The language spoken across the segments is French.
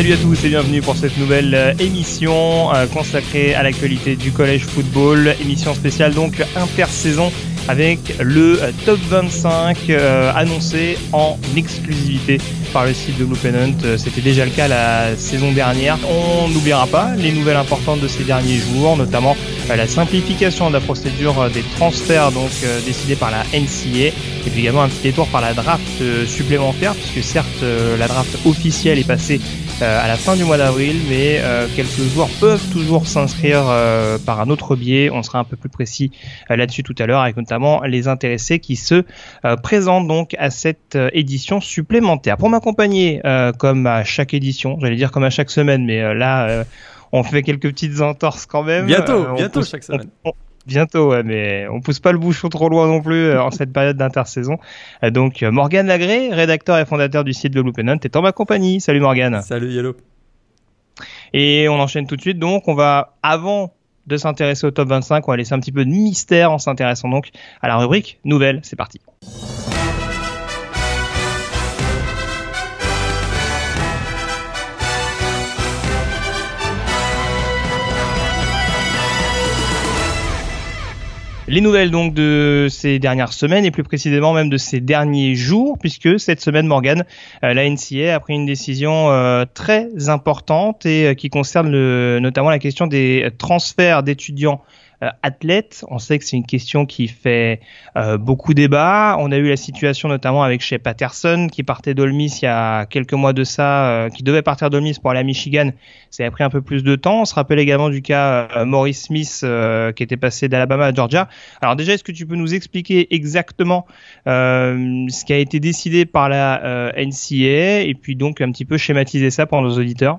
Salut à tous et bienvenue pour cette nouvelle euh, émission euh, consacrée à l'actualité du collège football. Émission spéciale donc intersaison avec le euh, top 25 euh, annoncé en exclusivité par le site de Blue Pennant. C'était déjà le cas la saison dernière. On n'oubliera pas les nouvelles importantes de ces derniers jours, notamment la simplification de la procédure des transferts donc décidée par la NCA et puis également un petit détour par la draft supplémentaire puisque certes la draft officielle est passée à la fin du mois d'avril, mais euh, quelques joueurs peuvent toujours s'inscrire euh, par un autre biais. On sera un peu plus précis euh, là-dessus tout à l'heure, avec notamment les intéressés qui se euh, présentent donc à cette euh, édition supplémentaire. Pour m'accompagner, euh, comme à chaque édition, j'allais dire comme à chaque semaine, mais euh, là, euh, on fait quelques petites entorses quand même. Bientôt, Euh, bientôt pousse- chaque semaine. on- Bientôt, ouais, mais on pousse pas le bouchon trop loin non plus euh, en cette période d'intersaison. Euh, Donc, euh, Morgane Lagré, rédacteur et fondateur du site de Blue Pennant, est en ma compagnie. Salut Morgane. Salut Yellow. Et on enchaîne tout de suite. Donc, on va, avant de s'intéresser au top 25, on va laisser un petit peu de mystère en s'intéressant donc à la rubrique nouvelle. C'est parti. Les nouvelles donc de ces dernières semaines et plus précisément même de ces derniers jours, puisque cette semaine, Morgan, euh, la NCA a pris une décision euh, très importante et euh, qui concerne le, notamment la question des transferts d'étudiants euh, athlètes. On sait que c'est une question qui fait euh, beaucoup débat. On a eu la situation notamment avec chez Patterson qui partait d'Olmis il y a quelques mois de ça, euh, qui devait partir d'Olmis pour aller à Michigan. Ça a pris un peu plus de temps. On se rappelle également du cas Maurice Smith qui était passé d'Alabama à Georgia. Alors déjà, est-ce que tu peux nous expliquer exactement ce qui a été décidé par la euh, NCA et puis donc un petit peu schématiser ça pour nos auditeurs?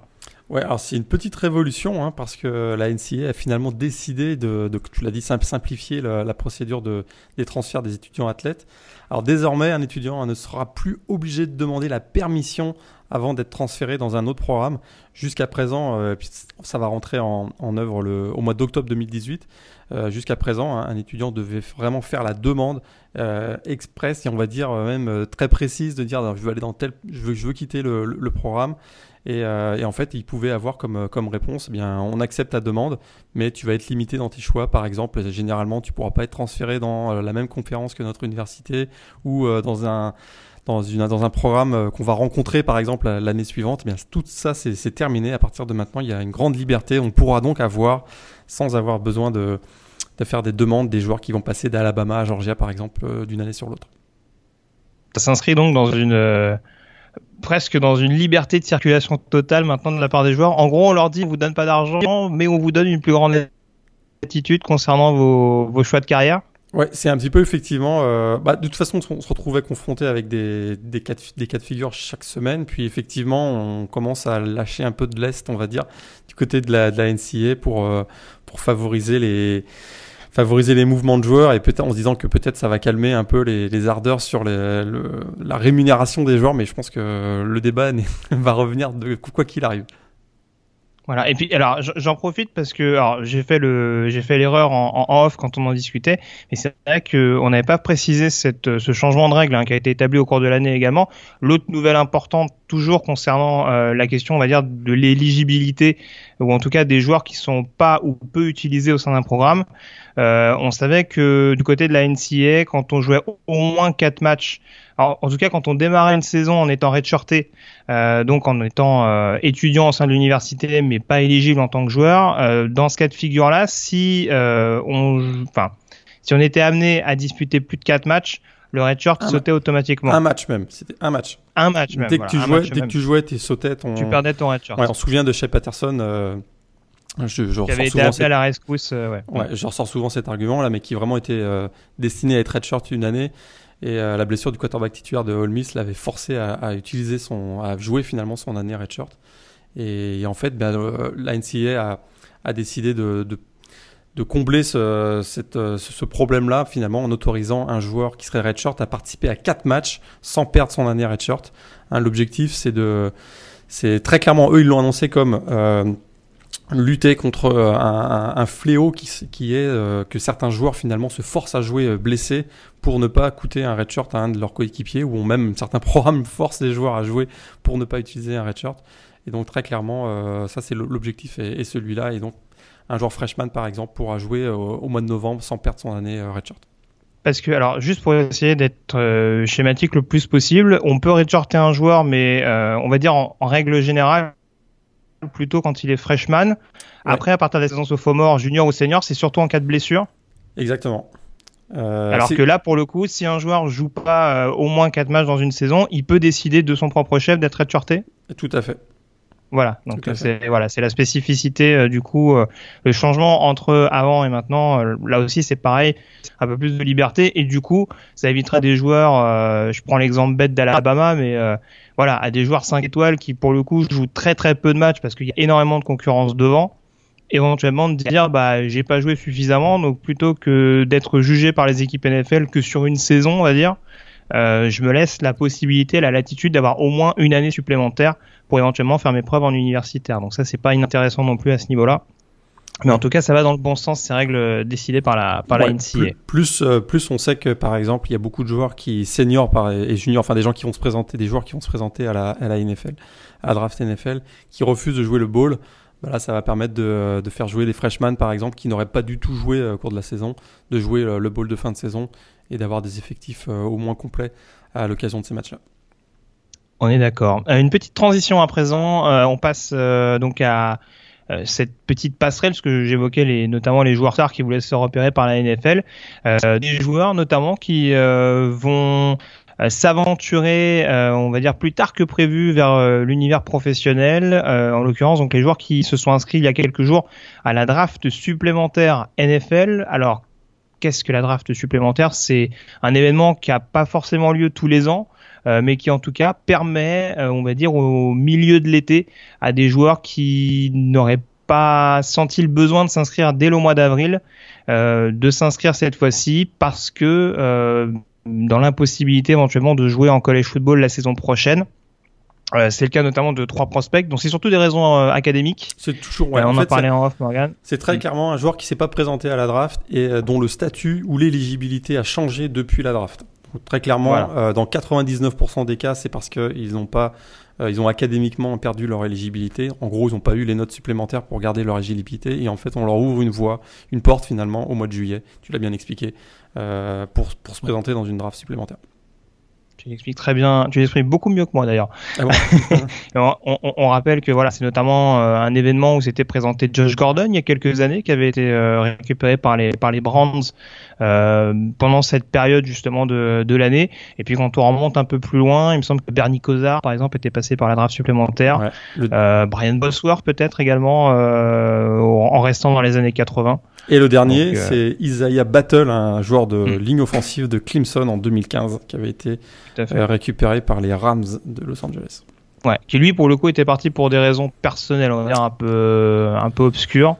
Ouais, alors c'est une petite révolution hein, parce que la NCA a finalement décidé de, de tu l'as dit, sim- simplifier la, la procédure de, des transferts des étudiants athlètes. Alors désormais, un étudiant hein, ne sera plus obligé de demander la permission avant d'être transféré dans un autre programme. Jusqu'à présent, euh, ça va rentrer en, œuvre au mois d'octobre 2018. Euh, Jusqu'à présent, hein, un étudiant devait vraiment faire la demande euh, express et on va dire même très précise de dire je veux aller dans tel, je veux, quitter le, programme. Et, en fait, il pouvait avoir comme, réponse, eh bien, on accepte ta demande, mais tu vas être limité dans tes choix. Par exemple, généralement, tu pourras pas être transféré dans la même conférence que notre université ou dans un dans, une, dans un programme euh, qu'on va rencontrer, par exemple, la- l'année suivante. Eh bien, tout ça, c'est terminé. À partir de maintenant, il y a une grande liberté. On pourra donc avoir, sans avoir besoin de, de faire des demandes, des joueurs qui vont passer d'Alabama à Georgia, par exemple, euh, d'une année sur l'autre. Ça s'inscrit donc dans une euh, presque dans une liberté de circulation totale maintenant de la part des joueurs. En gros, on leur dit on vous donne pas d'argent, mais on vous donne une plus grande latitude concernant vos, vos choix de carrière. Ouais, c'est un petit peu effectivement. euh, bah, de toute façon, on se retrouvait confronté avec des, des, cas de, des cas de figure chaque semaine. Puis effectivement, on commence à lâcher un peu de l'Est, on va dire, du côté de la, de la NCA pour, euh, pour favoriser les favoriser les mouvements de joueurs et peut-être en se disant que peut-être ça va calmer un peu les, les ardeurs sur le, la rémunération des joueurs mais je pense que le débat va revenir de quoi qu'il arrive. Voilà. Et puis, alors, j'en profite parce que, j'ai fait le, j'ai fait l'erreur en, off quand on en discutait, mais c'est vrai que on n'avait pas précisé cette, ce changement de règle hein, qui a été établi au cours de l'année également. L'autre nouvelle importante, toujours concernant euh, la question, on va dire, de l'éligibilité ou en tout cas des joueurs qui sont pas ou peu utilisés au sein d'un programme. Euh, on savait que du côté de la NCA, quand on jouait au moins quatre matchs, alors, en tout cas quand on démarrait une saison en étant redshirté, euh, donc en étant euh, étudiant au sein de l'université mais pas éligible en tant que joueur, euh, dans ce cas de figure-là, si euh, on, enfin, si on était amené à disputer plus de quatre matchs, le redshirt sautait automatiquement. Un match même, c'était un match. Un match même. dès que voilà, tu jouais, dès que tu jouais, tu sautais ton. tu perdais ton redshirt. Ouais, on se souvient de Shea Patterson. je, je qui avait été appelé cette- à la rescousse. euh, ouais. Ouais, je ressors souvent cet argument là, mais qui vraiment était euh, destiné à être redshirt une année. Et la blessure du quarterback titulaire de Ole Miss l'avait forcé à, utiliser son, à jouer finalement son année redshirt. Et, en fait, ben, la NCAA a, décidé de, combler ce, cette, ce, problème-là finalement en autorisant un joueur qui serait redshirt à participer à quatre matchs sans perdre son année redshirt. Hein, L'objectif, c'est de, c'est très clairement eux ils l'ont annoncé comme euh, lutter contre euh, un, fléau qui, qui est euh, que certains joueurs finalement se forcent à jouer blessés pour ne pas coûter un redshirt à un de leurs coéquipiers ou même certains programmes forcent les joueurs à jouer pour ne pas utiliser un redshirt. Et donc très clairement, ça c'est l'objectif et celui-là. Et donc un joueur freshman par exemple pourra jouer au, mois de novembre sans perdre son année euh, redshirt. Parce que, alors, juste pour essayer d'être euh, schématique le plus possible, on peut redshirter un joueur, mais euh, on va dire en, règle générale, plutôt quand il est freshman. Après, à partir de la saison sophomore, junior ou senior, c'est surtout en cas de blessure. Exactement. Alors que là, pour le coup, si un joueur joue pas au moins 4 matchs dans une saison, il peut décider de son propre chef d'être redshirté Tout à fait. Voilà, donc c'est voilà, c'est la spécificité euh, du coup euh, le changement entre avant et maintenant. Euh, là aussi, c'est pareil, un peu plus de liberté et du coup, ça éviterait des joueurs. je prends l'exemple bête d'Alabama, mais voilà, à des joueurs 5 étoiles qui pour le coup jouent très très peu de matchs parce qu'il y a énormément de concurrence devant. Éventuellement de dire bah j'ai pas joué suffisamment, donc plutôt que d'être jugé par les équipes NFL que sur une saison, on va dire. Je me laisse la possibilité, la latitude d'avoir au moins une année supplémentaire pour éventuellement faire mes preuves en universitaire. Donc ça, c'est pas inintéressant non plus à ce niveau-là. Mais en tout cas, ça va dans le bon sens, ces règles décidées par la, par la NCA. Plus, euh, plus, on sait que, par exemple, il y a beaucoup de joueurs qui, seniors par, et juniors, enfin des gens qui vont se présenter, des joueurs qui vont se présenter à la, à la NFL, à la draft NFL, qui refusent de jouer le ball. Bah là, ça va permettre de, de, faire jouer des freshmen, par exemple, qui n'auraient pas du tout joué euh, au cours de la saison, de jouer le, le ball de fin de saison et d'avoir des effectifs euh, au moins complets à l'occasion de ces matchs-là. On est d'accord. Euh, une petite transition à présent. Euh, on passe donc à cette petite passerelle, parce que j'évoquais notamment les joueurs stars qui voulaient se repérer par la NFL, des joueurs notamment qui vont s'aventurer, on va dire plus tard que prévu, vers l'univers professionnel. en l'occurrence, donc les joueurs qui se sont inscrits il y a quelques jours à la draft supplémentaire NFL. Alors, qu'est-ce que la draft supplémentaire C'est un événement qui n'a pas forcément lieu tous les ans. Euh, mais qui en tout cas permet, euh, on va dire, au milieu de l'été, à des joueurs qui n'auraient pas senti le besoin de s'inscrire dès le mois d'avril, euh, de s'inscrire cette fois-ci parce que dans l'impossibilité éventuellement de jouer en college football la saison prochaine. C'est le cas notamment de trois prospects, donc c'est surtout des raisons académiques. C'est toujours. Ouais, on en, parlait en off, Morgan. C'est très clairement un joueur qui s'est pas présenté à la draft et dont le statut ou l'éligibilité a changé depuis la draft. Très clairement, euh, dans 99% des cas, c'est parce qu'ils n'ont pas, euh, ils ont académiquement perdu leur éligibilité. En gros, ils n'ont pas eu les notes supplémentaires pour garder leur éligibilité. Et en fait, on leur ouvre une voie, une porte finalement au mois de juillet. Tu l'as bien expliqué euh, pour, pour se présenter dans une draft supplémentaire. Tu l'expliques très bien, tu l'expliques beaucoup mieux que moi d'ailleurs. Ah on, on, on, rappelle que voilà, c'est notamment euh, un événement où s'était présenté Josh Gordon il y a quelques années, qui avait été euh, récupéré par les par les Brands euh, pendant cette période justement de, de l'année. Et puis quand on remonte un peu plus loin, il me semble que Bernie Kosar, par exemple, était passé par la draft supplémentaire. Euh, Brian Bosworth peut-être également en restant dans les années 80. Et le dernier, c'est Isaiah Battle, un joueur de hmm. ligne offensive de Clemson en 2015, qui avait été euh, récupéré par les Rams de Los Angeles. Ouais, qui lui pour le coup était parti pour des raisons personnelles, on va dire un peu un peu obscures,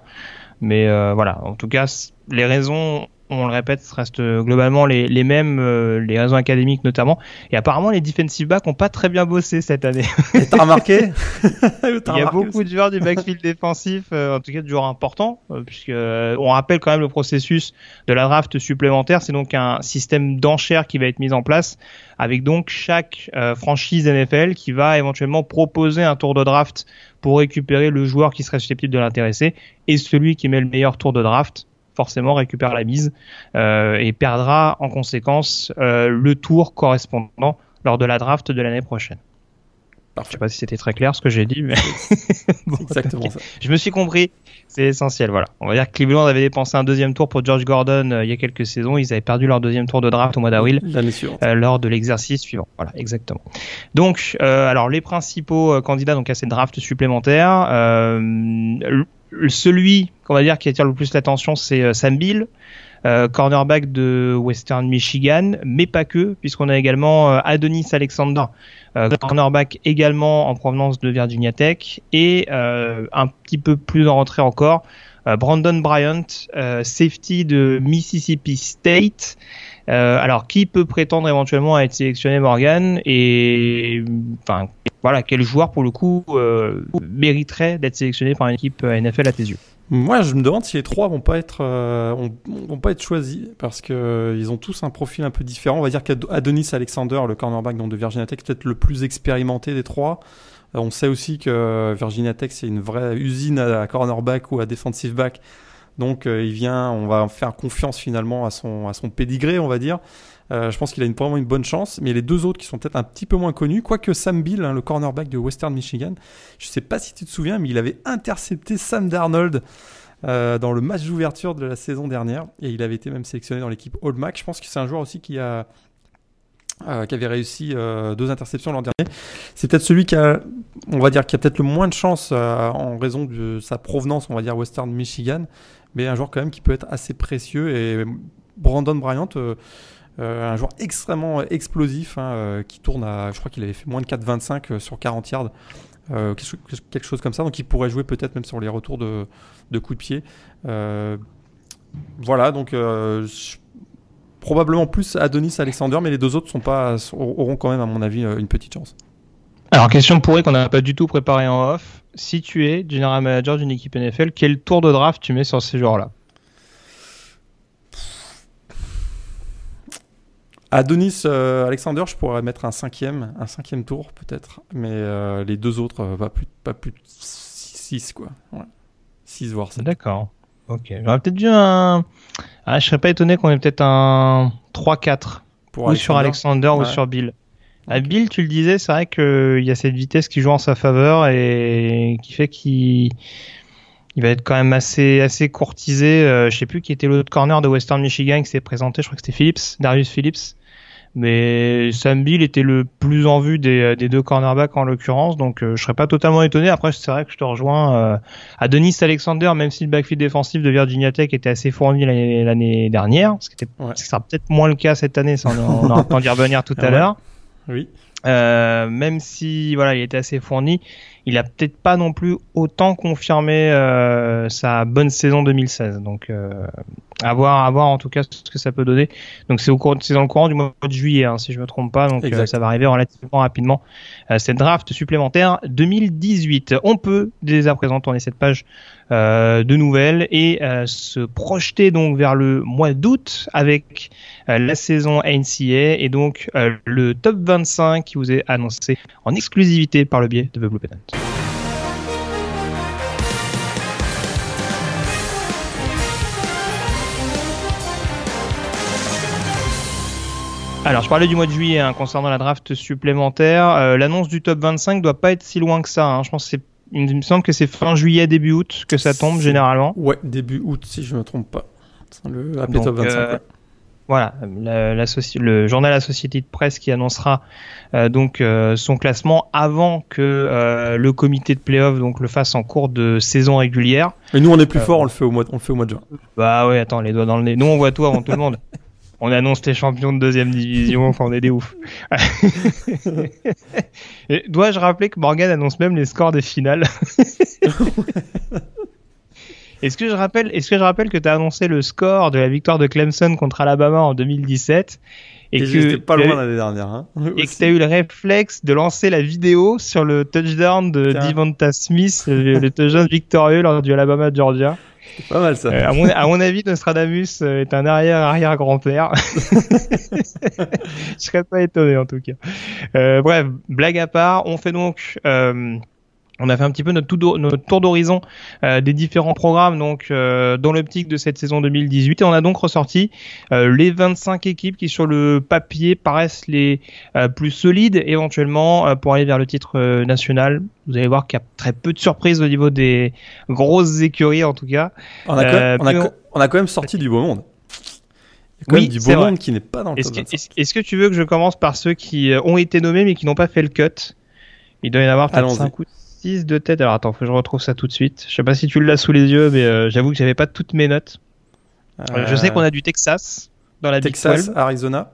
mais euh, voilà. En tout cas, les raisons on le répète, restent globalement les, les mêmes, euh, les raisons académiques notamment. Et apparemment, les defensive backs ont pas très bien bossé cette année. T'as remarqué Il y a beaucoup de joueurs du backfield défensif, euh, en tout cas de joueurs importants, euh, puisque on rappelle quand même le processus de la draft supplémentaire. C'est donc un système d'enchères qui va être mis en place, avec donc chaque franchise NFL qui va éventuellement proposer un tour de draft pour récupérer le joueur qui serait susceptible de l'intéresser, et celui qui met le meilleur tour de draft forcément récupère la mise euh, et perdra en conséquence euh, le tour correspondant lors de la draft de l'année prochaine. Je sais pas si c'était très clair ce que j'ai dit, mais exactement ça. Je me suis compris, c'est essentiel. Voilà, on va dire que Cleveland avait dépensé un deuxième tour pour George Gordon euh, il y a quelques saisons. Ils avaient perdu leur deuxième tour de draft au mois d'avril lors de l'exercice suivant. Voilà, exactement. Donc, alors les principaux candidats donc à cette draft supplémentaire, celui qu'on va dire qui attire le plus l'attention, c'est euh, Sam Bill, cornerback de Western Michigan, mais pas que, puisqu'on a également Adonis Alexander, cornerback également en provenance de Virginia Tech, et un petit peu plus en rentrée encore, Brandon Bryant, safety de Mississippi State. Euh, alors, qui peut prétendre éventuellement à être sélectionné Morgan et enfin voilà quel joueur pour le coup euh, mériterait d'être sélectionné par une équipe euh, NFL à tes yeux? Moi, je me demande si les trois vont pas être vont, pas être choisis parce que ils ont tous un profil un peu différent. On va dire qu'Adonis Alexander, le cornerback de Virginia Tech, peut-être le plus expérimenté des trois. On sait aussi que Virginia Tech c'est une vraie usine à cornerback ou à defensive back donc euh, il vient, on va faire confiance finalement à son, à pédigré, on va dire. Euh, je pense qu'il a vraiment une bonne chance. Mais les deux autres qui sont peut-être un petit peu moins connus, quoique Sam Bill, hein, le cornerback de Western Michigan, je ne sais pas si tu te souviens, mais il avait intercepté Sam Darnold euh, dans le match d'ouverture de la saison dernière. Et il avait été même sélectionné dans l'équipe All Mac. Je pense que c'est un joueur aussi qui a. avait réussi deux interceptions l'an dernier. C'est peut-être celui qui a, va dire, qui a peut-être le moins de chance en raison de sa provenance, on va dire Western Michigan mais un joueur quand même qui peut être assez précieux. Et Brandon Bryant, euh, euh, un joueur extrêmement explosif, hein, euh, qui tourne à, je crois qu'il avait fait moins de 4,25 sur 40 yards. quelque chose comme ça, donc il pourrait jouer peut-être même sur les retours de, de coups de pied. voilà, donc probablement plus Adonis Alexander, mais les deux autres sont pas, auront quand même, à mon avis, une petite chance. Alors, question pourrie qu'on n'a pas du tout préparé en off. Si tu es general manager d'une équipe NFL, quel tour de draft tu mets sur ces joueurs-là? Adonis euh, Alexander, je pourrais mettre un cinquième, un cinquième tour peut-être, mais euh, les deux autres, euh, pas plus, pas plus de 6 quoi. 6 voire 7. D'accord. Ok. J'aurais peut-être vu un. Ah, je serais pas étonné qu'on ait peut-être un 3-4. Ou sur Alexander ou sur Bill. À Bill, tu le disais, c'est vrai qu'il y a cette vitesse qui joue en sa faveur et qui fait qu'il il va être quand même assez assez courtisé. Euh, je sais plus qui était l'autre corner de Western Michigan qui s'est présenté. Je crois que c'était Phillips, Darius Phillips. Mais Sam Bill était le plus en vue des, des deux cornerbacks en l'occurrence, donc euh, je serais pas totalement étonné. Après, c'est vrai que je te rejoins euh, à Denis Alexander, même si le backfield défensif de Virginia Tech était assez fourni l'année dernière, ce qui, sera peut-être moins le cas cette année, ça on, on temps d'y revenir tout à l'heure. Oui. Euh, même si voilà, il était assez fourni, il a peut-être pas non plus autant confirmé euh, sa bonne saison 2016. Donc euh, à voir, à voir en tout cas ce que ça peut donner. Donc c'est au cours, c'est dans le courant du mois de juillet, hein, si je me trompe pas. Donc euh, ça va arriver relativement rapidement. Euh, cette draft supplémentaire 2018. On peut dès à présent tourner cette page euh, de nouvelles et euh, se projeter donc vers le mois d'août avec euh, la saison NCA et donc le top 25 qui vous est annoncé en exclusivité par le biais de The Blue Alors, je parlais du mois de juillet hein, concernant la draft supplémentaire. L'annonce du top 25 doit pas être si loin que ça. Hein. Je pense que il me semble que c'est fin juillet, début août que ça tombe généralement. Ouais, début août si je me trompe pas. Le top 25. Euh, voilà, le journal Associated Press qui annoncera euh, donc euh, son classement avant que le comité de playoff donc le fasse en cours de saison régulière. Et nous on est plus fort, on le fait au mois, on le fait au mois de juin. Bah ouais, attends, les doigts dans le nez. Nous on voit tout avant tout le monde. on annonce les champions de deuxième division, enfin on est des ouf. Dois-je rappeler que Morgan annonce même les scores des finales? Est-ce que je rappelle, est-ce que je rappelle que tu as annoncé le score de la victoire de Clemson contre Alabama en 2017 et, que pas loin l'année dernière. Hein, et que tu as eu le réflexe de lancer la vidéo sur le touchdown de Devonta Smith, le, le touchdown victorieux lors du Alabama Georgia. Pas mal ça. Euh, à, mon, à, mon, avis, Nostradamus euh, est un arrière-arrière-grand-père. Je serais pas étonné en tout cas. Euh, bref, blague à part, on fait donc euh, on a fait un petit peu notre, tour d'horizon euh, des différents programmes donc euh, dans l'optique de cette saison 2018 et on a donc ressorti euh, les 25 équipes qui sur le papier paraissent les plus solides éventuellement pour aller vers le titre national. Vous allez voir qu'il y a très peu de surprises au niveau des grosses écuries en tout cas. On a, quand, même, on a, quand même sorti du beau monde. Quand même du beau monde qui n'est pas dans le top Est-ce que tu veux que je commence par ceux qui ont été nommés mais qui n'ont pas fait le cut? Il doit y en avoir peut-être 5 ou de tête. Alors attends, faut que je retrouve ça tout de suite. Je sais pas si tu l'as sous les yeux, mais euh, j'avoue que j'avais pas toutes mes notes. Je sais qu'on a du Texas dans la Texas, Big 12. Arizona.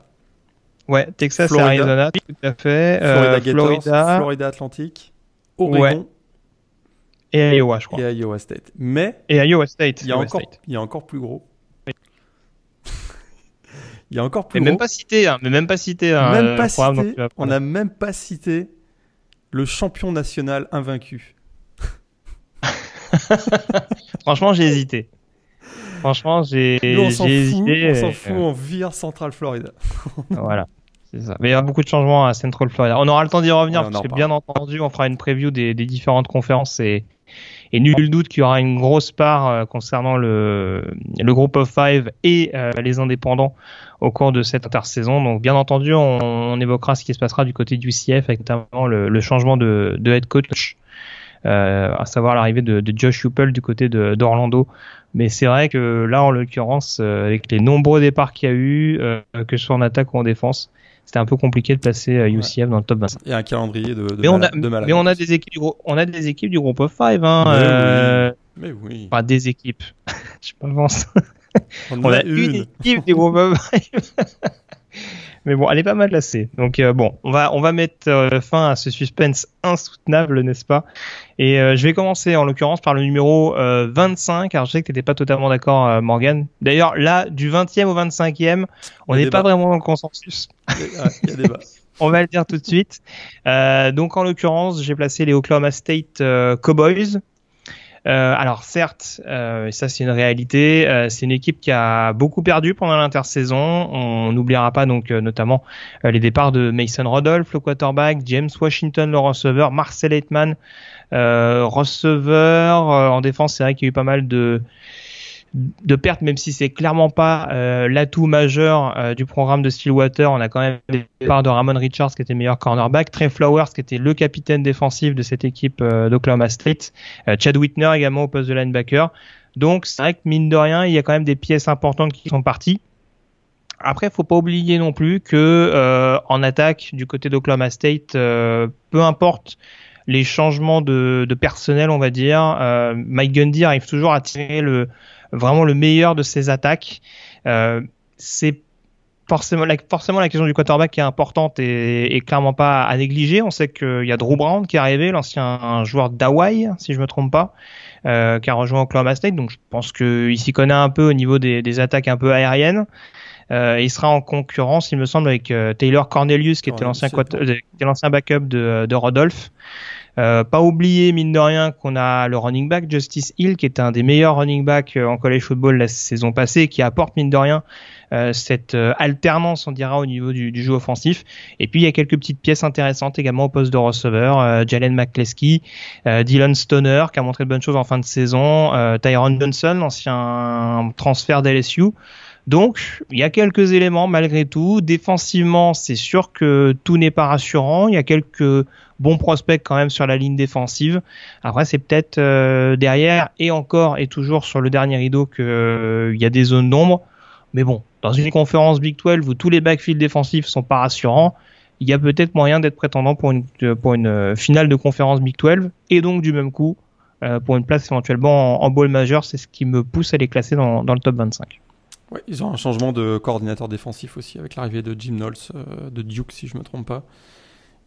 Ouais, Texas Florida. et Arizona, tout à fait. Florida Euh, Gators, Florida Florida Atlantic, Oregon Ouais. et Iowa, je crois. et Iowa State. Mais Et Iowa State. il y a Iowa encore, State. il y a encore plus gros. il y a encore plus Mais gros. même pas cité, hein, mais même pas cité. Hein, Même euh, pas cité. On n'a même pas cité le champion national invaincu. Franchement, j'ai hésité. Franchement, j'ai Nous, on s'en j'ai fout, hésité. on s'en fout, euh, on vire Central Florida. Voilà. C'est ça. Mais il y a beaucoup de changements à Central Florida. On aura le temps d'y revenir Ouais, parce que bien entendu, on fera une preview des, des différentes conférences et, et nul doute qu'il y aura une grosse part euh, concernant le, le groupe of five et euh, les indépendants au cours de cette intersaison. Donc bien entendu, on, on évoquera ce qui se passera du côté du CF avec notamment le, le changement de, de head coach, euh, à savoir l'arrivée de, de Josh Heupel du côté d'Orlando. Mais c'est vrai que là, en l'occurrence, euh, avec les nombreux départs qu'il y a eu, euh, que ce soit en attaque ou en défense, c'était un peu compliqué de placer euh, UCF dans le top 25. Et un calendrier de, de, Mais on, a, malade- de malade. mais on a des équipes du groupe, on a des équipes du groupe of five, hein. Mais euh, Mais oui, Enfin, des équipes. Je m'avance. on, On a une équipe du groupe of five. Mais bon, elle est pas mal placée. Donc euh, bon, on va on va mettre euh, fin à ce suspense insoutenable, n'est-ce pas? Et euh, je vais commencer en l'occurrence par le numéro euh, 25. Alors je sais que t'étais pas totalement d'accord, Morgan. D'ailleurs, là, du 20e au 25e, on n'est pas vraiment dans le consensus. Il y a débat. On va le dire tout de suite. Donc en l'occurrence, j'ai placé les Oklahoma State Cowboys. Euh, alors certes, euh, et ça c'est une réalité, euh, c'est une équipe qui a beaucoup perdu pendant l'intersaison. On n'oubliera pas donc euh, notamment les départs de Mason Rudolph, le quarterback, James Washington, le receveur, Marcel Eitman, receveur. En défense, c'est vrai qu'il y a eu pas mal de de pertes, même si c'est clairement pas euh, l'atout majeur euh, du programme de Stillwater. On a quand même des départs de Ramon Richards qui était meilleur cornerback, Trey Flowers qui était le capitaine défensif de cette équipe euh, d'Oklahoma State, euh, Chad Whitner également au poste de linebacker. Donc c'est vrai que mine de rien, il y a quand même des pièces importantes qui sont parties. Après, faut pas oublier non plus que euh, en attaque du côté d'Oklahoma State, euh, peu importe les changements de, de personnel, on va dire, Mike Gundy arrive toujours à tirer le vraiment le meilleur de ses attaques. Euh, c'est forcément la, forcément la question du quarterback qui est importante et, et clairement pas à négliger. On sait qu'il y a Drew Brown qui est arrivé, l'ancien joueur d'Hawaii, si je me trompe pas, euh, qui a rejoint Oklahoma State. Donc je pense qu'il s'y connaît un peu au niveau des, des attaques un peu aériennes. Euh, il sera en concurrence, il me semble, avec euh, Taylor Cornelius, qui était Ouais, l'ancien euh, l'ancien backup de, de Rodolphe. Euh, pas oublier, mine de rien, qu'on a le running back Justice Hill, qui est un des meilleurs running backs euh, en college football la saison passée, qui apporte, mine de rien, euh, cette alternance, on dira, au niveau du, jeu offensif. Et puis, il y a quelques petites pièces intéressantes également au poste de receveur. Jalen McCleskey, Dylan Stoner, qui a montré de bonnes choses en fin de saison, Tyron Johnson, ancien transfert d'LSU. Donc, il y a quelques éléments malgré tout. Défensivement, c'est sûr que tout n'est pas rassurant. Il y a quelques bons prospects quand même sur la ligne défensive. Après, c'est peut-être euh, derrière et encore et toujours sur le dernier rideau qu'il y a des zones d'ombre. Mais bon, dans une conférence Big 12 où tous les backfields défensifs sont pas rassurants, il y a peut-être moyen d'être prétendant pour une, euh, finale de conférence Big 12 et donc du même coup euh, pour une place éventuellement en, en bowl majeur. C'est ce qui me pousse à les classer dans, dans le top 25. Ouais, ils ont un changement de coordinateur défensif aussi avec l'arrivée de Jim Knowles euh, de Duke si je me trompe pas.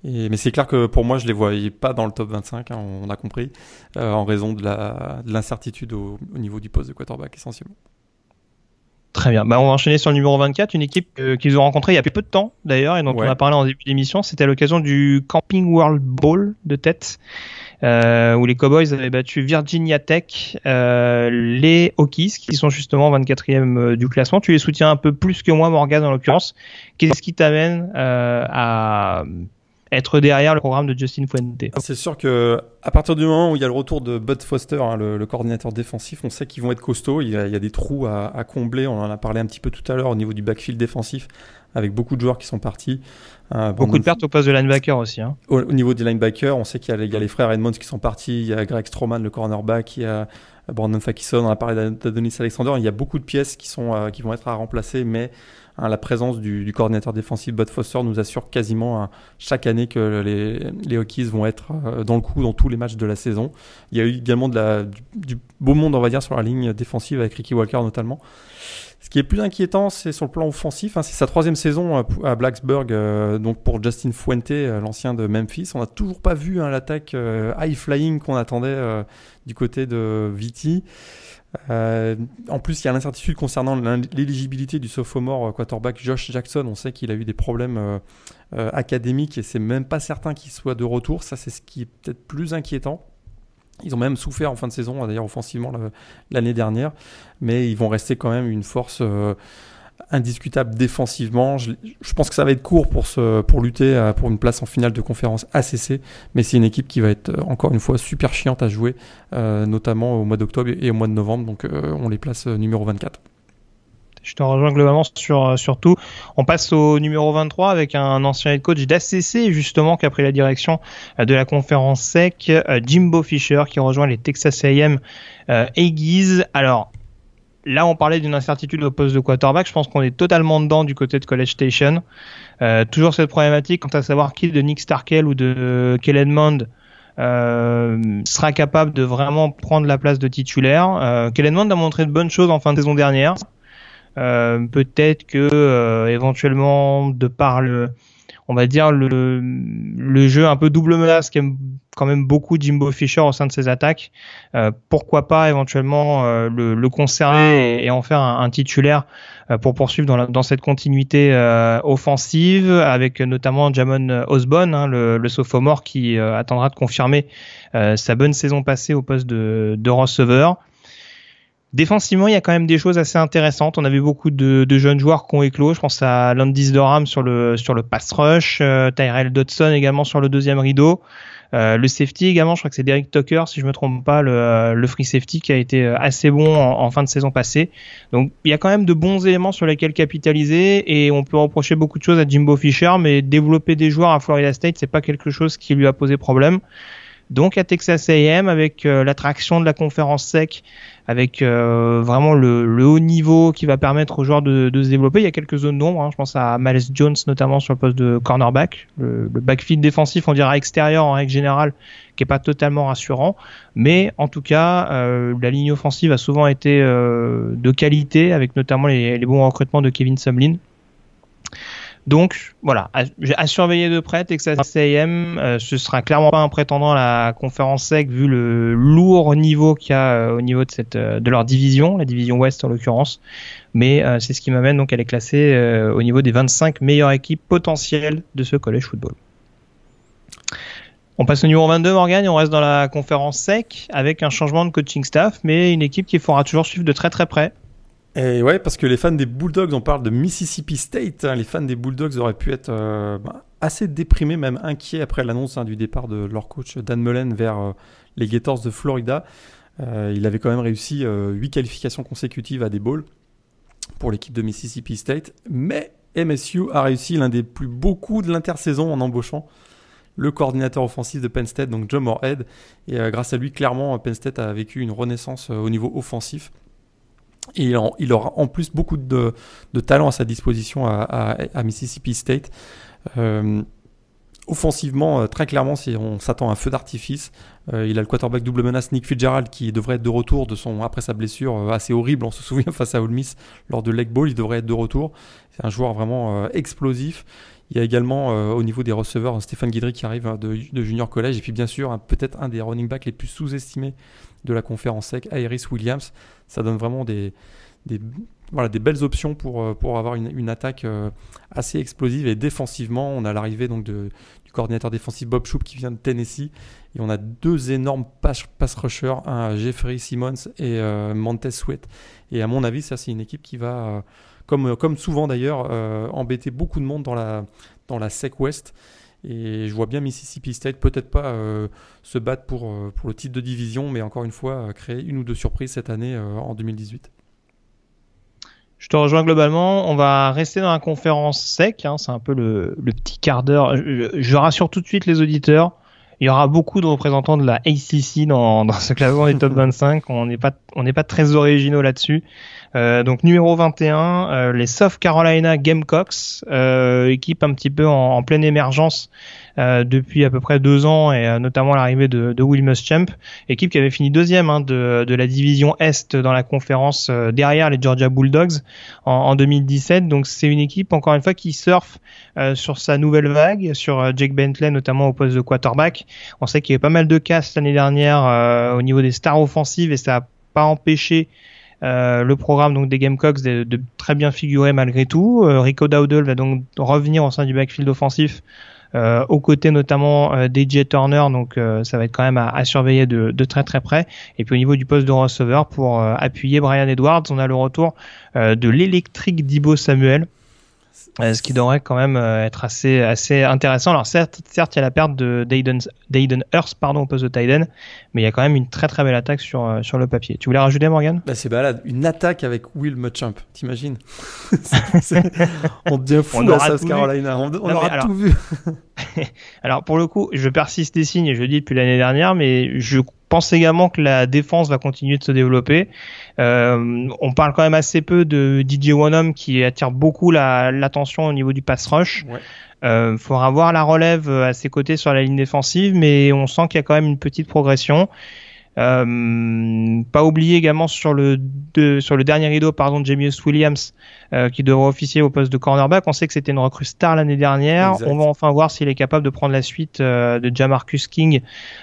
Mais c'est clair que pour moi je les voyais pas dans le top 25, hein, on a compris, euh, en raison de l'incertitude au, au niveau du poste de quarterback essentiellement. Très bien. Bah, on va enchaîner sur le numéro 24, une équipe euh, qu'ils ont rencontrée il y a peu de temps d'ailleurs et dont Ouais. on a parlé en début d'émission. C'était à l'occasion du Camping World Bowl de tête euh, où les Cowboys avaient battu Virginia Tech, euh, les Hokies qui sont justement 24e euh, du classement. Tu les soutiens un peu plus que moi, Morgan en l'occurrence. Qu'est-ce qui t'amène à être derrière le programme de Justin Fuente C'est sûr que à partir du moment où il y a le retour de Bud Foster, hein, le, le coordinateur défensif, on sait qu'ils vont être costauds. Il y a, il y a des trous à, à combler. On en a parlé un petit peu tout à l'heure au niveau du backfield défensif, avec beaucoup de joueurs qui sont partis. Euh, Beaucoup de pertes au poste de linebacker aussi. Hein. Au, au niveau des linebackers, on sait qu'il y, a les- il y a les frères Edmonds qui sont partis, il y a Greg Stroman, le cornerback, il y a Brandon Fakison, on a parlé d'Ad- d'Adonis Alexander. Il y a beaucoup de pièces qui, sont, euh, qui vont être à remplacer, mais Hein, la présence du, coordinateur défensif Bud Foster nous assure quasiment hein, chaque année que les, les vont être euh, dans le coup dans tous les matchs de la saison. Il y a eu également la, du, beau monde, on va dire, sur la ligne défensive avec Ricky Walker notamment. Ce qui est plus inquiétant, c'est sur le plan offensif. Hein, c'est sa troisième saison euh, à Blacksburg, euh, donc pour Justin Fuente, l'ancien de Memphis. On n'a toujours pas vu l'attaque high flying qu'on attendait du côté de Viti. Euh, en plus, il y a l'incertitude concernant l'éligibilité du sophomore euh, quarterback Josh Jackson. On sait qu'il a eu des problèmes euh, académiques et c'est même pas certain qu'il soit de retour. Ça, c'est ce qui est peut-être plus inquiétant. Ils ont même souffert en fin de saison, d'ailleurs offensivement l'année dernière, mais ils vont rester quand même une force indiscutable défensivement. Je, pense que ça va être court pour, pour lutter euh, pour une place en finale de conférence ACC, mais c'est une équipe qui va être euh, encore une fois super chiante à jouer, euh, notamment au mois d'octobre et au mois de novembre. Donc on les place numéro 24. Je te rejoins globalement sur, sur tout. On passe au numéro 23 avec un ancien head coach d'ACC, justement, qui a pris la direction de la conférence SEC, Jimbo Fisher, qui rejoint les Texas AM Aggies. Alors, là, on parlait d'une incertitude au poste de quarterback. Je pense qu'on est totalement dedans du côté de College Station. Euh, toujours cette problématique quant à savoir qui de Nick Starkel ou de Kellen Mond euh, sera capable de vraiment prendre la place de titulaire. Euh, Kellen Mond a montré de bonnes choses en fin de saison dernière. Euh, peut-être que euh, éventuellement, de par le, on va dire le, le jeu un peu double menace qu'aime quand même beaucoup Jimbo Fisher au sein de ses attaques. Euh, pourquoi pas éventuellement euh, le, le, conserver et, en faire un, titulaire euh, pour poursuivre dans, dans cette continuité offensive avec notamment Jamon Osborne, hein, le, le, sophomore qui attendra de confirmer sa bonne saison passée au poste de, de receveur. Défensivement, il y a quand même des choses assez intéressantes. On a vu beaucoup de, de jeunes joueurs qui ont éclos. Je pense à Landis Durham sur le sur le pass rush, euh, Tyrell Dodson également sur le deuxième rideau. Euh, le safety également, je crois que c'est Derek Tucker, si je me trompe pas, le, le free safety qui a été assez bon en, fin de saison passée. Donc il y a quand même de bons éléments sur lesquels capitaliser et on peut reprocher beaucoup de choses à Jimbo Fisher, mais développer des joueurs à Florida State, c'est pas quelque chose qui lui a posé problème. Donc à Texas A&M avec euh, l'attraction de la conférence SEC, avec euh, vraiment le, haut niveau qui va permettre aux joueurs de, se développer. Il y a quelques zones d'ombre. Hein. Je pense à Miles Jones notamment sur le poste de cornerback, le, le backfield défensif, on dirait extérieur en règle générale, qui est pas totalement rassurant. Mais en tout cas, euh, la ligne offensive a souvent été de qualité, avec notamment les, les bons recrutements de Kevin Sumlin. Donc voilà, à, surveiller de près Texas A&M, euh, ce sera clairement pas un prétendant à la conférence SEC vu le lourd niveau qu'il y a euh, au niveau de cette euh, de leur division, la division Ouest en l'occurrence. Mais c'est ce qui m'amène donc à les classer au niveau des 25 meilleures équipes potentielles de ce college football. On passe au numéro 22 Morgan et on reste dans la conférence SEC avec un changement de coaching staff, mais une équipe qu'il faudra toujours suivre de très très près. Et ouais, parce que les fans des Bulldogs, on parle de Mississippi State, hein, les fans des Bulldogs auraient pu être euh, bah, assez déprimés, même inquiets après l'annonce hein, du départ de leur coach Dan Mullen vers euh, les Gators de Florida. Euh, il avait quand même réussi 8 qualifications consécutives à des bowls pour l'équipe de Mississippi State, mais MSU a réussi l'un des plus beaux coups de l'intersaison en embauchant le coordinateur offensif de Penn State, donc John Moorhead. Et grâce à lui, clairement, Penn State a vécu une renaissance au niveau offensif. Et il, aura en plus beaucoup de, talent à sa disposition à, Mississippi State. Euh, offensivement, euh, très clairement, si on s'attend à un feu d'artifice. Euh, il a le quarterback double menace Nick Fitzgerald qui devrait être de retour de son après sa blessure assez horrible. On se souvient face à Ole Miss lors de Leg Ball, il devrait être de retour. C'est un joueur vraiment explosif. Il y a également au niveau des receveurs Stéphane Guidry qui arrive de, Junior College et puis bien sûr peut-être un des running backs les plus sous-estimés de la conférence sec, Iris Williams. Ça donne vraiment des, voilà, des belles options pour, euh, pour avoir une, attaque euh, assez explosive et défensivement. On a l'arrivée donc du coordinateur défensif Bob Shoop qui vient de Tennessee et on a deux énormes pass, pass rushers, Jeffrey Simmons et euh, Montez Sweat. Et à mon avis, ça c'est une équipe qui va, comme, comme souvent d'ailleurs, embêter beaucoup de monde dans la, dans la SEC West. Et je vois bien Mississippi State peut-être pas euh, se battre pour, euh, pour le titre de division, mais encore une fois, euh, créer une ou deux surprises cette année en 2018. Je te rejoins globalement. On va rester dans la conférence sec. Hein, c'est un peu le, le, petit quart d'heure. Je, je, rassure tout de suite les auditeurs. il y aura beaucoup de représentants de la ACC dans, dans ce classement des top 25. On n'est pas, on n'est pas très originaux là-dessus. Euh, donc numéro 21, euh, les South Carolina Gamecocks, euh, équipe un petit peu en, en pleine émergence euh, depuis à peu près deux ans et euh, notamment l'arrivée de, de Will Muschamp, équipe qui avait fini deuxième hein, de, de, la division Est dans la conférence euh, derrière les Georgia Bulldogs en, en 2017. Donc c'est une équipe encore une fois qui surfe sur sa nouvelle vague, sur Jake Bentley notamment au poste de quarterback. On sait qu'il y avait pas mal de casse l'année dernière au niveau des stars offensives et ça a pas empêché euh, le programme donc des Gamecocks de, de, très bien figurer malgré tout. Euh, Rico Dowdle va donc revenir au sein du backfield offensif. Euh, aux côtés notamment euh, DJ Turner, donc euh, ça va être quand même à, à surveiller de, de, très très près. Et puis au niveau du poste de receveur pour appuyer Brian Edwards, on a le retour de l'électrique Dibo Samuel, euh, ce qui devrait quand même euh, être assez assez intéressant. Alors certes, certes, il y a la perte de d'Aiden Hurst pardon au poste de Tyden, mais il y a quand même une très très belle attaque sur euh, sur le papier. Tu voulais rajouter Morgan? Bah, c'est balade, une attaque avec Will Muschamp, t'imagines? On devient fou à South Carolina, on, on aura tout vu. alors pour le coup, je persiste des signes, je le dis depuis l'année dernière, mais je pense également que la défense va continuer de se développer. Euh, on parle quand même assez peu de DJ Wanham qui attire beaucoup l'attention au niveau du pass rush. Ouais. Euh, faudra voir la relève à ses côtés sur la ligne défensive, mais on sent qu'il y a quand même une petite progression. Euh, pas oublier également sur le de, sur le dernier rideau pardon de Jamius Williams euh, qui devrait officier au poste de cornerback. On sait que c'était une recrue star l'année dernière. Exact. On va enfin voir s'il est capable de prendre la suite euh, de Jamarcus King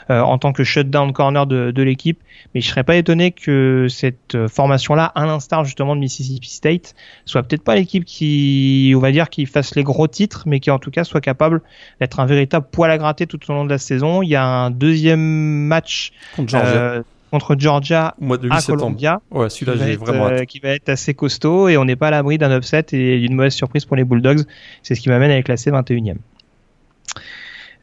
euh, en tant que shutdown corner de, de l'équipe. Mais je serais pas étonné que cette euh, formation-là, à l'instar justement de Mississippi State, soit peut-être pas l'équipe qui, on va dire, qui fasse les gros titres, mais qui en tout cas soit capable d'être un véritable poil à gratter tout au long de la saison. Il y a un deuxième match contre Georgia, euh, contre Georgia mois de à Columbia, ouais, celui-là j'ai vraiment euh, qui va être assez costaud et on n'est pas à l'abri d'un upset et d'une mauvaise surprise pour les Bulldogs. C'est ce qui m'amène à les classer 21e.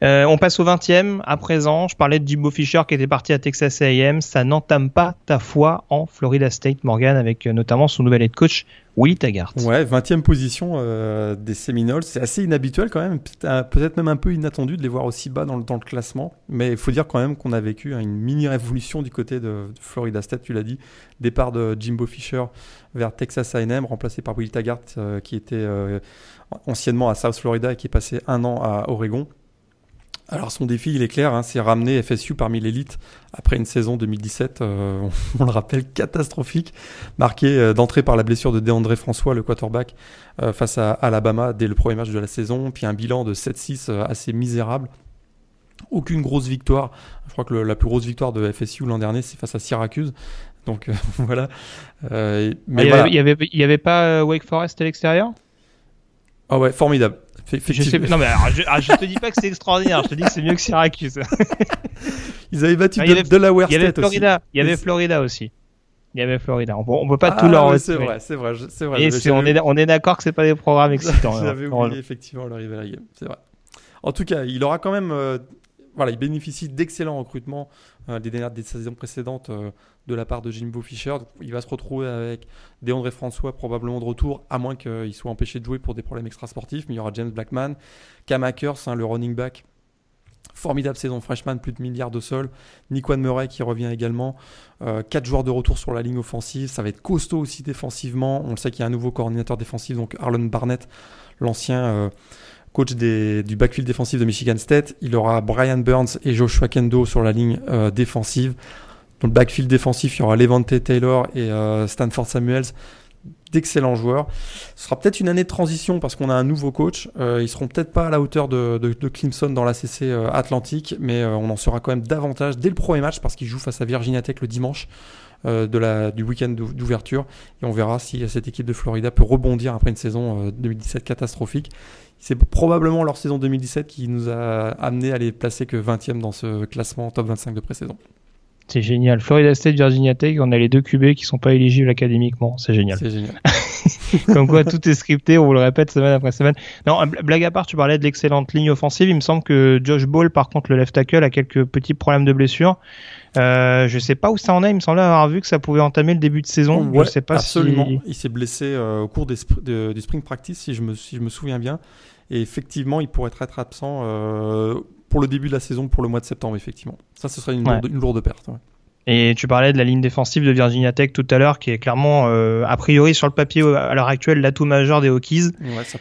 Euh, on passe au 20e à présent. Je parlais de Jimbo Fisher qui était parti à Texas A&M. Ça n'entame pas ta foi en Florida State, Morgan, avec euh, notamment son nouvel head coach Willie Taggart. Ouais, 20e position euh, des Seminoles. C'est assez inhabituel quand même. Peut-être même un peu inattendu de les voir aussi bas dans le, classement. Mais il faut dire quand même qu'on a vécu une mini révolution du côté de, de Florida State. Tu l'as dit. Départ de Jimbo Fisher vers Texas A&M, remplacé par Willie Taggart, euh, qui était euh, anciennement à South Florida et qui est passé un an à Oregon. Alors son défi, il est clair, hein, c'est ramener FSU parmi l'élite après une saison 2017, euh, on, on, le rappelle, catastrophique, marquée euh, d'entrée par la blessure de DeAndre François, le quarterback, euh, face à Alabama dès le premier match de la saison, puis un bilan de 7-6 euh, assez misérable. Aucune grosse victoire. Je crois que le, la plus grosse victoire de FSU l'an dernier, c'est face à Syracuse. Donc voilà. mais il, voilà. y avait, il y avait pas Wake Forest à l'extérieur? Ah ouais, formidable. Je sais, non mais alors, je, alors, je te dis pas que c'est extraordinaire, je te dis que c'est mieux que Syracuse. Ils avaient battu de, Delaware State aussi. Florida, il y avait Florida aussi. Il y avait Florida. On on peut pas ah, tout leur. C'est vrai, c'est vrai, c'est vrai. Et est, on est, on est d'accord que c'est pas des programmes excitants. J'avais oublié effectivement le Rivalry Game, c'est vrai. En tout cas, il aura quand même, euh, voilà, il bénéficie d'excellents recrutements euh, des dernières des saisons précédentes euh, de la part de Jimbo Fisher. Il va se retrouver avec André François probablement de retour, à moins qu'il soit empêché de jouer pour des problèmes extrasportifs. Mais il y aura James Blackman, Cam Akers, hein, le running back. Formidable saison freshman, plus de milliards de sol. Nikwan Murray qui revient également. Euh, quatre joueurs de retour sur la ligne offensive. Ça va être costaud aussi défensivement. On le sait qu'il y a un nouveau coordinateur défensif, donc Arlen Barnett, l'ancien coach du backfield défensif de Michigan State. Il aura Brian Burns et Joshua Kendo sur la ligne euh, défensive. Dans le backfield défensif, il y aura Levante Taylor et euh, Stanford Samuels, d'excellents joueurs. Ce sera peut-être une année de transition parce qu'on a un nouveau coach. Euh, ils seront peut-être pas à la hauteur de, Clemson dans la CC euh, Atlantique, mais on en saura quand même davantage dès le premier match parce qu'ils jouent face à Virginia Tech le dimanche du week-end d'ouverture. Et on verra si cette équipe de Florida peut rebondir après une saison 2017 catastrophique. C'est probablement leur saison 2017 qui nous a amené à les placer que 20e dans ce classement top 25 de pré-saison. C'est génial. Florida State, Virginia Tech, on a les deux QB qui sont pas éligibles académiquement. C'est génial. C'est génial. Comme quoi, tout est scripté, on vous le répète semaine après semaine. Non, blague à part, tu parlais de l'excellente ligne offensive. Il me semble que Josh Ball, par contre, le left tackle, a quelques petits problèmes de blessure. Euh, je sais pas où ça en est. Il me semblait avoir vu que ça pouvait entamer le début de saison. Ouais, je sais pas absolument. Si... Il s'est blessé euh, au cours des, de, du spring practice, si je me, si je me souviens bien. Et effectivement, il pourrait être absent pour le début de la saison, pour le mois de septembre, effectivement. Ça, ce serait une, lourde, perte. Et tu parlais de la ligne défensive de Virginia Tech tout à l'heure, qui est clairement, a priori sur le papier à l'heure actuelle, l'atout majeur des Hokies.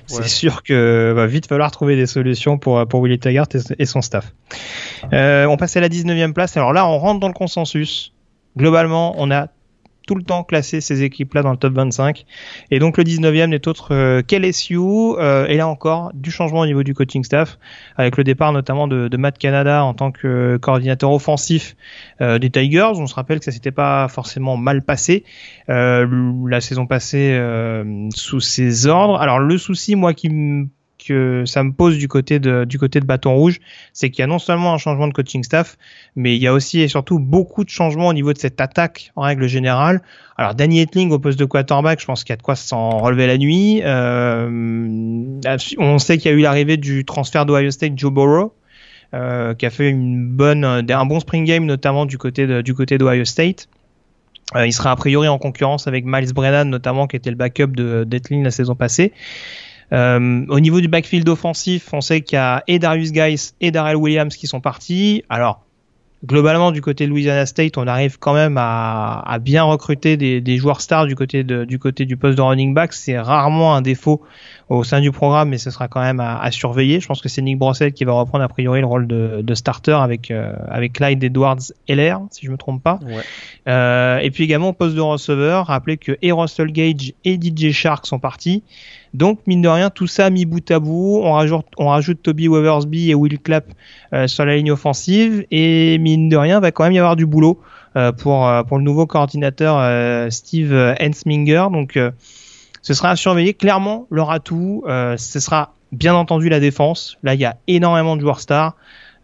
c'est sûr que va vite falloir trouver des solutions pour, pour Willie Taggart et, son staff. on passe à la 19e place. Alors là, on rentre dans le consensus. Globalement, on a tout le temps classer ces équipes-là dans le top 25. Et donc le 19e n'est autre euh, qu'LSU. Euh, et là encore, du changement au niveau du coaching staff, avec le départ notamment de, Matt Canada en tant que coordinateur offensif euh, des Tigers. On se rappelle que ça s'était pas forcément mal passé la saison passée sous ses ordres. Alors le souci, moi, qui me que ça me pose du côté de, du côté de Bâton Rouge, c'est qu'il y a non seulement un changement de coaching staff, mais il y a aussi et surtout beaucoup de changements au niveau de cette attaque en règle générale. Alors Danny Etling au poste de quarterback, je pense qu'il y a de quoi s'en relever la nuit. Euh, on sait qu'il y a eu l'arrivée du transfert d'Ohio State Joe Burrow. Euh, qui a fait une bonne, un bon spring game notamment du côté du côté d'Ohio State. Euh, il sera a priori en concurrence avec Miles Brennan notamment qui était le backup de d'Etling la saison passée. Euh, au niveau du backfield offensif, on sait qu'il y a et Darius Guys et Darrell Williams qui sont partis. Alors, globalement, du côté de Louisiana State, on arrive quand même à, bien recruter des, joueurs stars du côté, du côté du poste de running back. C'est rarement un défaut au sein du programme, mais ce sera quand même à, surveiller. Je pense que c'est Nick Brossel qui va reprendre a priori le rôle de, starter avec, euh, avec Clyde Edwards Heller, si je me trompe pas. Euh, et puis également au poste de receveur, rappelez que et Russell Gage et DJ Shark sont partis. Donc, mine de rien, tout ça mis bout à bout, on rajoute, Toby Weathersby et Will Clapp euh, sur la ligne offensive, et mine de rien, va quand même y avoir du boulot euh, pour, euh, pour le nouveau coordinateur Steve Hensminger. Donc, ce sera à surveiller. Clairement, leur atout, ce sera bien entendu la défense. Là, il y a énormément de joueurs stars.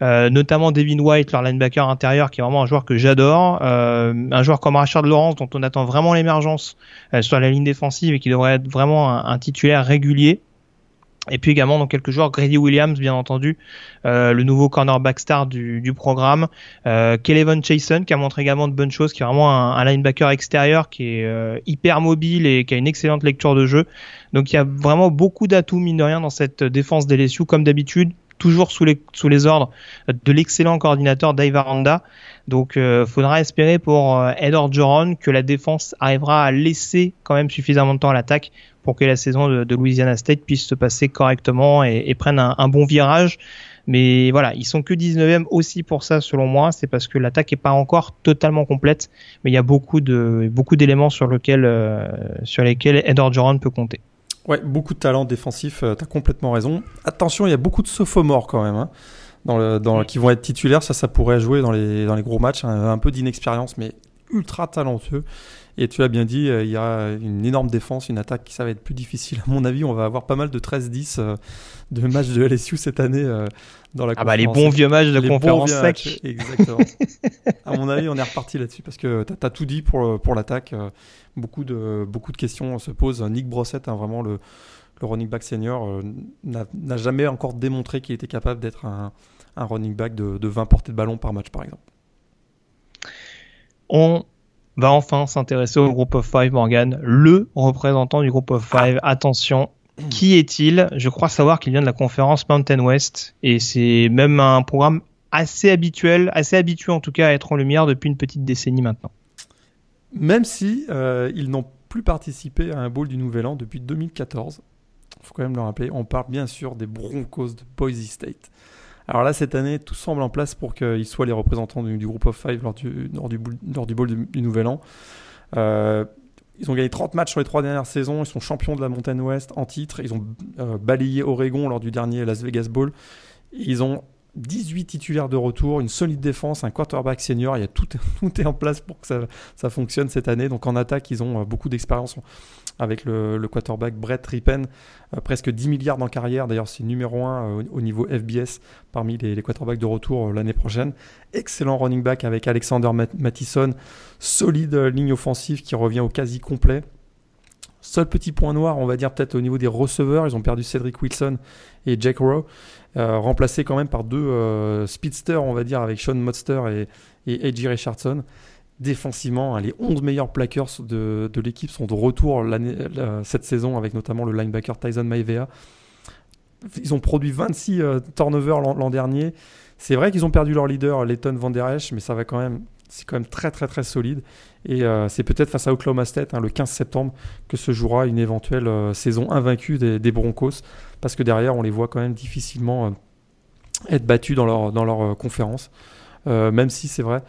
Euh, notamment Devin White, leur linebacker intérieur, qui est vraiment un joueur que j'adore. Euh, un joueur comme Richard Lawrence, dont on attend vraiment l'émergence euh, sur la ligne défensive et qui devrait être vraiment un, titulaire régulier. Et puis également dans quelques joueurs, Grady Williams, bien entendu, le nouveau cornerback star du, programme. Euh, Kelevon Chason, qui a montré également de bonnes choses, qui est vraiment un, linebacker extérieur, qui est hyper mobile et qui a une excellente lecture de jeu. Donc il y a vraiment beaucoup d'atouts, mine de rien, dans cette défense des LSU, comme d'habitude toujours sous les, sous les ordres de l'excellent coordinateur Dave Aranda. Donc, euh, faudra espérer pour euh, Edward Joron que la défense arrivera à laisser quand même suffisamment de temps à l'attaque pour que la saison de, Louisiana State puisse se passer correctement et, prenne un, bon virage. Mais voilà, ils sont que 19e aussi pour ça, selon moi. C'est parce que l'attaque est pas encore totalement complète, mais il y a beaucoup de beaucoup d'éléments sur euh, sur lesquels Edward Joron peut compter. Ouais, beaucoup de talent défensif, euh, tu as complètement raison. Attention, il y a beaucoup de sophomores quand même, hein, dans le, dans, qui vont être titulaires. Ça, ça pourrait jouer dans les, dans les gros matchs. Hein. un peu d'inexpérience, mais ultra talentueux. Et tu as bien dit, euh, il y a une énorme défense, une attaque qui ça va être plus difficile. À mon avis, on va avoir pas mal de 13-10 euh, de matchs de LSU cette année dans la Ah bah les bons vieux matchs de conférence sec. exactement. à mon avis, on est reparti là-dessus parce que tu as, tout dit pour, pour l'attaque. beaucoup, de, beaucoup de questions se posent. Nick Brossette, hein, vraiment le, le running back senior, n'a jamais encore démontré qu'il était capable d'être un, un, running back de, de 20 portées de ballon par match, par exemple. On va enfin s'intéresser au groupe of five, Morgan, le représentant du groupe of five. Attention, qui est-il? Je crois savoir qu'il vient de la conférence Mountain West et c'est même un programme assez habituel, assez habitué en tout cas à être en lumière depuis une petite décennie maintenant. Même si euh, ils n'ont plus participé à un bowl du Nouvel An depuis 2014, il faut quand même le rappeler. On parle bien sûr des Broncos de Boise State. Alors là, cette année, tout semble en place pour qu'ils soient les représentants du, groupe of five lors du, lors du, lors du bowl du, Nouvel An. Euh, ils ont gagné 30 matchs sur les trois dernières saisons. Ils sont champions de la montagne ouest en titre. Ils ont euh, balayé Oregon lors du dernier Las Vegas Bowl. Ils ont 18 titulaires de retour, une solide défense, un quarterback senior. Il y a tout, tout est en place pour que ça, ça, fonctionne cette année. Donc en attaque, ils ont euh, beaucoup d'expérience avec le, quarterback Brett Rippen, euh, presque 10 milliards en carrière. D'ailleurs, c'est numéro 1 euh, au niveau FBS parmi les, quarterbacks de retour l'année prochaine. Excellent running back avec Alexander Mattison, solide ligne offensive qui revient au quasi complet. Seul petit point noir, on va dire peut-être au niveau des receveurs, ils ont perdu Cedric Wilson et Jack Rowe. Euh, remplacé quand même par deux euh, speedsters, on va dire, avec Sean Monster et, et A.J. Richardson. Défensivement, hein, les 11 meilleurs plaqueurs de, de l'équipe sont de retour cette saison, avec notamment le linebacker Tyson Maivea. ils ont produit 26 turnovers l'an dernier. C'est vrai qu'ils ont perdu leur leader, Leighton Van Der Esch, mais ça va quand même, c'est quand même très très très solide. Et c'est peut-être face à Oklahoma State, hein, le 15 septembre, que se jouera une éventuelle saison invaincue des, des, Broncos, parce que derrière, on les voit quand même difficilement être battus dans leur, dans leur conférence. même si c'est vrai,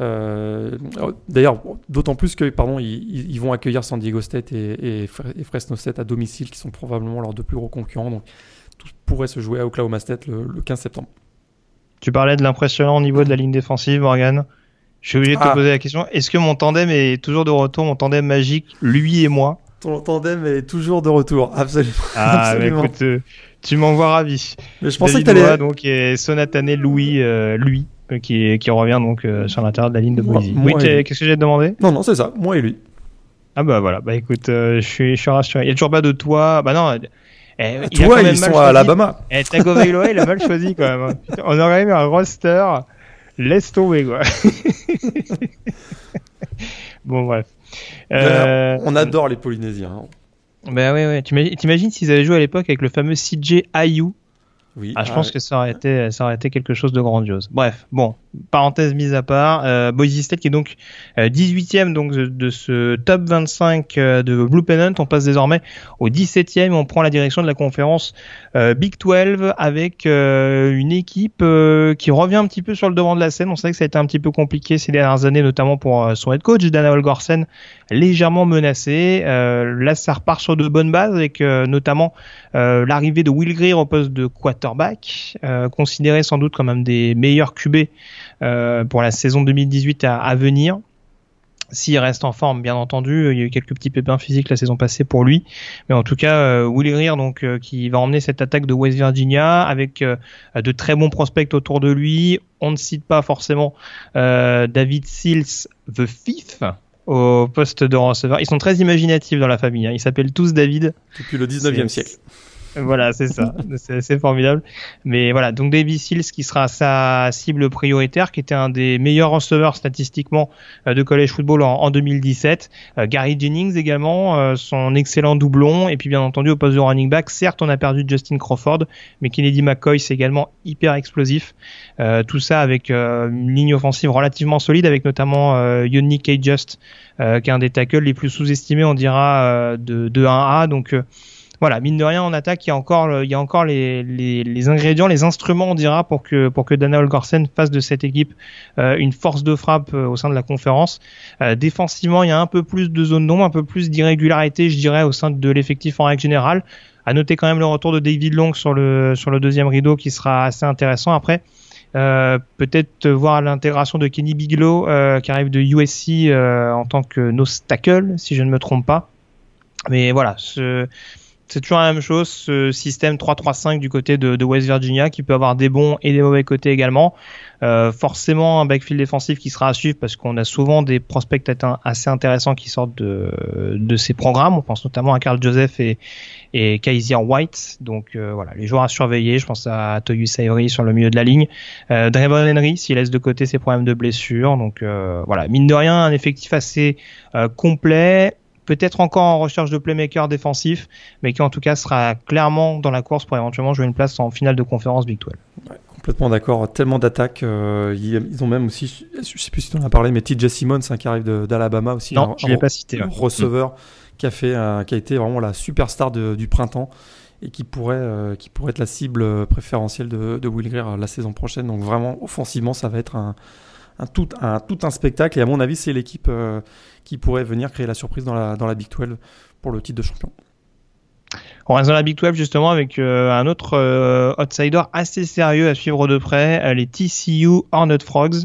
euh, d'ailleurs, d'autant plus que pardon, ils, vont accueillir San Diego State et, Fresno State à domicile, qui sont probablement leurs deux plus gros concurrents. Donc, tout pourrait se jouer à Oklahoma State le, 15 septembre. Tu parlais de l'impressionnant niveau de la ligne défensive, Morgan. Je suis obligé de te ah. poser la question. Est-ce que mon tandem est toujours de retour, mon tandem magique, lui et moi? Ton tandem est toujours de retour, absolument. Ah, écoute, euh, tu m'envoies ravi. Mais je pensais que t'allais. donc et Sonatane Louis, euh, lui, qui, qui revient donc euh, sur l'intérieur de la ligne de Boise. Oui, qu'est-ce que j'ai demandé? Non, non, c'est ça, moi et lui. Ah bah voilà, bah écoute, euh, je, suis, je suis rassuré. Il y a toujours pas de toi. Bah non. Eh, toi, ils sont à Alabama. Eh, Tagovailoa, il a mal choisi quand même. Hein. on aurait eu un roster. Laisse tomber quoi. bon bref. Euh, on adore les Polynésiens. Hein. Bah ouais, ouais. T'imagines s'ils avaient joué à l'époque avec le fameux CJ Ayou oui, ah, je pense que ça aurait, été, ça aurait été quelque chose de grandiose. Bref, bon, parenthèse mise à part, euh, Boise State qui est donc 18e euh, donc de, ce top 25 euh, de Blue Pennant, on passe désormais au 17e, on prend la direction de la conférence euh, Big 12 avec une équipe qui revient un petit peu sur le devant de la scène. On sait que ça a été un petit peu compliqué ces dernières années, notamment pour son head coach Dana Olgorsen, légèrement menacé. là, ça repart sur de bonnes bases avec notamment l'arrivée de Will Greer au poste de quarterback, considéré sans doute comme un des meilleurs QB euh, pour la saison 2018 à, à venir s'il reste en forme, bien entendu. Il y a eu quelques petits pépins physiques la saison passée pour lui, mais en tout cas, euh, Willie Rear, donc euh, qui va emmener cette attaque de West Virginia avec euh, de très bons prospects autour de lui. On ne cite pas forcément David Seals the Fifth au poste de receveur. Ils sont très imaginatifs dans la famille. Hein. Ils s'appellent tous David. Depuis le 19e siècle. Voilà, c'est ça. C'est formidable. Mais voilà, donc Davis Sills qui sera sa cible prioritaire, qui était un des meilleurs receveurs statistiquement euh, de college football en, 2017. Euh, Gary Jennings également, euh, son excellent doublon. Et puis bien entendu au poste de running back, certes on a perdu Justin Crawford, mais Kennedy McCoy c'est également hyper explosif. tout ça avec une ligne offensive relativement solide, avec notamment euh, Yoni K. Just, qui est un des tackles les plus sous-estimés, on dira, de, de 1A. Donc voilà, mine de rien, en attaque, il y a encore, les, ingrédients, les instruments, on dira, pour que, pour que Dana Olgorsen fasse de cette équipe euh, une force de frappe euh, au sein de la conférence. Euh, défensivement, il y a un peu plus de zone d'ombre, un peu plus d'irrégularité, je dirais, au sein de l'effectif en règle générale. À noter quand même le retour de David Long sur le, deuxième rideau qui sera assez intéressant. Après, euh, peut-être voir l'intégration de Kenny Bigelow qui arrive de USC euh, en tant que nose tackle, si je ne me trompe pas. Mais voilà, ce, c'est toujours la même chose, ce système 3-3-5 du côté de, West Virginia qui peut avoir des bons et des mauvais côtés également. Euh, forcément un backfield défensif qui sera à suivre parce qu'on a souvent des prospects assez intéressants qui sortent de, de ces programmes. On pense notamment à Carl Joseph et, et Kaiser White. Donc euh, voilà, les joueurs à surveiller. Je pense à Toyu Sayori sur le milieu de la ligne. Euh, Henry s'il laisse de côté ses problèmes de blessure. Donc euh, voilà, mine de rien, un effectif assez complet peut-être encore en recherche de playmaker défensif, mais qui en tout cas sera clairement dans la course pour éventuellement jouer une place en finale de conférence Big 12. complètement d'accord, tellement d'attaques. Euh, ils, ont même aussi, je sais plus si tu en as parlé, mais TJ Simmons hein, qui arrive d'Alabama aussi. Non, je ne l'ai pas cité. receveur qui, a fait, qui a été vraiment la superstar du printemps et qui pourrait, euh, qui pourrait être la cible préférentielle de, de Will Greer la saison prochaine. Donc vraiment, offensivement, ça va être un, un tout, un, tout un spectacle. Et à mon avis, c'est l'équipe euh, qui pourrait venir créer la surprise dans la, dans la Big 12 pour le titre de champion. On reste dans la Big 12 justement avec euh, un autre euh, outsider assez sérieux à suivre de près, les TCU Hornet Frogs.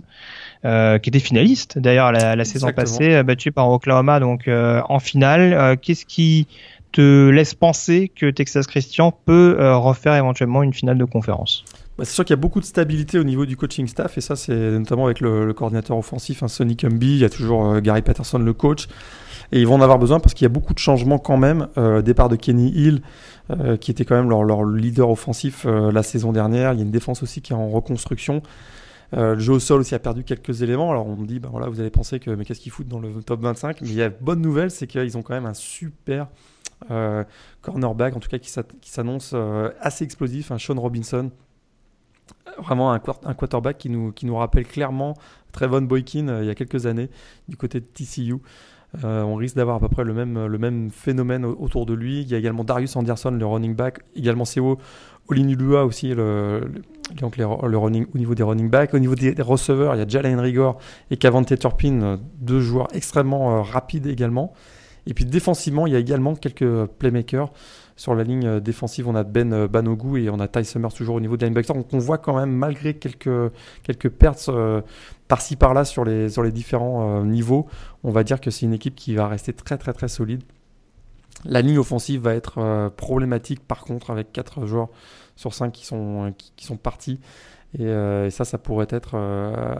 qui étaient finalistes d'ailleurs la, saison passée, battus par Oklahoma donc en finale. Qu'est-ce qui te laisse penser que Texas Christian peut refaire éventuellement une finale de conférence? Bah, c'est sûr qu'il y a beaucoup de stabilité au niveau du coaching staff, et ça, c'est notamment avec le, coordinateur offensif, hein, Sonny Cumby, il y a toujours euh, Gary Patterson, le coach, et ils vont en avoir besoin parce qu'il y a beaucoup de changements quand même. Euh, départ de Kenny Hill, euh, qui était quand même leur, leur leader offensif la saison dernière. Il y a une défense aussi qui est en reconstruction. le jeu au sol aussi a perdu quelques éléments. Alors on me dit, bah voilà, vous allez penser que mais qu'est-ce qu'ils foutent dans le top 25 Mais il y a bonne nouvelle, c'est qu'ils ont quand même un super cornerback, en tout cas qui s'annonce assez explosif, un Sean Robinson. Vraiment un, quarterback qui nous, qui nous rappelle clairement Trevon Boykin il y a quelques années du côté de TCU. Euh, on risque d'avoir à peu près le même, le même phénomène autour de lui. Il y a également Darius Anderson, le running back, également Seo Olinulua aussi, donc le running, au niveau des running backs. Au niveau des, receveurs, il y a Jalen Rigor et Cavante Turpin, deux joueurs extrêmement euh, rapides également. Et puis défensivement, il y a également quelques playmakers. Sur la ligne défensive, on a Ben Banogu et on a Ty Summers toujours au niveau de linebacker. Donc on voit quand même, malgré quelques, pertes euh, par-ci par-là sur les, différents euh, niveaux, on va dire que c'est une équipe qui va rester très très très solide. La ligne offensive va être euh, problématique par contre avec 4 joueurs sur 5 qui sont, qui, sont partis. Et, ça, ça pourrait être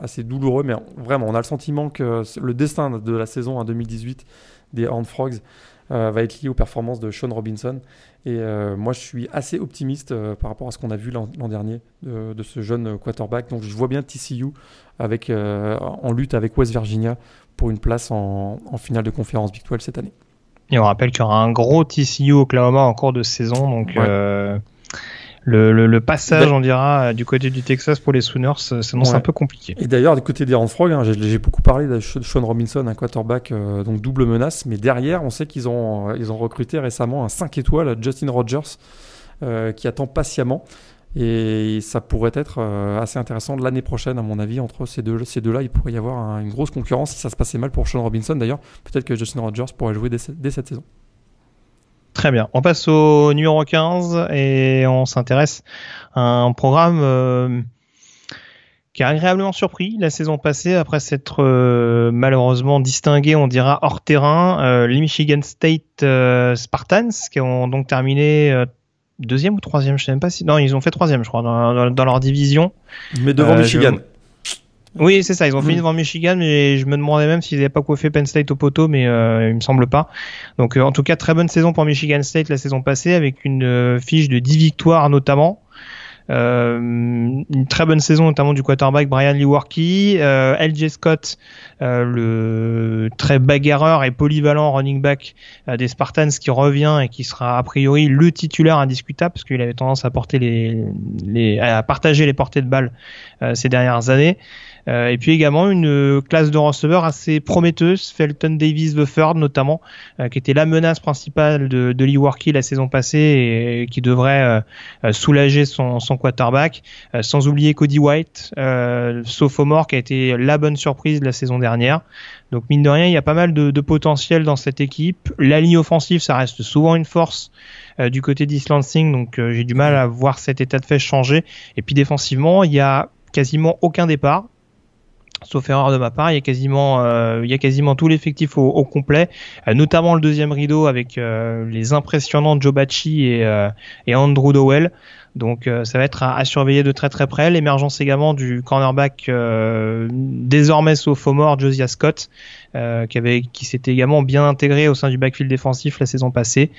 assez douloureux. Mais vraiment, on a le sentiment que le destin de la saison en 2018 des Horned Frogs va être lié aux performances de Sean Robinson. Et moi, je suis assez optimiste par rapport à ce qu'on a vu l'an dernier de, de, ce jeune quarterback. Donc, je vois bien TCU avec, euh, en lutte avec West Virginia pour une place en, finale de conférence Big 12 cette année. Et on rappelle qu'il y aura un gros TCU Oklahoma en cours de saison, donc euh, le, passage, on dira, du côté du Texas pour les Sooners s'annonce un peu compliqué. Et d'ailleurs, du côté des Frogs, hein, j'ai beaucoup parlé de Sean Robinson, un quarterback, euh, donc double menace, mais derrière, on sait qu'ils ont, ils ont recruté récemment un 5 étoiles, Justin Rogers, qui attend patiemment. Et ça pourrait être euh, assez intéressant l'année prochaine, à mon avis, entre ces deux-là. Ces deux il pourrait y avoir une grosse concurrence si ça se passait mal pour Sean Robinson. D'ailleurs, peut-être que Justin Rogers pourrait jouer dès, cette saison. Très bien. On passe au numéro 15 et on s'intéresse à un programme euh, qui a agréablement surpris la saison passée après s'être euh, malheureusement distingué, on dira, hors terrain. les Michigan State Spartans qui ont donc terminé deuxième ou troisième, je sais même pas si. Non, ils ont fait troisième, je crois, dans, leur division. Mais devant euh, Michigan. Oui, c'est ça. Ils ont fini hmm. devant Michigan, mais je me demandais même s'ils n'avaient pas coiffé Penn State au poteau, mais euh, il me semble pas. Donc, euh, en tout cas, très bonne saison pour Michigan State la saison passée, avec une fiche de 10 victoires notamment. Euh, une très bonne saison notamment du quarterback Brian Lewerke, euh, LJ Scott, euh, le très bagarreur et polyvalent running back des Spartans qui revient et qui sera a priori le titulaire indiscutable parce qu'il avait tendance à porter les, les à partager les portées de balles ces dernières années. Euh, et puis également une classe de receveurs assez prometteuse, Felton Davis the notamment, euh, qui était la menace principale de, de Lee Warkey la saison passée et, qui devrait euh, soulager son, son quarterback. sans oublier Cody White, sophomore, qui a été la bonne surprise de la saison dernière. Donc mine de rien, il y a pas mal de, de potentiel dans cette équipe. La ligne offensive, ça reste souvent une force du côté d'East Lansing, donc j'ai du mal à voir cet état de fait changer. Et puis défensivement, il y a quasiment aucun départ sauf erreur de ma part, il y a quasiment, euh, il tout l'effectif au, complet, euh, notamment le deuxième rideau avec euh, les impressionnants Joe Bacci et, et Andrew Dowell. Donc ça va être à, surveiller de très très près. L'émergence également du cornerback désormais sophomore Josiah Scott, qui avait, qui s'était également bien intégré au sein du backfield défensif la saison passée.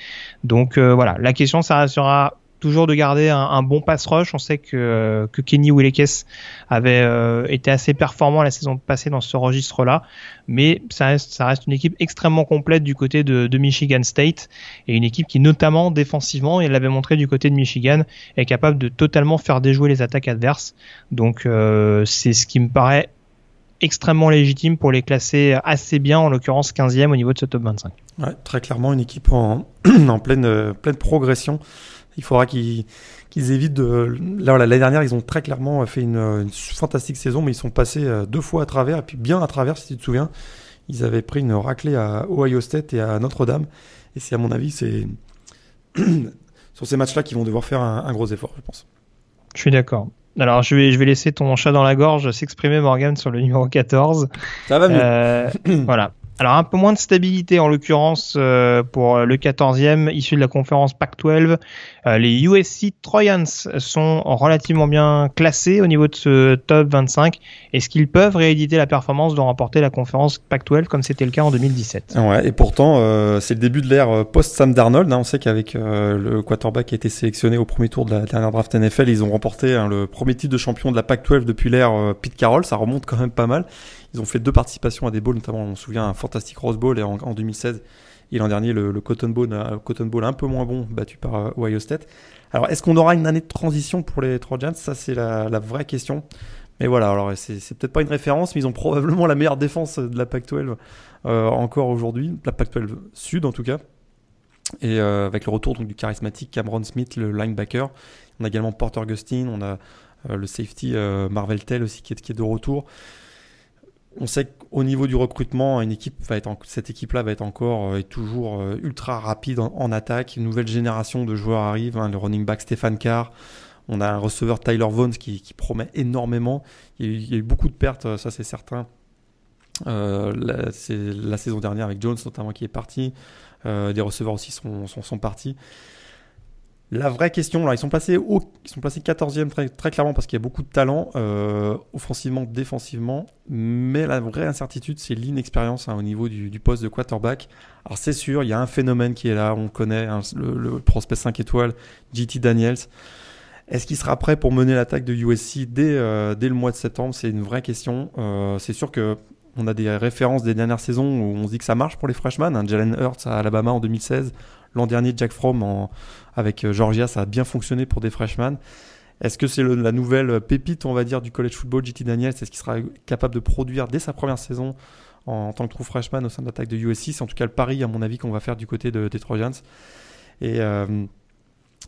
Donc voilà, la question ça sera toujours de garder un, bon pass rush. On sait que, que Kenny Willekes avait euh, été assez performant la saison passée dans ce registre-là, mais ça reste, une équipe extrêmement complète du côté de, Michigan State et une équipe qui notamment défensivement, et l'avait montré du côté de Michigan, est capable de totalement faire déjouer les attaques adverses. Donc euh, c'est ce qui me paraît extrêmement légitime pour les classer assez bien, en l'occurrence 15e au niveau de ce top 25. Ouais, très clairement une équipe en, pleine progression. Il faudra qu'ils évitent de. Là, l'année dernière, ils ont très clairement fait une, fantastique saison, mais ils sont passés euh, deux fois à travers, et puis bien à travers, si tu te souviens. Ils avaient pris une raclée à Ohio State et à Notre-Dame. Et c'est, à mon avis, c'est sur ces matchs-là qu'ils vont devoir faire un, gros effort, je pense. Je suis d'accord. Alors, je vais, je vais laisser ton chat dans la gorge s'exprimer, Morgan, sur le numéro 14. Ça va mieux. Euh, voilà. Alors un peu moins de stabilité en l'occurrence euh, pour le 14e issu de la conférence Pac-12. Euh, les USC Trojans sont relativement bien classés au niveau de ce top 25. Est-ce qu'ils peuvent rééditer la performance de remporter la conférence Pac-12 comme c'était le cas en 2017 Ouais, et pourtant euh, c'est le début de l'ère post-Sam Darnold. Hein. On sait qu'avec le quarterback qui a été sélectionné au premier tour de la dernière draft NFL, ils ont remporté hein, le premier titre de champion de la Pac-12 depuis l'ère Pete Carroll. Ça remonte quand même pas mal. Ils ont fait deux participations à des bowls, notamment on se souvient un fantastique Rose Bowl et en, 2016 et l'an dernier le, Cotton, Bowl, Cotton Bowl un peu moins bon battu par Ohio State. Alors est-ce qu'on aura une année de transition pour les Trojans Ça c'est la, vraie question. Mais voilà, alors c'est peut-être pas une référence, mais ils ont probablement la meilleure défense de la Pac-12 encore aujourd'hui, la Pac-12 Sud en tout cas. Et euh, avec le retour du charismatique Cameron Smith, le linebacker. On a également Porter Gustin, on a euh, le safety euh, Marvel Tell aussi qui est de retour. On sait qu'au niveau du recrutement, cette équipe-là va être encore et toujours ultra rapide en, attaque. Une nouvelle génération de joueurs arrive. Hein, le running back Stéphane Carr. On a un receveur Tyler Vaughn qui, promet énormément. Il y, a eu, beaucoup de pertes, ça c'est certain. c'est la saison dernière avec Jones notamment qui est parti. Euh, des receveurs aussi sont, partis. La vraie question, ils sont placés, au, ils sont placés 14e très, clairement parce qu'il y a beaucoup de talent, euh, offensivement, défensivement. Mais la vraie incertitude, c'est l'inexpérience hein, au niveau du, poste de quarterback. Alors c'est sûr, il y a un phénomène qui est là, on connaît hein, le, prospect 5 étoiles, JT Daniels. Est-ce qu'il sera prêt pour mener l'attaque de USC dès, euh, dès le mois de septembre? C'est une vraie question. c'est sûr que on a des références des dernières saisons où on se dit que ça marche pour les freshmen. Hein. Jalen Hurts à Alabama en 2016. L'an dernier, Jack Fromm avec euh, Georgia, ça a bien fonctionné pour des freshmen. Est-ce que c'est la nouvelle pépite, on va dire, du college football, JT Daniels? Est-ce qu'il sera capable de produire dès sa première saison en, tant que true freshman au sein de l'attaque de USC C'est en tout cas le pari, à mon avis, qu'on va faire du côté de, des Trojans. Et euh,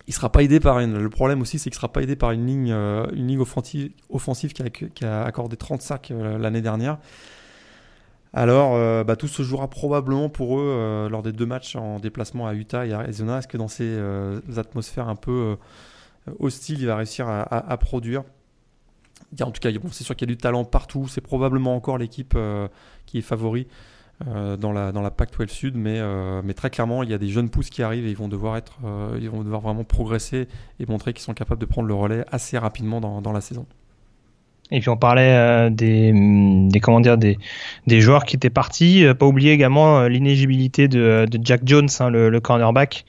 il sera pas aidé par une, le problème aussi, c'est qu'il sera pas aidé par une ligne, euh, une ligne offensive, qui, a, accordé 30 sacs l'année dernière. Alors, euh, bah, tout se jouera probablement pour eux euh, lors des deux matchs en déplacement à Utah et à Arizona. Est-ce que dans ces euh, atmosphères un peu hostiles, il va réussir à, produire? En tout cas, c'est sûr qu'il y a du talent partout. C'est probablement encore l'équipe qui est favori dans la, dans la Pac-12 Sud, mais, très clairement, il y a des jeunes pousses qui arrivent et ils vont devoir, être, ils vont devoir vraiment progresser et montrer qu'ils sont capables de prendre le relais assez rapidement dans la saison. Et puis on parlait euh, des, des comment dire des, des joueurs qui étaient partis. Euh, pas oublier également euh, l'inéligibilité de, de, Jack Jones, hein, le, le, cornerback,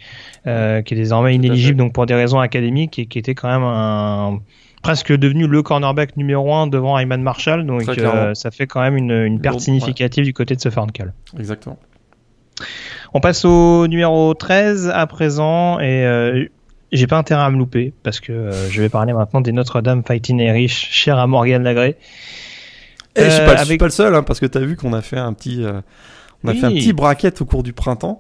euh, qui est désormais inéligible donc pour des raisons académiques et qui était quand même un presque devenu le cornerback numéro un devant Ayman Marshall. Donc ça fait quand même une, une perte significative du côté de ce Ferncal. Exactement. On passe au numéro 13 à présent et j'ai pas intérêt à me louper parce que euh, je vais parler maintenant des Notre-Dame Fighting Irish, cher à Morgan Lagré. Et je suis pas, suis pas le seul, hein, parce que tu as vu qu'on a fait un petit, euh, on a fait un petit bracket au cours du printemps.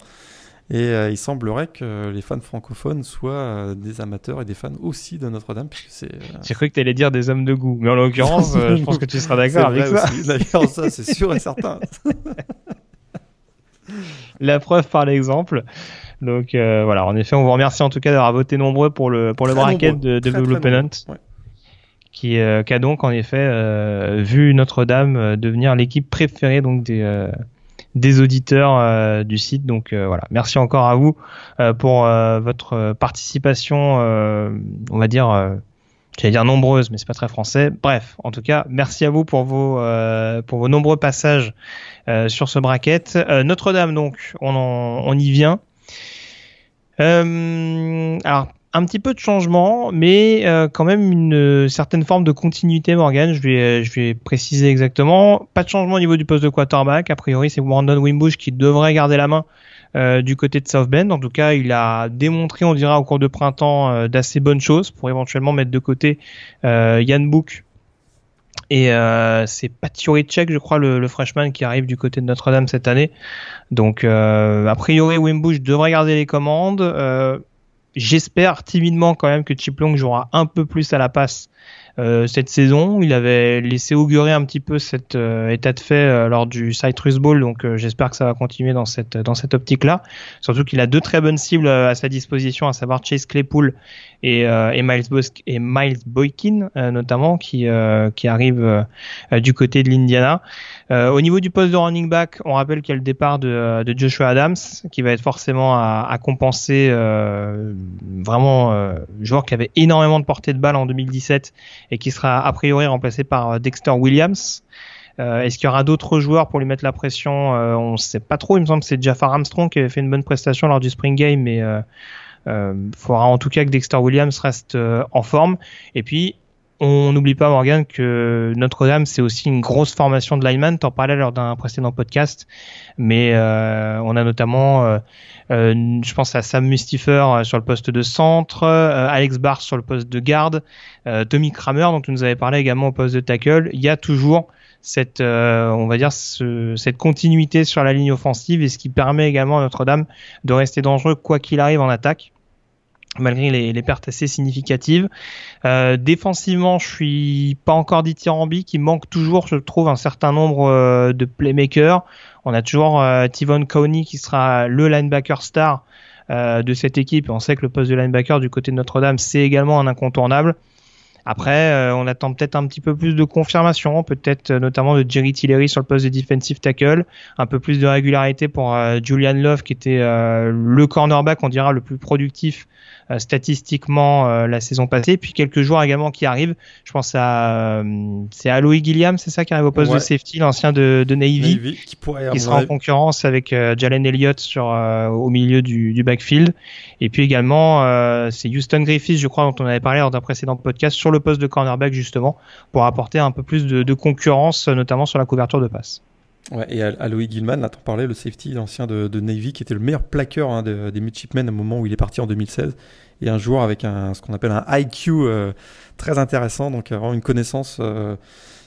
Et euh, il semblerait que les fans francophones soient des amateurs et des fans aussi de Notre-Dame. J'ai cru que tu allais dire des hommes de goût, mais en l'occurrence, je pense que tu seras d'accord avec ça. D'ailleurs, ça, c'est sûr et certain. La preuve par l'exemple. Donc euh, voilà, en effet, on vous remercie en tout cas d'avoir voté nombreux pour le pour le bracket de, de Blue Pennant. Qui, euh, qui, a donc en effet euh, vu Notre-Dame devenir l'équipe préférée donc des des auditeurs du site. Donc voilà, merci encore à vous pour votre participation, on va dire, j'allais dire nombreuse, mais c'est pas très français. Bref, en tout cas, merci à vous pour vos pour vos nombreux passages sur ce bracket. Notre-Dame, donc, on, on y vient. Euh, alors, un petit peu de changement, mais euh, quand même une certaine forme de continuité, Morgan. Je vais, je vais préciser exactement. Pas de changement au niveau du poste de quarterback. A priori, c'est Brandon Wimbush qui devrait garder la main euh, du côté de South Bend. En tout cas, il a démontré, on dira, au cours de printemps, d'assez bonnes choses pour éventuellement mettre de côté Yann Book. Et c'est Pat Juricek, je crois, le, freshman qui arrive du côté de Notre-Dame cette année. Donc, euh, a priori, Wimbush devrait garder les commandes. Euh, j'espère timidement quand même que Chip Long jouera un peu plus à la passe euh, cette saison. Il avait laissé augurer un petit peu cet euh, état de fait euh, lors du Citrus Bowl, donc j'espère que ça va continuer dans cette dans cette optique-là. Surtout qu'il a deux très bonnes cibles à sa disposition, à savoir Chase Claypool et, et Miles et Miles Boykin notamment, qui qui arrive du côté de l'Indiana. Au niveau du poste de running back, on rappelle qu'il y a le départ de, de, Joshua Adams, qui va être forcément à, à compenser vraiment joueur qui avait énormément de portée de balle en 2017 et qui sera a priori remplacé par euh, Dexter Williams. Euh, Est-ce qu'il y aura d'autres joueurs pour lui mettre la pression? Euh, On ne sait pas trop. Il me semble que c'est Jafar Armstrong qui avait fait une bonne prestation lors du Spring Game, mais il euh, faudra en tout cas que Dexter Williams reste en forme. Et puis, on n'oublie pas Morgan que Notre-Dame c'est aussi une grosse formation de lineman. T'en parlais lors d'un précédent podcast, mais euh, on a notamment, euh, euh, je pense à Sam Mustifer sur le poste de centre, Alex Barr sur le poste de garde, Tommy Kramer dont tu nous avais parlé également au poste de tackle. Il y a toujours cette, on va dire, cette continuité sur la ligne offensive et ce qui permet également à Notre-Dame de rester dangereux quoi qu'il arrive en attaque malgré les, pertes assez significatives. Euh, défensivement, je suis pas encore dithyrambique. Il manque toujours, je trouve, un certain nombre euh, de playmakers. On a toujours euh, Tivon Cowney qui sera le linebacker star euh, de cette équipe. On sait que le poste de linebacker du côté de Notre-Dame, c'est également un incontournable. Après, on attend peut-être un petit peu plus de confirmation, peut-être notamment de Jerry Tillery sur le poste de defensive tackle, un peu plus de régularité pour Julian Love qui était le cornerback, on dira, le plus productif statistiquement euh, la saison passée. Puis quelques joueurs également qui arrivent. Je pense à euh, c'est Aloy Gilliam, c'est ça qui arrive au poste de safety, l'ancien de, de, Navy, qui, pourrait, qui sera en concurrence avec Jalen Elliott sur au milieu du, du, backfield. Et puis également c'est Houston Griffiths, je crois, dont on avait parlé lors d'un précédent podcast sur le poste de cornerback justement pour apporter un peu plus de, de concurrence, notamment sur la couverture de passe. Ouais, et Aloy Gilman, là, t'en parlais, le safety, l'ancien de, de, Navy, qui était le meilleur plaqueur hein, des midshipmen au moment où il est parti en 2016. Et un joueur avec un, ce qu'on appelle un IQ euh, très intéressant, donc vraiment une connaissance euh,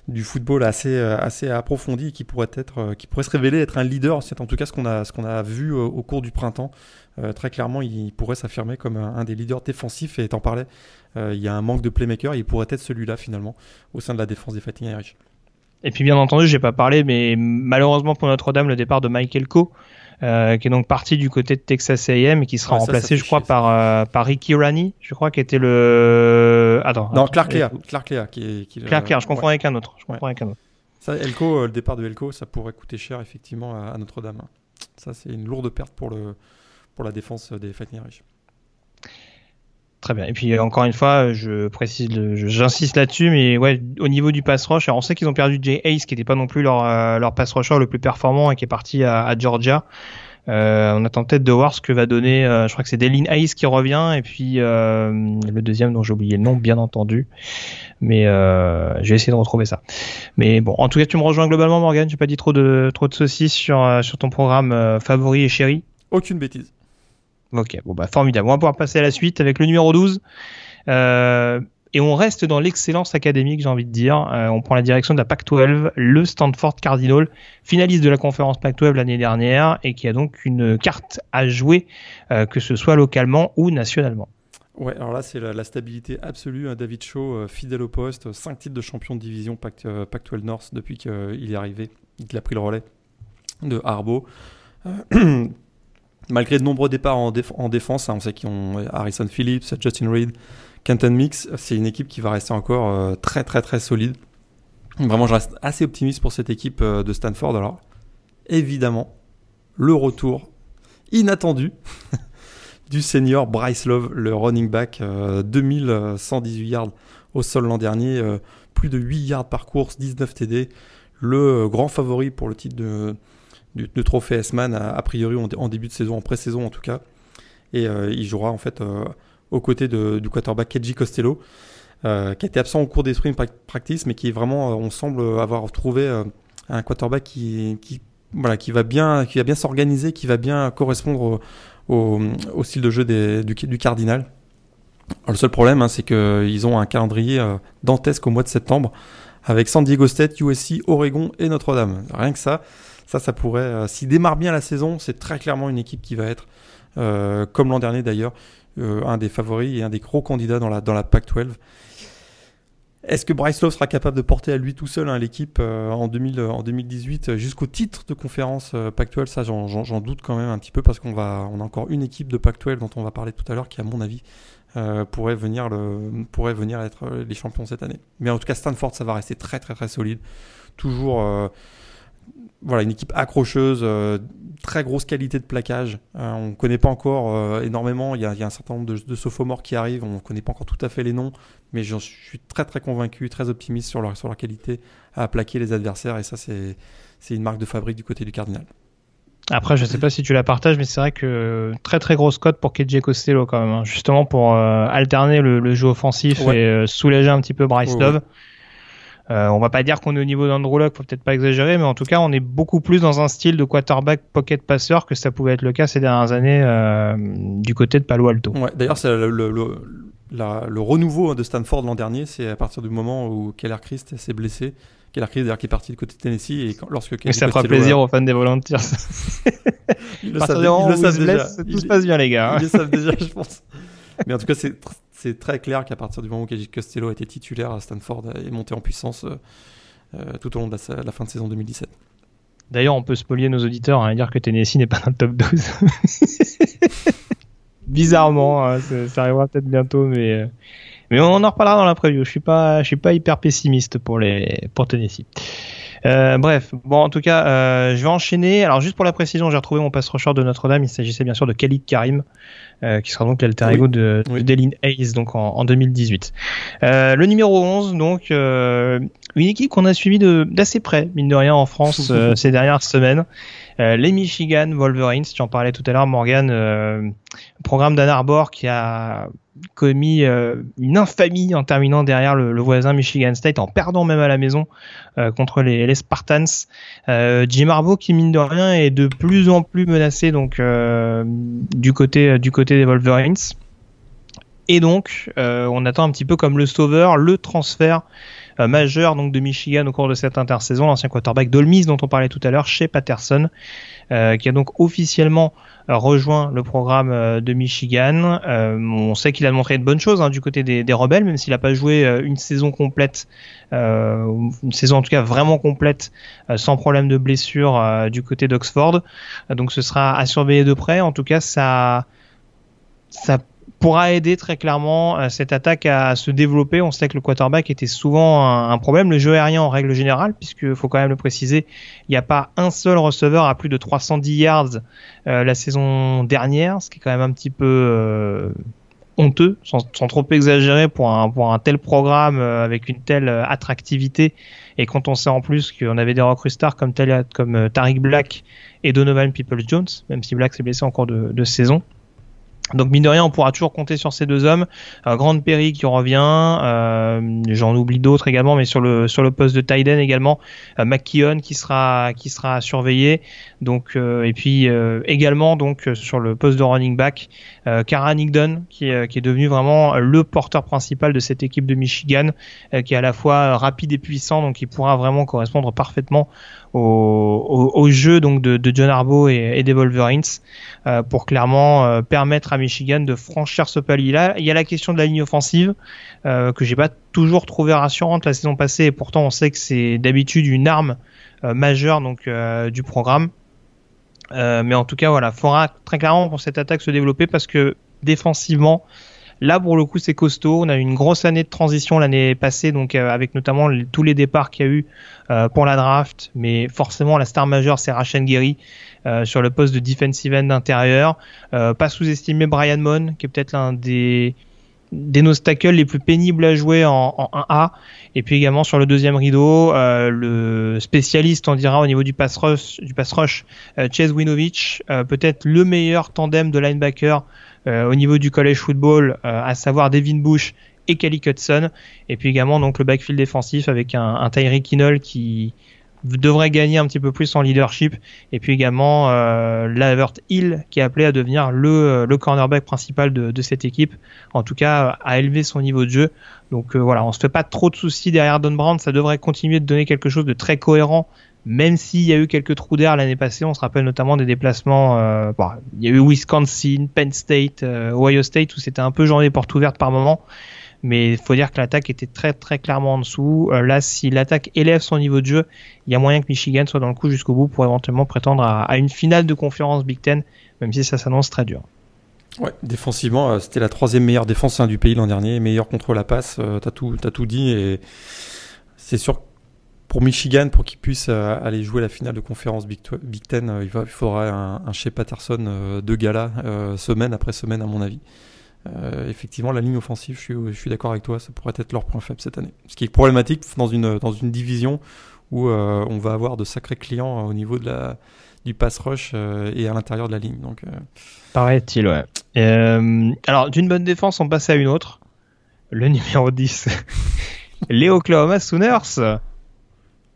du football assez, euh, assez approfondie qui pourrait, être, qui pourrait se révéler être un leader. C'est en tout cas ce qu'on a, ce a vu au cours du printemps. très clairement, il pourrait s'affirmer comme un, des leaders défensifs. Et t'en parlais, il y a un manque de playmaker. Il pourrait être celui-là finalement au sein de la défense des Fighting Irish. Et puis bien entendu, j'ai pas parlé, mais malheureusement pour Notre-Dame, le départ de Michael Coe, euh, qui est donc parti du côté de Texas A&M et qui sera remplacé, je crois, par euh, par Ricky Rani, je crois, qui était le. Attends. Non, Clark Lea. Clark Lea, qui, qui Clark Lea, je confonds avec un autre. Je confonds avec un autre. Ça, Elko, euh, le départ de Elko, ça pourrait coûter cher effectivement à, Notre-Dame. Ça, c'est une lourde perte pour le pour la défense des Fighting Irish. Très bien. Et puis encore une fois, je précise, j'insiste là-dessus, mais ouais, au niveau du pass rush, alors on sait qu'ils ont perdu Jay Ace, qui n'était pas non plus leur euh, leur pass rusher le plus performant et qui est parti à, Georgia. Euh, on attend peut-être de voir ce que va donner. Euh, je crois que c'est Delin Ace qui revient et puis le deuxième dont j'ai oublié le nom, bien entendu. Mais je vais essayer de retrouver ça. Mais bon, en tout cas, tu me rejoins globalement, Morgan. J'ai pas dit trop de trop de saucisses sur sur ton programme favori et chéri? Aucune bêtise. Ok, bon bah formidable. On va pouvoir passer à la suite avec le numéro 12. Euh, et on reste dans l'excellence académique, j'ai envie de dire. Euh, on prend la direction de la Pac-12, le Stanford Cardinal, finaliste de la conférence Pac-12 l'année dernière et qui a donc une carte à jouer, euh, que ce soit localement ou nationalement. Ouais, alors là, c'est la, stabilité absolue. Hein. David Shaw, fidèle au poste, 5 titres de champion de division Pac-12 North depuis qu'il est arrivé, il a pris le relais de Harbaugh. Malgré de nombreux départs en, défense, hein, on sait qu'ils ont Harrison Phillips, Justin Reed, Kenton Mix, c'est une équipe qui va rester encore euh, très très très solide. Vraiment, je reste assez optimiste pour cette équipe euh, de Stanford. Alors, évidemment, le retour inattendu du senior Bryce Love, le running back, 2118 euh, yards au sol l'an dernier, plus de 8 yards par course, 19 TD, le grand favori pour le titre de du, trophée S-Man a, priori en, début de saison, en pré-saison en tout cas. Et euh, il jouera en fait euh, aux côtés du quarterback Keji Costello, euh, qui a été absent au cours des sprint practice, mais qui est vraiment, on semble avoir trouvé un quarterback qui, voilà, qui va bien, qui va bien s'organiser, qui va bien correspondre au, au, style de jeu des, du, du, Cardinal. le seul problème, hein, c'est qu'ils ont un calendrier dantesque au mois de septembre, avec San Diego State, USC, Oregon et Notre-Dame. Rien que ça. Ça, ça pourrait, euh, s'il démarre bien la saison, c'est très clairement une équipe qui va être, euh, comme l'an dernier d'ailleurs, euh, un des favoris et un des gros candidats dans la, dans la Pac-12. Est-ce que Bryce Love sera capable de porter à lui tout seul hein, l'équipe en, 2000, en 2018 jusqu'au titre de conférence Pac-12 Ça, j'en doute quand même un petit peu parce qu'on on a encore une équipe de Pac-12 dont on va parler tout à l'heure qui, à mon avis, pourrait, venir le, pourrait venir être les champions cette année. Mais en tout cas, Stanford, ça va rester très très très solide. Toujours voilà, une équipe accrocheuse, euh, très grosse qualité de plaquage. Euh, on ne connaît pas encore euh, énormément. Il y, a, un certain nombre de, de sophomores qui arrivent. On ne connaît pas encore tout à fait les noms, mais je suis très très convaincu, très optimiste sur leur, sur leur qualité à plaquer les adversaires. Et ça, c'est une marque de fabrique du côté du Cardinal. Après, je sais pas si tu la partages, mais c'est vrai que très très grosse cote pour KJ Costello quand même, hein. justement pour alterner le, jeu offensif et soulager un petit peu Bryce Love. Euh, on va pas dire qu'on est au niveau d'Andrew Luck, faut peut-être pas exagérer, mais en tout cas, on est beaucoup plus dans un style de quarterback pocket passeur que ça pouvait être le cas ces dernières années euh, du côté de Palo Alto. Ouais, D'ailleurs, c'est le, le, le, renouveau de Stanford l'an dernier, c'est à partir du moment où Keller Christ s'est blessé. Keller Christ, d'ailleurs, qui est parti du côté de Tennessee. Et lorsque mais ça fera plaisir aux fans des Volunteers. ils le savent, déjà. tout se passe bien, les gars. Ils le savent déjà, je pense. Mais en tout cas, c'est très clair qu'à partir du moment où KJ Costello était titulaire à Stanford et monté en puissance euh, euh, tout au long de la, fin de saison 2017. D'ailleurs, on peut spolier nos auditeurs hein, et dire que Tennessee n'est pas dans le top 12. Bizarrement, hein, ça, arrivera peut-être bientôt, mais, euh, mais on en reparlera dans la preview. Je suis pas, je suis pas hyper pessimiste pour les pour Tennessee. Euh, bref, bon, en tout cas, euh, je vais enchaîner. Alors, juste pour la précision, j'ai retrouvé mon pass rusher de Notre-Dame. Il s'agissait bien sûr de Khalid Karim, euh, qui sera donc l'alter ego de, Delin Hayes, donc en, en 2018. Euh, le numéro 11, donc, euh, une équipe qu'on a suivie d'assez près, mine de rien, en France ces dernières semaines. Les Michigan Wolverines, tu en parlais tout à l'heure, Morgan, programme d'Ann Arbor qui a commis euh, une infamie en terminant derrière le, voisin Michigan State, en perdant même à la maison euh, contre les, les Spartans. Euh, Jim Harbaugh qui mine de rien est de plus en plus menacé donc du côté du côté des Wolverines. Et donc on attend un petit peu comme le sauveur le transfert majeur donc de Michigan au cours de cette intersaison, l'ancien quarterback d'Olmis dont on parlait tout à l'heure chez Patterson, qui a donc officiellement rejoint le programme euh, de Michigan. Euh, on sait qu'il a montré de bonnes choses hein, du côté des, rebelles, même s'il n'a pas joué euh, une saison complète, une saison en tout cas vraiment complète, sans problème de blessure du côté d'Oxford. donc ce sera à surveiller de près. En tout cas, ça, ça pourra aider très clairement euh, cette attaque à se développer. On sait que le quarterback était souvent un, problème, le jeu aérien en règle générale, puisque faut quand même le préciser, il n'y a pas un seul receveur à plus de 310 yards euh, la saison dernière, ce qui est quand même un petit peu euh, honteux, sans, trop exagérer pour un, tel programme avec une telle attractivité. Et quand on sait en plus qu'on avait des recrues stars comme, comme Tariq Black et Donovan People-Jones, même si Black s'est blessé en cours de, de saison. Donc mine de rien, on pourra toujours compter sur ces deux hommes. Euh, Grande Perry qui revient, euh, j'en oublie d'autres également, mais sur le sur le poste de Tyden également, euh, McKeon qui sera qui sera surveillé. Donc euh, et puis euh, également donc sur le poste de running back, Kara Nigdon qui qui est devenu vraiment le porteur principal de cette équipe de Michigan, qui est à la fois rapide et puissant, donc il pourra vraiment correspondre parfaitement au, au, jeu donc de, de John Harbaugh et, et des Wolverines euh, pour clairement euh, permettre à Michigan de franchir ce palier-là. Il y a la question de la ligne offensive euh, que j'ai pas toujours trouvé rassurante la saison passée et pourtant on sait que c'est d'habitude une arme euh, majeure donc du programme. Mais en tout cas voilà, faudra très clairement pour cette attaque se développer parce que défensivement Là, pour le coup, c'est costaud. On a eu une grosse année de transition l'année passée, donc euh, avec notamment tous les départs qu'il y a eu euh, pour la draft. Mais forcément, la star majeure, c'est Rachel Gary euh, sur le poste de defensive end intérieur. pas sous-estimer Brian Mon, qui est peut-être l'un des des les plus pénibles à jouer en, en 1A et puis également sur le deuxième rideau le spécialiste on dira au niveau du pass rush du pass rush Chase Winovich peut-être le meilleur tandem de linebacker euh, au niveau du college football, euh, à savoir Devin Bush et Kelly Hudson, et puis également donc le backfield défensif avec un, un Tyreek qui devrait gagner un petit peu plus en leadership et puis également euh, Lavert Hill qui est appelé à devenir le, le cornerback principal de, de, cette équipe en tout cas à élever son niveau de jeu donc euh, voilà on se fait pas trop de soucis derrière Don Brown ça devrait continuer de donner quelque chose de très cohérent même s'il y a eu quelques trous d'air l'année passée, on se rappelle notamment des déplacements. Euh, bon, il y a eu Wisconsin, Penn State, euh, Ohio State où c'était un peu genre des portes ouvertes par moment. Mais il faut dire que l'attaque était très très clairement en dessous. Euh, là, si l'attaque élève son niveau de jeu, il y a moyen que Michigan soit dans le coup jusqu'au bout pour éventuellement prétendre à, une finale de conférence Big Ten, même si ça s'annonce très dur. Ouais, défensivement, c'était la troisième meilleure défense hein, du pays l'an dernier, meilleur contre la passe. t'as tout, tout dit et c'est sûr pour Michigan, pour qu'il puisse euh, aller jouer la finale de conférence Big, Ten, euh, il, va, faudra un, chez Patterson euh, de gala, semaine après semaine, à mon avis. Effectivement, la ligne offensive, je suis, je suis d'accord avec toi, ça pourrait être leur point faible cette année. Ce qui est problématique dans une, dans une division où on va avoir de sacrés clients au niveau de la, du pass rush et à l'intérieur de la ligne. Donc, Paraît-il, ouais. alors, d'une bonne défense, on passe à une autre. Le numéro 10. les Oklahoma Sooners.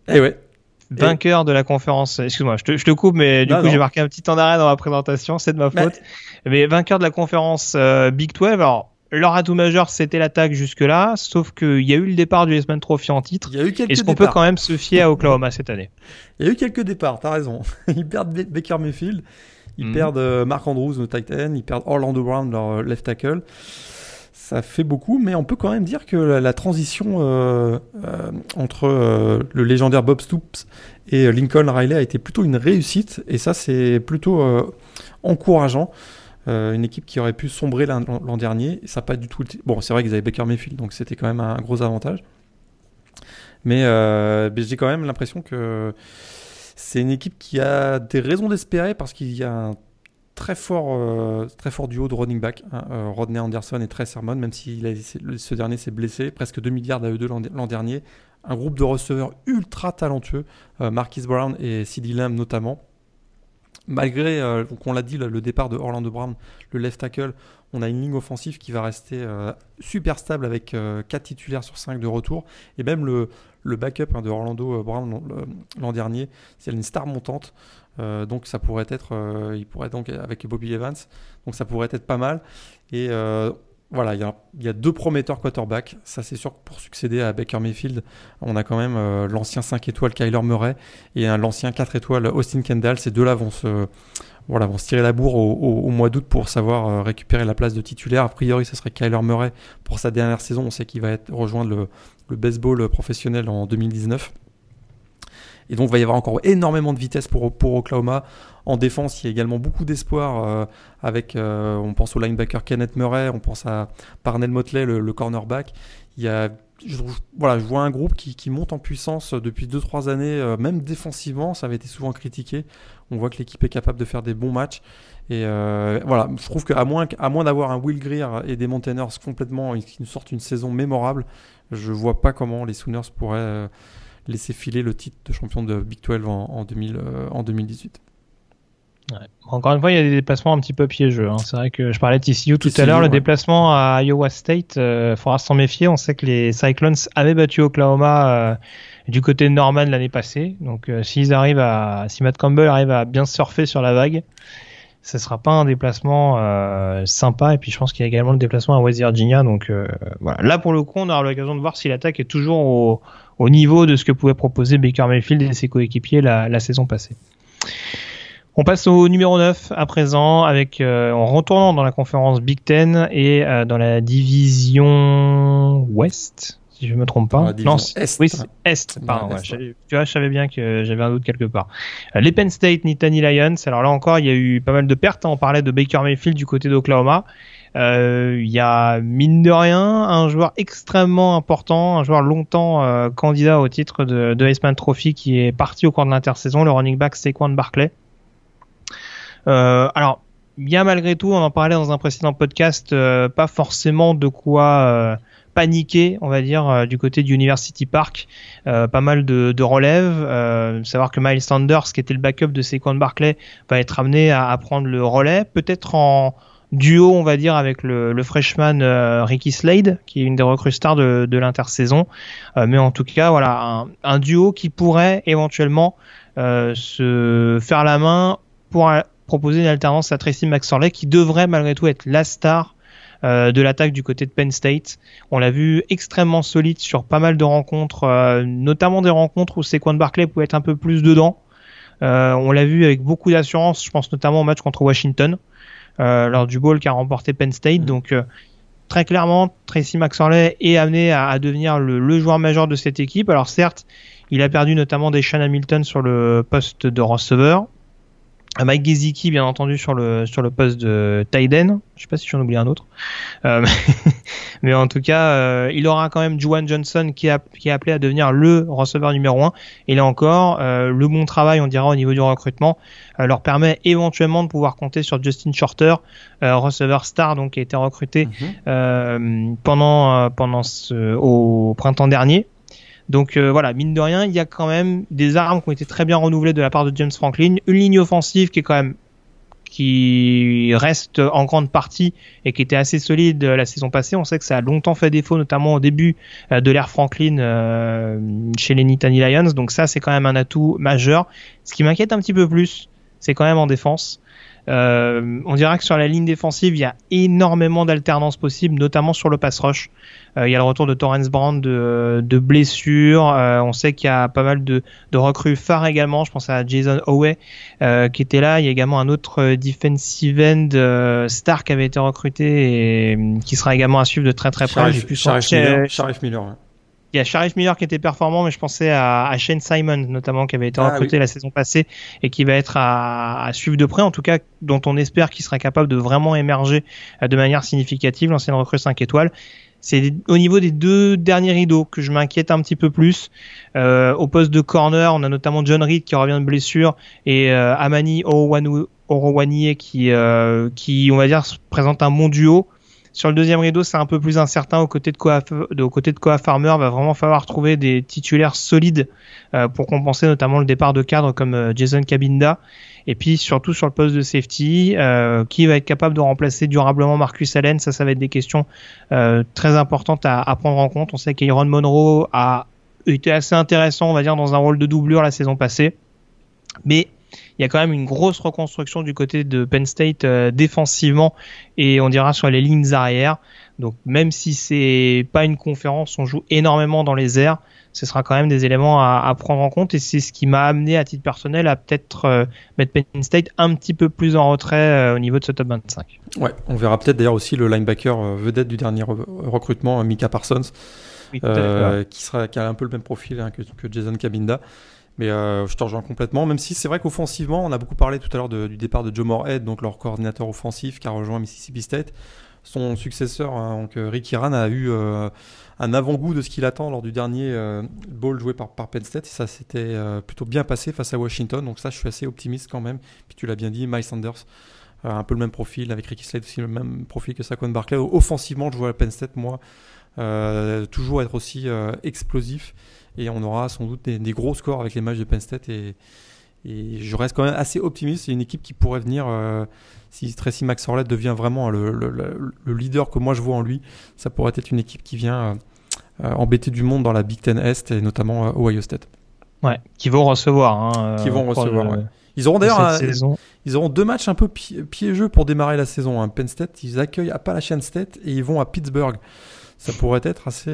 Eh ouais. Vainqueur de la conférence. Excuse-moi, je te, coupe, mais du coup, j'ai marqué un petit temps d'arrêt dans ma présentation, c'est de ma faute. Mais, vainqueur de la conférence euh, Big 12. Alors, leur atout majeur, c'était l'attaque jusque-là, sauf qu'il y a eu le départ du Heisman Trophy en titre. Il y a eu quelques Est-ce qu'on peut quand même se fier à Oklahoma cette année? Il y a eu quelques départs, t'as raison. Ils perdent Baker Mayfield, ils mhm. perdent euh, Mark Andrews, le tight end, ils perdent Orlando Brown, leur euh, left tackle ça fait beaucoup, mais on peut quand même dire que la, transition euh, euh, entre le légendaire Bob Stoops et Lincoln Riley a été plutôt une réussite, et ça c'est plutôt encourageant. Une équipe qui aurait pu sombrer l'an dernier, ça pas du tout. Bon, c'est vrai qu'ils avaient Baker Mayfield, donc c'était quand même un gros avantage. Mais, mais j'ai quand même l'impression que c'est une équipe qui a des raisons d'espérer parce qu'il y a un très fort, euh, très fort duo de running back, hein, euh, Rodney Anderson et Trey Sermon, même si ce dernier s'est blessé, presque 2 milliards d'AE2 l'an dernier. Un groupe de receveurs ultra talentueux, euh, Marquis Brown et CD Lamb notamment. Malgré, donc on l'a dit, le, départ de Orlando Brown, le left tackle, on a une ligne offensive qui va rester super stable avec 4 titulaires sur 5 de retour. Et même le, backup hein, de Orlando Brown l'an dernier, c'est une star montante. Euh, donc ça pourrait être, euh, il pourrait donc avec Bobby Evans, donc ça pourrait être pas mal. Et euh, voilà, il y, a, deux prometteurs quarterbacks. Ça, c'est sûr que pour succéder à Baker Mayfield, on a quand même l'ancien 5 étoiles Kyler Murray et l'ancien 4 étoiles Austin Kendall. Ces deux-là vont se, voilà, vont se tirer la bourre au, mois d'août pour savoir récupérer la place de titulaire. A priori, ce serait Kyler Murray pour sa dernière saison. On sait qu'il va être, rejoindre le baseball professionnel en 2019. Et donc, il va y avoir encore énormément de vitesse pour, pour Oklahoma. En défense, il y a également beaucoup d'espoir euh, avec, euh, on pense au linebacker Kenneth Murray, on pense à Parnell Motley, le, cornerback. Il y a, je, voilà, je vois un groupe qui, qui monte en puissance depuis 2-3 années, euh, même défensivement, ça avait été souvent critiqué. On voit que l'équipe est capable de faire des bons matchs. Et voilà, je trouve qu'à moins, à moins d'avoir un Will Greer et des Mountaineers complètement qui nous sortent une saison mémorable, je vois pas comment les Sooners pourraient laisser filer le titre de champion de Big 12 en, 2000, en 2018. Euh, Encore une fois, il y a des déplacements un petit peu piégeux. Hein. C'est vrai que je parlais de TCU tout à l'heure. Le déplacement à Iowa State, il euh, faudra s'en méfier. On sait que les Cyclones avaient battu Oklahoma euh, du côté de Norman l'année passée. Donc, s'ils arrivent à, si Matt Campbell arrive à bien surfer sur la vague, ce sera pas un déplacement sympa. Et puis, je pense qu'il y a également le déplacement à West Virginia. Donc, voilà. Là, pour le coup, on aura l'occasion de voir si l'attaque est toujours au, au niveau de ce que pouvait proposer Baker Mayfield et ses coéquipiers la, saison passée. On passe au numéro 9 à présent avec euh, en retournant dans la conférence Big Ten et euh, dans la division Ouest, si je me trompe pas. Non, Est. Oui, Est. Pardon, tu vois, je savais bien que j'avais un doute quelque part. Euh, les Penn State Nittany Lions. Alors là encore, il y a eu pas mal de pertes. Hein. On parlait de Baker Mayfield du côté d'Oklahoma. Euh, il y a mine de rien un joueur extrêmement important, un joueur longtemps euh, candidat au titre de, de Iceman Trophy qui est parti au cours de l'intersaison, le running back Saquon Barclay. Euh, alors, il y a malgré tout, on en parlait dans un précédent podcast, pas forcément de quoi paniquer, on va dire, du côté du University Park. pas mal de, de relèves. savoir que Miles Sanders, qui était le backup de Saquon Barclay, va être amené à, à prendre le relais, peut-être en, duo, on va dire, avec le, le freshman euh, Ricky Slade, qui est une des recrues stars de, de l'intersaison. Euh, mais en tout cas, voilà, un, un duo qui pourrait éventuellement euh, se faire la main pour proposer une alternance à Tracy McSorley, qui devrait malgré tout être la star de l'attaque du côté de Penn State. On l'a vu extrêmement solide sur pas mal de rencontres, notamment des rencontres où Sequan Barclay pouvait être un peu plus dedans. on l'a vu avec beaucoup d'assurance, je pense notamment au match contre Washington. Euh, lors du bowl qu'a remporté Penn State. Mm. Donc euh, très clairement, Tracy McSorley est amené à, devenir le, joueur majeur de cette équipe. Alors certes, il a perdu notamment des Sean Hamilton sur le poste de receveur. Mike Gesicki, bien entendu, sur le, sur le poste de Tyden. Je sais pas si j'en oublie un autre. Euh, mais en tout cas, euh, il aura quand même Juwan Johnson qui, a, qui est appelé à devenir le receveur numéro 1. Et là encore, euh, le bon travail, on dira, au niveau du recrutement, leur permet éventuellement de pouvoir compter sur Justin Shorter, receveur star, donc qui a été recruté mhm. pendant, pendant ce, au printemps dernier. Donc voilà, mine de rien, il y a quand même des armes qui ont été très bien renouvelées de la part de James Franklin, une ligne offensive qui est quand même qui reste en grande partie et qui était assez solide la saison passée. On sait que ça a longtemps fait défaut, notamment au début de l'ère Franklin chez les Nittany Lions. Donc ça, c'est quand même un atout majeur. Ce qui m'inquiète un petit peu plus, c'est quand même en défense. Euh, on dira que sur la ligne défensive, il y a énormément d'alternance possible, notamment sur le pass rush. Euh, il y a le retour de Torrance Brand de, de blessures. Euh, on sait qu'il y a pas mal de, de, recrues phares également. Je pense à Jason Howe qui était là. Il y a également un autre defensive end star qui avait été recruté et qui sera également à suivre de très très près. Sharif Miller. Sharif Miller il y a Sharif Miller qui était performant, mais je pensais à, à Shane Simon notamment qui avait été ah recruté la saison passée et qui va être à, à, suivre de près, en tout cas dont on espère qu'il sera capable de vraiment émerger euh, de manière significative, l'ancienne recrue 5 étoiles. C'est au niveau des deux derniers rideaux que je m'inquiète un petit peu plus. Euh, au poste de corner, on a notamment John Reed qui revient de blessure et euh, Amani Orowaniye qui, euh, qui, on va dire, présente un bon duo. Sur le deuxième rideau, c'est un peu plus incertain. Aux côtés de Koa, de, aux côtés de Koa va vraiment falloir trouver des titulaires solides euh, pour compenser notamment le départ de cadres comme Jason Cabinda. Et puis surtout sur le poste de safety, euh, qui va être capable de remplacer durablement Marcus Allen Ça, ça va être des questions très importantes à, à, prendre en compte. On sait qu'Aaron Monroe a été assez intéressant, on va dire, dans un rôle de doublure la saison passée. Mais il y a quand même une grosse reconstruction du côté de Penn State euh, défensivement et on dira sur les lignes arrière. Donc même si c'est pas une conférence, on joue énormément dans les airs. Ce sera quand même des éléments à, prendre en compte et c'est ce qui m'a amené à titre personnel à peut-être euh, mettre Penn State un petit peu plus en retrait euh, au niveau de ce top 25. Ouais, on verra peut-être d'ailleurs aussi le linebacker vedette du dernier recrutement, Mika Parsons, qui sera qui a un peu le même profil hein, que, que Jason Cabinda. Mais euh, je te rejoins complètement, même si c'est vrai qu'offensivement, on a beaucoup parlé tout à l'heure du départ de Joe Moorhead, donc leur coordinateur offensif qui a rejoint Mississippi State. Son successeur, hein, donc euh, Rick Iran, a eu euh, un avant-goût de ce qu'il attend lors du dernier ball joué par, Penn State. Ça s'était plutôt bien passé face à Washington. Donc ça, je suis assez optimiste quand même. Puis tu l'as bien dit, Miles Sanders, un peu le même profil, avec Ricky Slade aussi le même profil que Saquon Barkley. Offensivement, je vois Penn State, moi, toujours être aussi explosif et on aura sans doute des, gros scores avec les matchs de Penn State et, je reste quand même assez optimiste. C'est une équipe qui pourrait venir, euh, si Tracy McSorley devient vraiment le, le, leader que moi je vois en lui, ça pourrait être une équipe qui vient euh, euh, embêter du monde dans la Big Ten Est et notamment Ohio State. Ouais, qui vont recevoir. Hein, qui vont recevoir, ouais. Ils auront d'ailleurs ils auront deux matchs un peu piégeux pour démarrer la saison. Hein. Penn State, ils accueillent Appalachian State et ils vont à Pittsburgh. Ça pourrait être assez.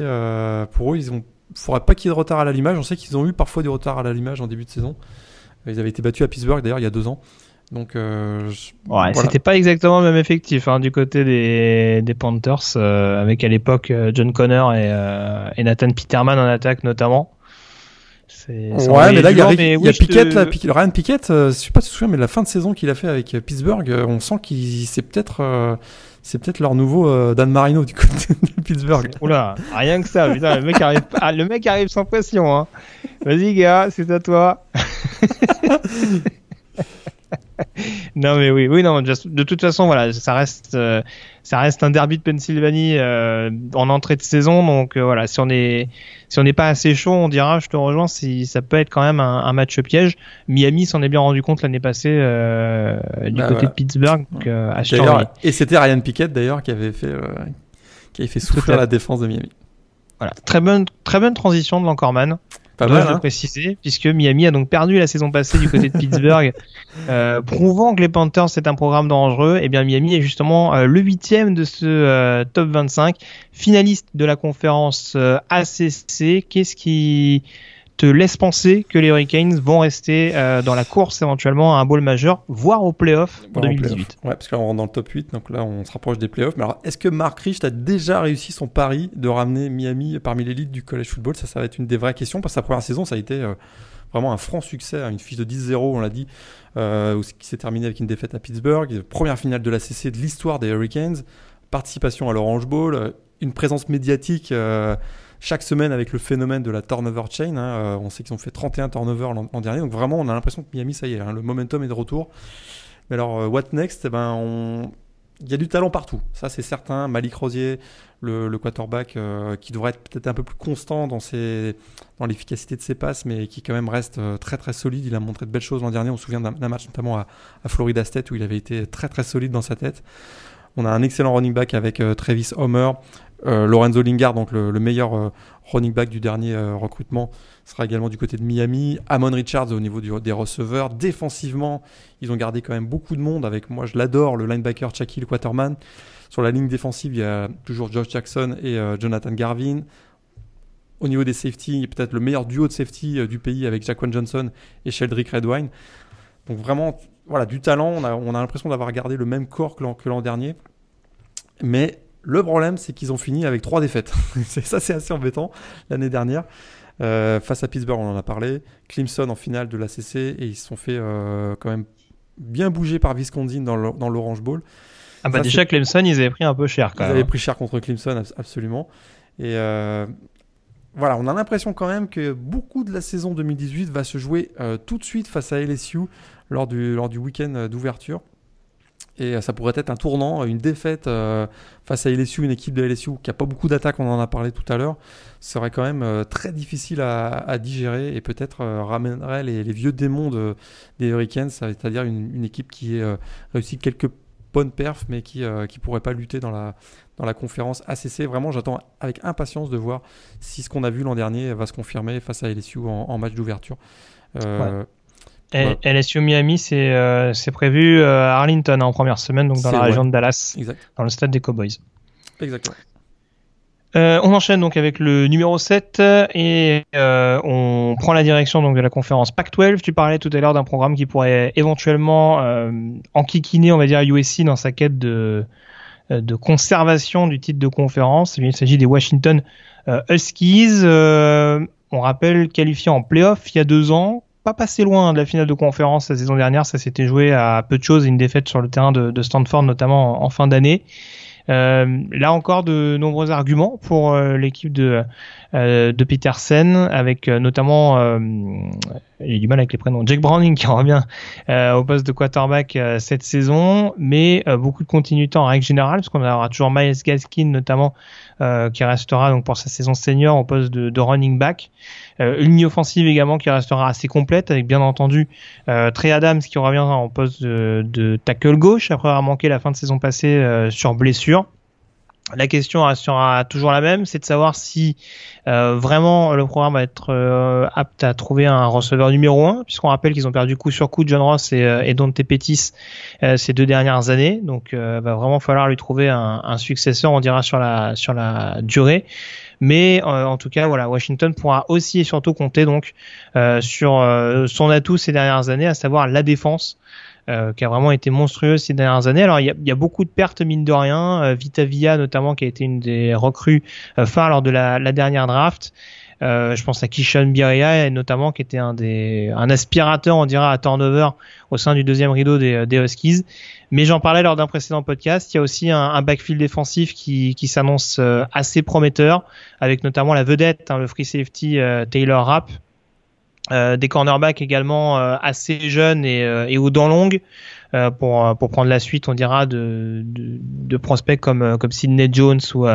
pour eux, ils ont il faudrait pas qu'il y ait de retard à l'allumage. On sait qu'ils ont eu parfois des retards à l'allumage en début de saison. Ils avaient été battus à Pittsburgh d'ailleurs il y a deux ans. Donc, euh, ouais, c'était pas exactement le même effectif hein, du côté des, des Panthers, euh, avec à l'époque euh, John Connor et, et, Nathan Peterman en attaque notamment. Ouais, mais là, il y a, y a Pickett, là, Ryan Pickett, je sais pas si tu te souviens, mais la fin de saison qu'il a fait avec Pittsburgh, on sent qu'il c'est peut-être c'est peut-être leur nouveau euh, Dan Marino du côté de Pittsburgh. Oula, rien que ça, putain, le mec arrive, ah, le mec arrive sans pression. Hein. Vas-y, gars, c'est à toi. non mais oui, oui non. De toute façon, voilà, ça reste, euh, ça reste un derby de Pennsylvanie euh, en entrée de saison. Donc euh, voilà, si on est, si on n'est pas assez chaud, on dira, je te rejoins, si ça peut être quand même un, match piège. Miami s'en est bien rendu compte l'année passée du bah, côté de Pittsburgh. Donc, et c'était Ryan Pickett d'ailleurs qui avait fait, qui avait fait souffrir la défense de Miami. Voilà, très bonne, très bonne transition de Lancorman. Pas mal, hein. préciser, puisque Miami a donc perdu la saison passée du côté de Pittsburgh, euh, prouvant que les Panthers c'est un programme dangereux. Et eh bien Miami est justement euh, le huitième de ce euh, top 25, finaliste de la conférence ACC. Qu'est-ce qui te laisse penser que les Hurricanes vont rester euh, dans la course éventuellement à un bowl majeur, voire au playoff en 2018. Ouais, parce qu'on rentre dans le top 8, donc là on se rapproche des playoffs. Mais alors, est-ce que Mark Richt a déjà réussi son pari de ramener Miami parmi l'élite du college football? Ça, ça va être une des vraies questions, parce que sa première saison, ça a été euh, vraiment un franc succès, hein, une fiche de 10-0, on l'a dit, euh, qui s'est terminée avec une défaite à Pittsburgh, première finale de la CC de l'histoire des Hurricanes, participation à l'Orange Bowl, une présence médiatique chaque semaine avec le phénomène de la turnover chain. Hein, euh, on sait qu'ils ont fait 31 turnovers l'an dernier. Donc vraiment, on a l'impression que Miami, ça y est, hein, le momentum est de retour. Mais alors, euh, what next? Eh ben, il y a du talent partout, ça c'est certain. Malik Rosier, le, quarterback, euh, qui devrait être peut-être un peu plus constant dans, l'efficacité de ses passes, mais qui quand même reste très très solide. Il a montré de belles choses l'an dernier. On se souvient d'un, match notamment à, Florida State où il avait été très très solide dans sa tête. On a un excellent running back avec Travis Homer. Lorenzo Lingard, donc le, meilleur running back du dernier recrutement, sera également du côté de Miami. Amon Richards au niveau des receveurs. Défensivement, ils ont gardé quand même beaucoup de monde avec, moi je l'adore, le linebacker Shaquille Quaterman. Sur la ligne défensive, il y a toujours Josh Jackson et euh, Jonathan Garvin. Au niveau des safety, peut-être le meilleur duo de safety euh, du pays avec Jaquan Johnson et Sheldrick Redwine. Donc vraiment, voilà, du talent. On a, on a l'impression d'avoir gardé le même corps que l'an dernier. Mais le problème, c'est qu'ils ont fini avec trois défaites. ça, c'est assez embêtant l'année dernière. Euh, face à Pittsburgh, on en a parlé. Clemson en finale de l'ACC et ils se sont fait quand même bien bouger par Wisconsin dans l'Orange Bowl. Ah bah déjà Clemson, ils avaient pris un peu cher quand même. Ils avaient pris cher contre Clemson, absolument. Et euh, voilà, on a l'impression quand même que beaucoup de la saison 2018 va se jouer euh, tout de suite face à LSU lors du, lors du week-end euh, d'ouverture. Et ça pourrait être un tournant, une défaite face à LSU, une équipe de LSU qui n'a pas beaucoup d'attaques, on en a parlé tout à l'heure, serait quand même très difficile à, digérer et peut-être ramènerait les, vieux démons des Hurricanes, c'est-à-dire une, équipe qui a réussi quelques bonne perf, mais qui ne euh, pourrait pas lutter dans la, dans la conférence ACC. Vraiment, j'attends avec impatience de voir si ce qu'on a vu l'an dernier va se confirmer face à LSU en, match d'ouverture. Euh, LSU Miami, c'est euh, prévu à Arlington en première semaine, donc dans la région de Dallas, dans le stade des Cowboys. Exactement. Euh, on enchaîne donc avec le numéro 7 et euh, on prend la direction donc de la conférence Pac-12. Tu parlais tout à l'heure d'un programme qui pourrait éventuellement euh, enquiquiner, on va dire, USC dans sa quête de, euh, de conservation du titre de conférence. Il s'agit des Washington Huskies. on rappelle qualifié en playoff il y a deux ans, pas passé loin de la finale de conférence la saison dernière. Ça s'était joué à peu de choses, une défaite sur le terrain de, de Stanford notamment en fin d'année. Euh, là encore, de nombreux arguments pour euh, l'équipe de, euh, de Petersen, avec notamment, j'ai du mal avec les prénoms, Jake Browning qui revient au poste de quarterback cette saison, mais beaucoup de continuité en règle générale, parce qu'on aura toujours Miles Gaskin notamment qui restera donc pour sa saison senior au poste de, de running back. Euh, une ligne offensive également qui restera assez complète avec bien entendu euh, Trey Adams qui revient en poste de, tackle gauche après avoir manqué la fin de saison passée euh, sur blessure. La question restera toujours la même, c'est de savoir si euh, vraiment le programme va être apte à trouver un receveur numéro 1, puisqu'on rappelle qu'ils ont perdu coup sur coup John Ross et, et Dante Pettis ces deux dernières années. Donc va vraiment falloir lui trouver un, un, successeur, on dira sur la sur la durée. Mais euh, en tout cas, voilà, Washington pourra aussi et surtout compter donc euh, sur euh, son atout ces dernières années, à savoir la défense. qui a vraiment été monstrueuse ces dernières années. Alors il y a, y a, beaucoup de pertes mine de rien. Vita Villa notamment qui a été une des recrues phares lors de la, la dernière draft. Euh, je pense à Kishon Biria, notamment qui était un des un aspirateur, on dira, à turnover au sein du deuxième rideau des, des Huskies. Mais j'en parlais lors d'un précédent podcast. Il y a aussi un, un backfield défensif qui, qui s'annonce euh, assez prometteur, avec notamment la vedette, hein, le free safety euh, Taylor Rapp. Euh, des cornerbacks également assez jeunes et, et aux dents longues pour, pour prendre la suite, on dira, de, de, de prospects comme, comme Sidney Jones ou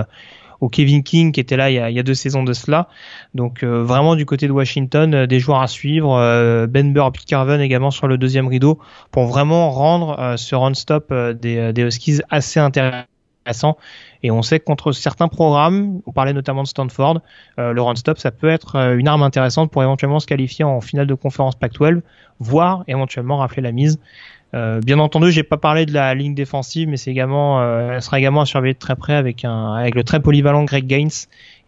au Kevin King qui était là il y a, deux saisons de cela. Donc euh, vraiment du côté de Washington, euh, des joueurs à suivre. Euh, ben Burr, Carven également sur le deuxième rideau pour vraiment rendre ce run-stop des, des Huskies assez intéressant. Et on sait que contre certains programmes, on parlait notamment de Stanford, le run-stop, ça peut être une arme intéressante pour éventuellement se qualifier en finale de conférence Pac-12, voire éventuellement rafler la mise. Euh, bien entendu, j'ai pas parlé de la ligne défensive, mais c'est également, euh, elle sera également à surveiller de très près avec un, avec le très polyvalent Greg Gaines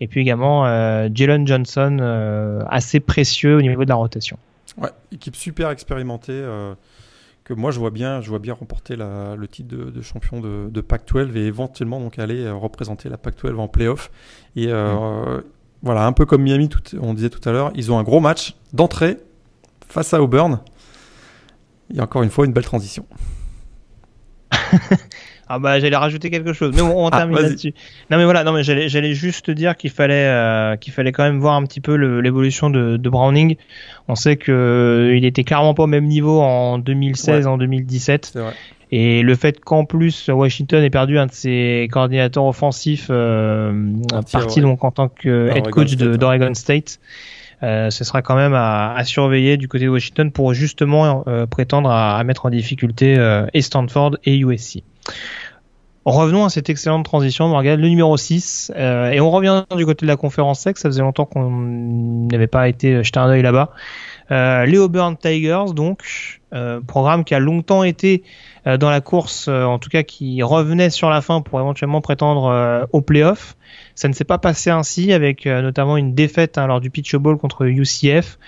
et puis également euh, Jalen Johnson, euh, assez précieux au niveau de la rotation. Ouais, équipe super expérimentée que moi je vois bien, je vois bien remporter la, le titre de, de champion de, de, Pac-12 et éventuellement donc aller représenter la Pac-12 en playoff. Et voilà, un peu comme Miami, tout, on disait tout à l'heure, ils ont un gros match d'entrée face à Auburn il y a encore une fois une belle transition. ah bah j'allais rajouter quelque chose, mais on, ah, termine là-dessus. Non mais voilà, non mais j'allais juste dire qu'il fallait euh, qu'il fallait quand même voir un petit peu l'évolution de, de, Browning. On sait que euh, il était clairement pas au même niveau en 2016, en 2017. Et le fait qu'en plus Washington ait perdu un de ses coordinateurs offensifs euh, parti donc en tant que head coach d'Oregon State, ce sera quand même à, à, surveiller du côté de Washington pour justement euh, prétendre à, à, mettre en difficulté euh, et Stanford et USC. Revenons à cette excellente transition, Morgan, le numéro 6. Euh, et on revient du côté de la conférence SEC. Ça faisait longtemps qu'on n'avait pas été jeter un œil là-bas. Euh, les Auburn Tigers, donc, euh, programme qui a longtemps été euh, dans la course, euh, en tout cas qui revenait sur la fin pour éventuellement prétendre au playoff. Ça ne s'est pas passé ainsi, avec notamment une défaite hein, lors du Pitch Bowl contre UCF.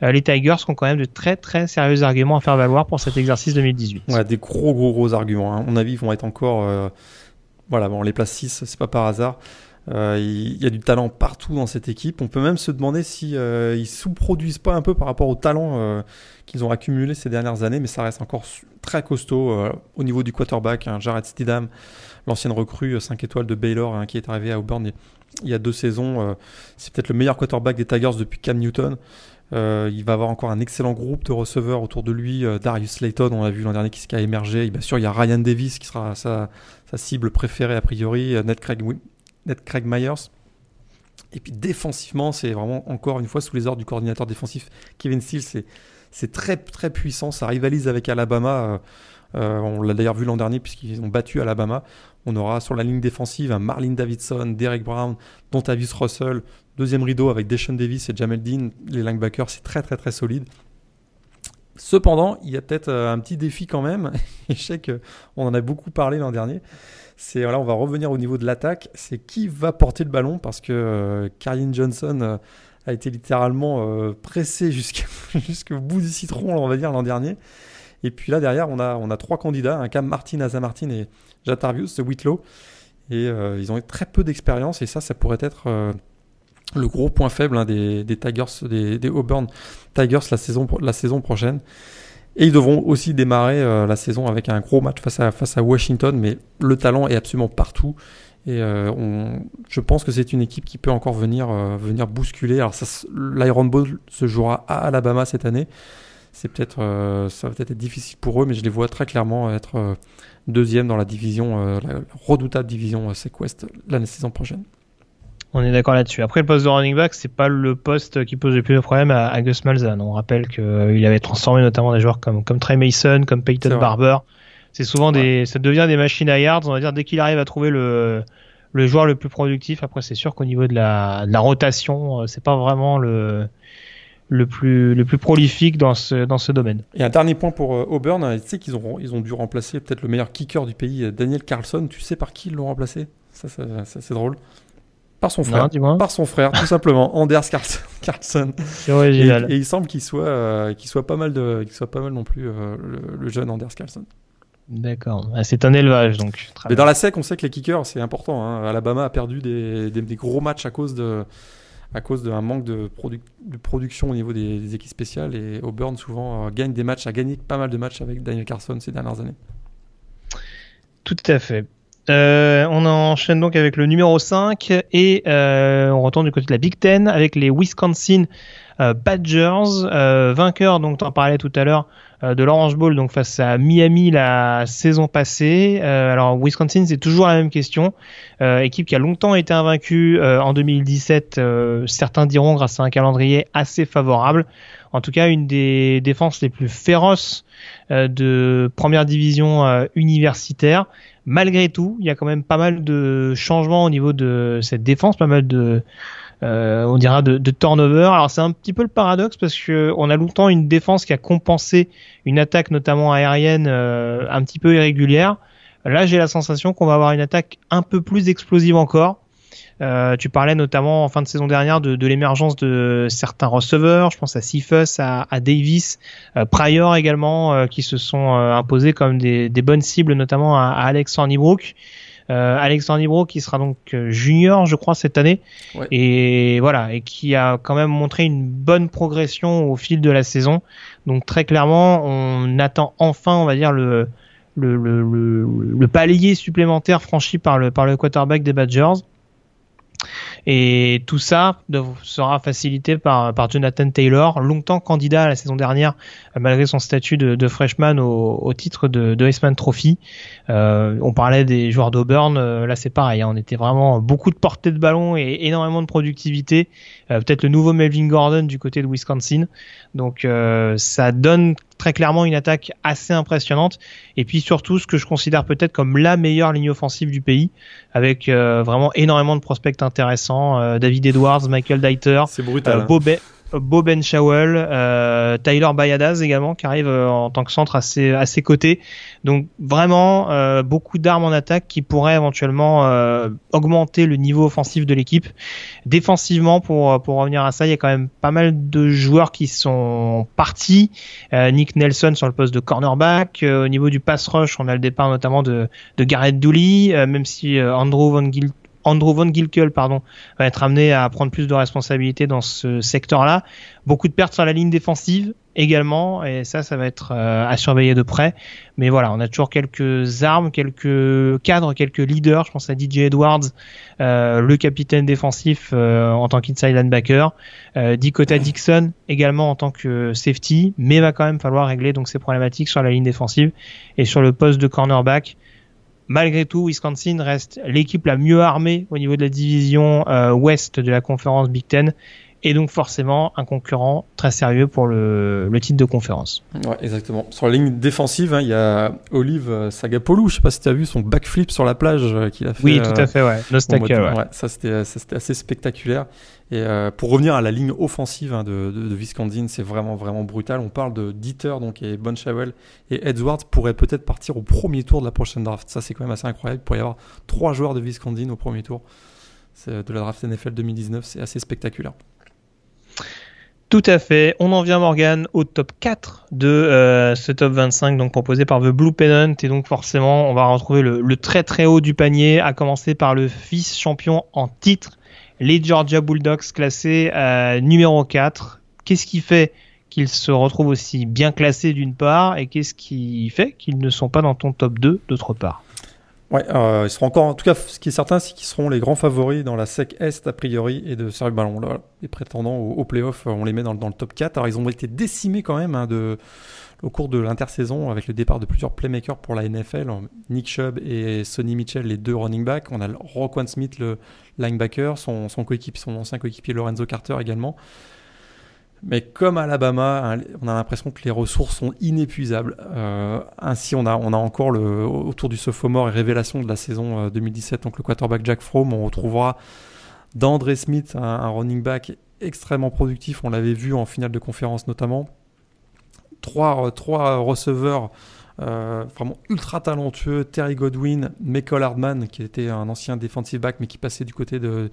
les Tigers ont quand même de très très sérieux arguments à faire valoir pour cet exercice 2018. Ouais, des gros gros gros arguments. Hein. Mon avis, ils vont être encore... voilà, bon, les places 6, c'est pas par hasard. Euh, il y a du talent partout dans cette équipe. On peut même se demander si euh, ils sous-produisent pas un peu par rapport au talent euh, qu'ils ont accumulé ces dernières années, mais ça reste encore très costaud euh, au niveau du quarterback. Hein, Jared Stidham, l'ancienne recrue 5 étoiles de Baylor, hein, qui est arrivé à Auburn il y a deux saisons. c'est peut-être le meilleur quarterback des Tigers depuis Cam Newton. il va avoir encore un excellent groupe de receveurs autour de lui. Darius Slayton, on l'a vu l'an dernier, qui, qui a émergé. bien sûr, il y a Ryan Davis qui sera sa, cible préférée a priori. Ned Craig Net Craig Myers. Et puis défensivement, c'est vraiment encore une fois sous les ordres du coordinateur défensif Kevin Steele. C'est très très puissant. Ça rivalise avec Alabama. Euh, euh, on l'a d'ailleurs vu l'an dernier puisqu'ils ont battu Alabama. On aura sur la ligne défensive un Marlin Davidson, Derek Brown, Dontavius Russell, deuxième rideau avec Deshaun Davis et Jamel Dean. Les linebackers, c'est très très très solide. Cependant, il y a peut-être euh, un petit défi quand même. je sais qu'on en a beaucoup parlé l'an dernier c'est voilà, on va revenir au niveau de l'attaque. C'est qui va porter le ballon? Parce que euh, Johnson euh, a été littéralement euh, pressé jusqu'au bout du citron, on va dire l'an dernier. Et puis là derrière, on a on a trois candidats, un Cam Martin, Asa Martin et Jatarvius, Whitlow. Et euh, ils ont très peu d'expérience et ça, ça pourrait être le gros point faible hein, des, Tigers, des, des, Auburn Tigers la saison, la saison prochaine. Et ils devront aussi démarrer euh, la saison avec un gros match face à, face à Washington, mais le talent est absolument partout. Et euh, on, je pense que c'est une équipe qui peut encore venir, euh, venir bousculer. Alors, l'Iron Bowl se jouera à Alabama cette année. C'est peut-être, ça va peut-être être difficile pour eux, mais je les vois très clairement être deuxième dans la division, la redoutable division Sequest l'année saison prochaine. On est d'accord là-dessus. Après, le poste de running back, c'est pas le poste qui pose le plus de problèmes à, Gus Malzahn. On rappelle qu'il euh, avait transformé notamment des joueurs comme, comme Trey Mason, comme Peyton Barber. C'est souvent des, ça devient des machines à yards. On va dire dès qu'il arrive à trouver le, le joueur le plus productif. Après, c'est sûr qu'au niveau de la, de la rotation, euh, c'est pas vraiment le, le plus, le plus prolifique dans ce, dans ce domaine. Et un dernier point pour euh, Auburn, tu sais qu'ils ont, ils ont dû remplacer peut-être le meilleur kicker du pays, Daniel Carlson. Tu sais par qui ils l'ont remplacé? Ça, ça c'est drôle. Par son frère. par son frère, tout simplement. Anders Carlson. Original. Et, il semble qu'il soit, euh, qu'il soit pas mal de, qu'il soit pas mal non plus euh, le, jeune Anders Carlson. D'accord. Ah, c'est un élevage donc. Mais dans la SEC, on sait que les kickers c'est important. Hein. Alabama a perdu des, des, gros matchs à cause de, à cause d'un manque de, de, production au niveau des, équipes spéciales et Auburn souvent euh, gagne des matchs, a gagné pas mal de matchs avec Daniel Carlson ces dernières années. Tout à fait. Euh, on enchaîne donc avec le numéro 5 et euh, on retourne du côté de la Big Ten avec les Wisconsin Badgers, vainqueurs donc t'en parlais tout à l'heure de l'Orange Bowl donc face à Miami la saison passée. alors Wisconsin c'est toujours la même question, équipe qui a longtemps été invaincue en 2017, certains diront grâce à un calendrier assez favorable. En tout cas une des défenses les plus féroces de première division universitaire malgré tout, il y a quand même pas mal de changements au niveau de cette défense, pas mal de, euh, on dira de, de turnover. Alors c'est un petit peu le paradoxe parce que on a longtemps une défense qui a compensé une attaque notamment aérienne euh, un petit peu irrégulière. Là, j'ai la sensation qu'on va avoir une attaque un peu plus explosive encore. Euh, tu parlais notamment en fin de saison dernière de, de l'émergence de certains receveurs, je pense à Cephus, à, à Davis, euh, Pryor également, euh, qui se sont euh, imposés comme des, des, bonnes cibles, notamment à, à Alex Hornibrook. Euh, Alex Hornibrook qui sera donc junior, je crois, cette année, ouais. et voilà, et qui a quand même montré une bonne progression au fil de la saison. Donc très clairement, on attend enfin, on va dire le le, le, le, le palier supplémentaire franchi par le par le quarterback des Badgers. Et tout ça sera facilité par, Jonathan Taylor, longtemps candidat la saison dernière, malgré son statut de, freshman au, au, titre de, de Iceman Trophy. Euh, on parlait des joueurs d'Auburn, euh, là c'est pareil, hein, on était vraiment beaucoup de portée de ballon et énormément de productivité. Euh, peut-être le nouveau Melvin Gordon du côté de Wisconsin. Donc euh, ça donne très clairement une attaque assez impressionnante. Et puis surtout ce que je considère peut-être comme la meilleure ligne offensive du pays, avec euh, vraiment énormément de prospects intéressants. David Edwards, Michael Deiter, hein. Bobet. Bob Benchawel, euh, Tyler Bayadaz également qui arrive euh, en tant que centre à ses, côtés. Donc vraiment euh, beaucoup d'armes en attaque qui pourraient éventuellement euh, augmenter le niveau offensif de l'équipe. Défensivement, pour, pour revenir à ça, il y a quand même pas mal de joueurs qui sont partis. Nick Nelson sur le poste de cornerback. au niveau du pass rush, on a le départ notamment de, de Garrett Dooley, même si Andrew Van Gilt Andrew Von Gilkel pardon, va être amené à prendre plus de responsabilités dans ce secteur-là. Beaucoup de pertes sur la ligne défensive également, et ça, ça va être euh, à surveiller de près. Mais voilà, on a toujours quelques armes, quelques cadres, quelques leaders. Je pense à DJ Edwards, euh, le capitaine défensif euh, en tant qu'inside linebacker, Dakota Dixon également en tant que safety, mais va quand même falloir régler donc ces problématiques sur la ligne défensive et sur le poste de cornerback malgré tout, Wisconsin reste l'équipe la mieux armée au niveau de la division euh, ouest de la conférence Big Ten et donc forcément un concurrent très sérieux pour le, le titre de conférence. Ouais, exactement. Sur la ligne défensive, hein, il y a Olive euh, Sagapolu, je sais pas si tu as vu son backflip sur la plage euh, qu'il a fait. Oui, tout à fait, ouais. Ouais. ouais. Ça, c'était assez spectaculaire. Et euh, pour revenir à la ligne offensive hein, de, de, c'est vraiment vraiment brutal. On parle de Dieter donc et Bonchawel et Edwards pourraient peut-être partir au premier tour de la prochaine draft. Ça c'est quand même assez incroyable. Il pourrait y avoir trois joueurs de Wisconsin au premier tour de la draft NFL 2019. C'est assez spectaculaire. Tout à fait. On en vient, Morgan, au top 4 de euh, ce top 25 donc proposé par The Blue Pennant. Et donc forcément, on va retrouver le, le très très haut du panier, à commencer par le vice-champion en titre, les Georgia Bulldogs classés euh, numéro 4. Qu'est-ce qui fait qu'ils se retrouvent aussi bien classés d'une part et qu'est-ce qui fait qu'ils ne sont pas dans ton top 2 d'autre part? Ouais, euh, ils seront encore. En tout cas, ce qui est certain, c'est qu'ils seront les grands favoris dans la SEC Est a priori et de Serge Ballon. Là, les prétendants au, au playoff, on les met dans, dans, le top 4. Alors, ils ont été décimés quand même hein, de, au cours de l'intersaison avec le départ de plusieurs playmakers pour la NFL. Nick Chubb et Sonny Mitchell, les deux running backs. On a Roquan Smith, le linebacker, son, son ancien coéquipier Lorenzo Carter également. Mais comme Alabama, hein, on a l'impression que les ressources sont inépuisables. Euh, ainsi, on a, encore le, autour du sophomore et révélation de la saison 2017, euh, donc le quarterback Jack Fromm, on retrouvera d'André Smith, un, running back extrêmement productif. On l'avait vu en finale de conférence notamment. Trois, trois receveurs euh, vraiment ultra talentueux. Terry Godwin, Michael Hardman, qui était un ancien defensive back, mais qui passait du côté de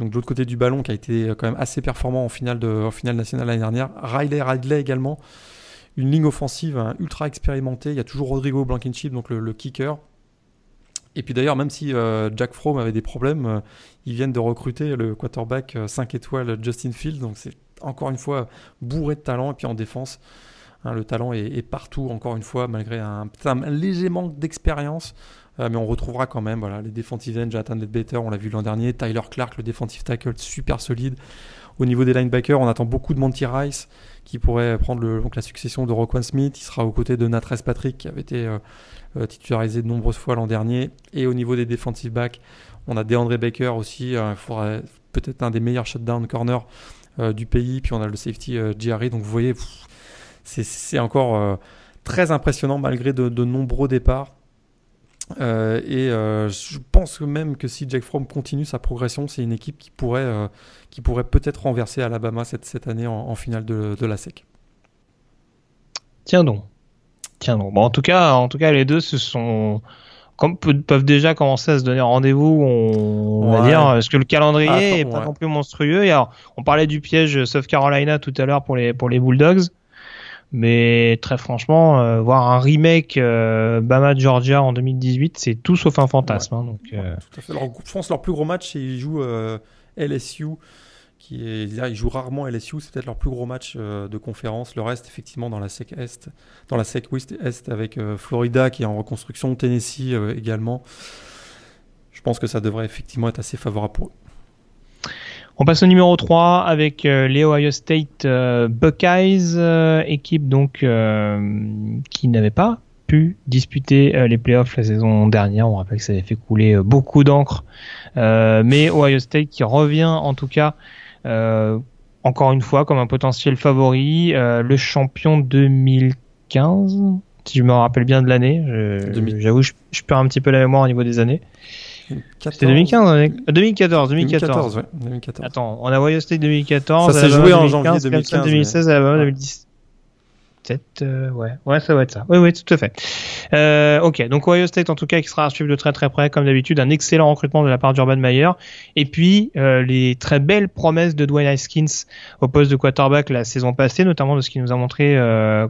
donc de l'autre côté du ballon, qui a été quand même assez performant en finale, de, en finale nationale l'année dernière. Riley Ridley également, une ligne offensive hein, ultra expérimentée. Il y a toujours Rodrigo Blankenship, donc le, kicker. Et puis d'ailleurs, même si euh, Jack Fromm avait des problèmes, euh, ils viennent de recruter le quarterback 5 euh, étoiles Justin Fields. Donc c'est encore une fois bourré de talent. Et puis en défense, hein, le talent est, partout, encore une fois, malgré un, léger manque d'expérience. Euh, mais on retrouvera quand même voilà, les defensive ends, Jonathan Better, on l'a vu l'an dernier, Tyler Clark, le defensive tackle, super solide. Au niveau des linebackers, on attend beaucoup de Monty Rice, qui pourrait prendre donc la succession de Roquan Smith. Il sera aux côtés de Natres Patrick, qui avait été euh, euh, titularisé de nombreuses fois l'an dernier. Et au niveau des defensive backs, on a DeAndre Baker aussi, euh, peut-être un des meilleurs shutdown corner euh, du pays. Puis on a le safety euh, Donc vous voyez, c'est encore très impressionnant malgré de, de nombreux départs. Euh, et euh, je pense même que si Jack Fromm continue sa progression, c'est une équipe qui pourrait, euh, qui pourrait peut-être renverser Alabama cette, cette année en, en finale de, de, la SEC. Tiens donc. Tiens donc. Bon, en tout cas, en tout cas, les deux se sont comme peuvent déjà commencer à se donner rendez-vous, on, on ouais. va dire, parce que le calendrier ah, est pas ouais. non plus monstrueux? Et alors, on parlait du piège South Carolina tout à l'heure pour les pour les Bulldogs. Mais très franchement, euh, voir un remake euh, Bama Georgia en 2018, c'est tout sauf un fantasme. Ouais. Hein, donc, euh... tout à fait. Je pense leur plus gros match, c'est ils jouent LSU. Qui ils jouent rarement LSU, c'est peut-être leur plus gros match de conférence. Le reste, effectivement, dans la SEC Est, dans la SEC West Est, avec Florida qui est en reconstruction, Tennessee également. Je pense que ça devrait effectivement être assez favorable pour eux. On passe au numéro 3 avec les Ohio State Buckeyes, équipe donc qui n'avait pas pu disputer les playoffs la saison dernière. On rappelle que ça avait fait couler beaucoup d'encre, mais Ohio State qui revient en tout cas encore une fois comme un potentiel favori, le champion 2015 si je me rappelle bien de l'année. J'avoue, je, je, perds un petit peu la mémoire au niveau des années. C'était 2015 2014, 2014. 2014, Attends, on a State 2014. Ça s'est joué en janvier 2015. 2016, Alabama 2017. Euh, ouais, ouais, ça va être ça. Oui, oui, tout à fait. Euh, ok, donc Ohio State en tout cas qui sera à suivre de très très près, comme d'habitude, un excellent recrutement de la part d'Urban Meyer. Et puis euh, les très belles promesses de Dwayne Haskins au poste de quarterback la saison passée, notamment de ce qu'il nous a montré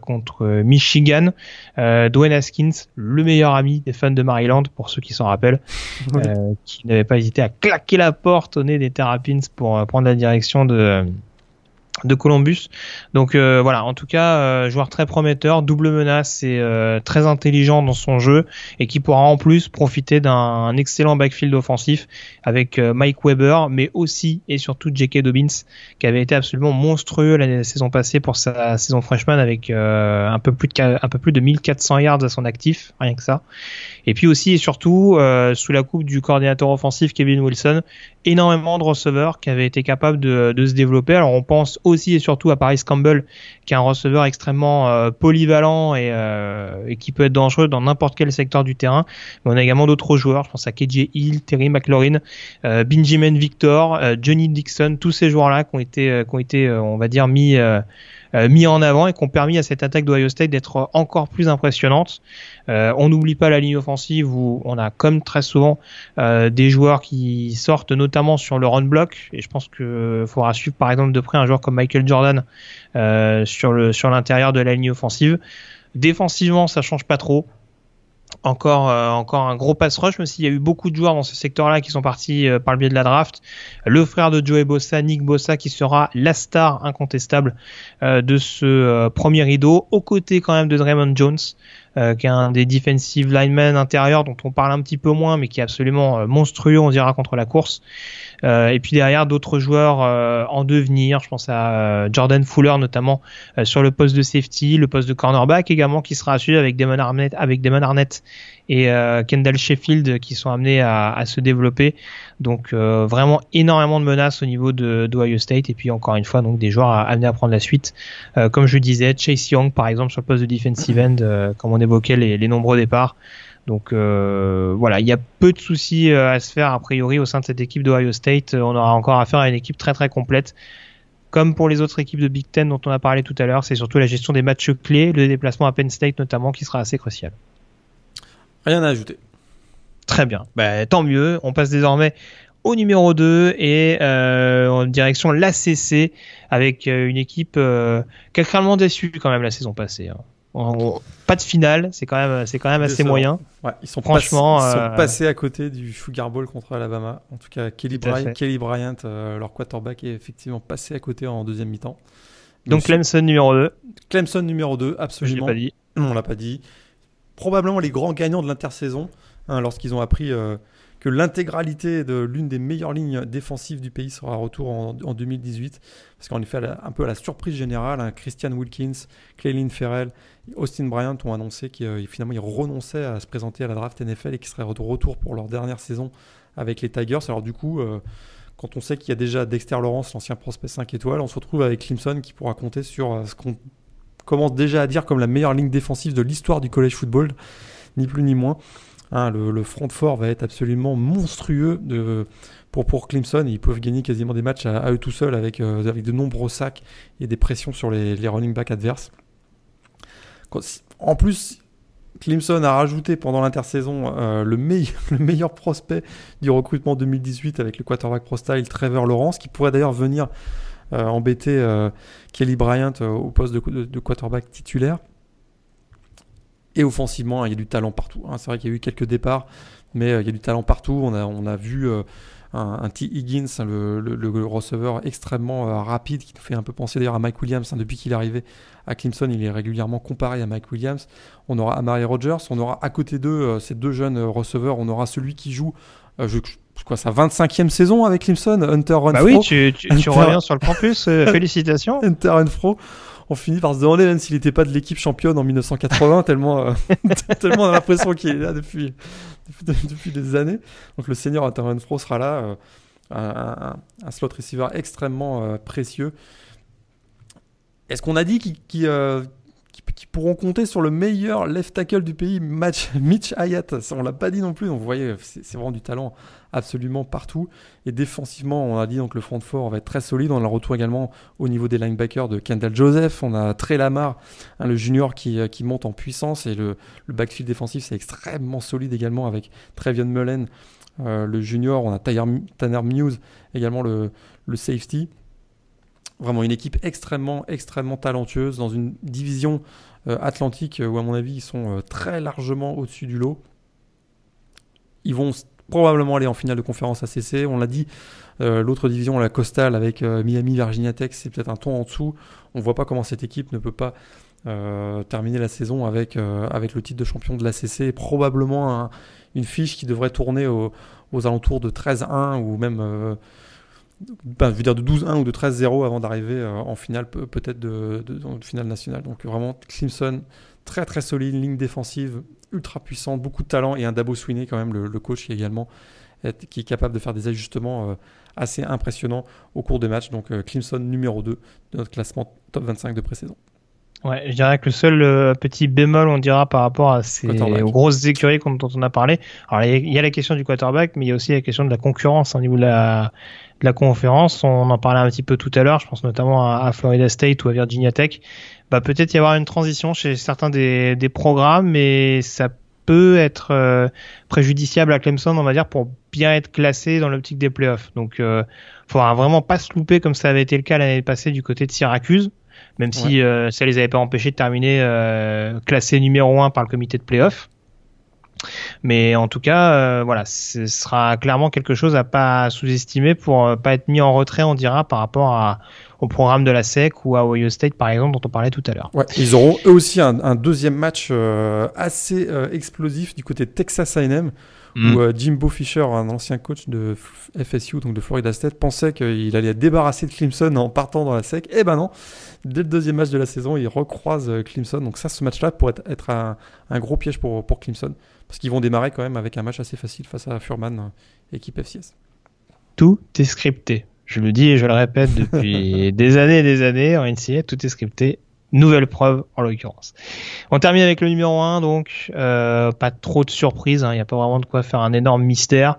contre Michigan. Dwayne Haskins, le meilleur ami des fans de Maryland, pour ceux qui s'en rappellent, qui n'avait pas hésité à claquer la porte au nez des Terrapins pour prendre la direction de de Columbus. Donc euh, voilà, en tout cas, euh, joueur très prometteur, double menace et euh, très intelligent dans son jeu et qui pourra en plus profiter d'un excellent backfield offensif avec Mike Weber, mais aussi et surtout J.K. Dobbins qui avait été absolument monstrueux la saison passée pour sa saison freshman avec un peu plus de un peu plus de 1400 yards à son actif, rien que ça. Et puis aussi et surtout sous la coupe du coordinateur offensif Kevin Wilson, énormément de receveurs qui avaient été capables de, de se développer. Alors on pense aussi et surtout à Paris Campbell, qui est un receveur extrêmement euh, polyvalent euh, et, qui peut être dangereux dans n'importe quel secteur du terrain. Mais on a également d'autres joueurs, je pense à KJ Hill, Terry McLaurin, euh, Benjamin Victor, Johnny Dixon, tous ces joueurs-là qui ont été, qui ont été, on va dire, mis euh, mis en avant et qui ont permis à cette attaque d'Ohio State d'être encore plus impressionnante. Euh, on n'oublie pas la ligne offensive où on a comme très souvent euh, des joueurs qui sortent notamment sur le run block. Et je pense qu'il faudra suivre par exemple de près un joueur comme Michael Jordan sur l'intérieur de la ligne offensive. Défensivement, ça change pas trop. Encore euh, un gros pass rush même s'il y a eu beaucoup de joueurs dans ce secteur-là qui sont partis euh, par le biais de la draft. Le frère de Joey Bossa Nick Bossa qui sera la star incontestable euh, de ce premier rideau aux côtés quand même de Draymond Jones qui est un des defensive linemen intérieurs dont on parle un petit peu moins mais qui est absolument monstrueux on dira contre la course euh, et puis derrière d'autres joueurs euh, en devenir, je pense à euh, Jordan Fuller notamment sur le poste de safety, le poste de cornerback également qui sera assuré avec Damon Arnett, avec Damon Arnett et Kendall Sheffield qui sont amenés à, à se développer. Donc vraiment énormément de menaces au niveau de d'Ohio State et puis encore une fois donc des joueurs amenés à prendre la suite. comme je disais, Chase Young par exemple sur le poste de defensive end, comme on évoquait les, les nombreux départs. Donc euh, voilà, il y a peu de soucis euh, à se faire a priori au sein de cette équipe d'Ohio State. On aura encore affaire à une équipe très très complète. Comme pour les autres équipes de Big Ten dont on a parlé tout à l'heure, c'est surtout la gestion des matchs clés, le déplacement à Penn State notamment, qui sera assez crucial. Rien à ajouter. Très bien, bah, tant mieux. On passe désormais au numéro 2 et euh, en direction l'ACC avec une équipe qui a clairement déçu quand même la saison passée. Hein pas de finale, c'est quand même, c'est quand même assez moyen. Ouais, ils sont franchement, ils sont euh, passés à côté du Sugar Bowl contre Alabama. En tout cas, Kelly, Bryant, Kelly Bryant euh, leur quarterback, est effectivement passé à côté en deuxième mi-temps. Donc Clemson numéro 2. Clemson numéro 2, absolument. Pas dit. On l'a pas dit. Probablement les grands gagnants de l'intersaison, hein, lorsqu'ils ont appris euh, que l'intégralité de l'une des meilleures lignes défensives du pays sera retour en, 2018. Parce qu'en effet, un peu à la surprise générale, hein, Christian Wilkins, Clayline Ferrell, Austin Bryant ont annoncé qu'ils euh, finalement renonçaient à se présenter à la draft NFL et qu'ils seraient de retour pour leur dernière saison avec les Tigers. Alors du coup, euh, quand on sait qu'il y a déjà Dexter Lawrence, l'ancien prospect 5 étoiles, on se retrouve avec Clemson qui pourra compter sur ce qu'on commence déjà à dire comme la meilleure ligne défensive de l'histoire du college football, ni plus ni moins. Hein, le, front fort va être absolument monstrueux pour, pour Clemson. Ils peuvent gagner quasiment des matchs à, eux tout seuls avec, euh, avec de nombreux sacs et des pressions sur les, running backs adverses. En plus, Clemson a rajouté pendant l'intersaison euh, le, le, meilleur prospect du recrutement 2018 avec le quarterback pro style Trevor Lawrence, qui pourrait d'ailleurs venir embêter Kelly Bryant au poste de, de, quarterback titulaire. Et offensivement, il y a du talent partout. Hein. C'est vrai qu'il y a eu quelques départs, mais euh, il y a du talent partout. On a, on a vu euh, un, T. Higgins, hein, le, receveur extrêmement euh, rapide, qui nous fait un peu penser d'ailleurs à Mike Williams. Hein. Depuis qu'il est arrivé à Clemson, il est régulièrement comparé à Mike Williams. On aura Amari Rogers, on aura à côté d'eux, ces deux jeunes receveurs, on aura celui qui joue je, quoi, sa 25e saison avec Clemson, Hunter Renfro. Bah oui, tu, tu, tu reviens sur le campus, félicitations. Hunter Renfro on finit par se demander même s'il n'était pas de l'équipe championne en 1980, tellement, euh, tellement on a l'impression qu'il est là depuis, depuis, des années. Donc le senior Hunter Renfro sera là, euh, un, slot receiver extrêmement euh, précieux. Est-ce qu'on a dit qu'ils pourront compter sur le meilleur left tackle du pays, Mitch Hayat On l'a pas dit non plus, donc vous voyez, c'est vraiment du talent absolument partout. Et défensivement, on a dit donc le front fort va être très solide. On a le retour également au niveau des linebackers de Kendall Joseph. On a Trey Lamar, hein, le junior qui, euh, qui, monte en puissance. Et le, backfield défensif, c'est extrêmement solide également avec Trevion Mullen, euh, le junior. On a Tanner Muse, également le, le safety. Vraiment une équipe extrêmement, extrêmement talentueuse dans une division euh, atlantique où, à mon avis, ils sont très largement au-dessus du lot. Ils vont probablement aller en finale de conférence ACC. On l'a dit, euh, l'autre division, la Coastal avec euh, Miami, Virginia Tech, c'est peut-être un ton en dessous. On ne voit pas comment cette équipe ne peut pas euh, terminer la saison avec, avec le titre de champion de l'ACC probablement une fiche qui devrait tourner aux alentours de 13-1 ou même ben, je veux dire de 12-1 ou de 13-0 avant d'arriver en finale peut-être de, de, finale nationale. Donc vraiment Clemson très très solide, ligne défensive ultra puissante, beaucoup de talent et un Dabo Sweeney quand même, le, coach qui est également qui est capable de faire des ajustements euh, assez impressionnants au cours des matchs. Donc euh, Clemson numéro 2 de notre classement top 25 de pré-saison. Ouais, je dirais que le seul euh, petit bémol, on dira, par rapport à ces grosses écuries dont on a parlé. Alors, il y a la question du quarterback, mais il y a aussi la question de la concurrence au niveau de la, de la conférence. On en parlait un petit peu tout à l'heure. Je pense notamment à, à Florida State ou à Virginia Tech bah, peut-être y avoir une transition chez certains des, des programmes, mais ça peut être euh, préjudiciable à Clemson, on va dire, pour bien être classé dans l'optique des playoffs. Donc, euh, faudra vraiment pas se louper comme ça avait été le cas l'année passée du côté de Syracuse, même si euh, ça les avait pas empêchés de terminer euh, classé numéro 1 par le comité de playoffs. Mais en tout cas, euh, voilà, ce sera clairement quelque chose à pas sous-estimer pour pas être mis en retrait, on dira, par rapport à, au programme de la SEC ou à Ohio State par exemple dont on parlait tout à l'heure. Ouais, ils auront eux aussi un, deuxième match euh, assez euh, explosif du côté de Texas A&M mm. où euh, Jimbo Fisher, un ancien coach de FSU donc de Florida State, pensait qu'il allait être débarrassé de Clemson en partant dans la SEC. Eh ben non, dès le deuxième match de la saison, il recroise Clemson. Donc ça, ce match-là pourrait être, un, gros piège pour, pour Clemson parce qu'ils vont démarrer quand même avec un match assez facile face à Furman, équipe FCS. Tout est scripté. Je le dis et je le répète depuis des années et des années en NCA, tout est scripté. Nouvelle preuve en l'occurrence. On termine avec le numéro 1, donc euh, pas trop de surprises, hein. il n'y a pas vraiment de quoi faire un énorme mystère.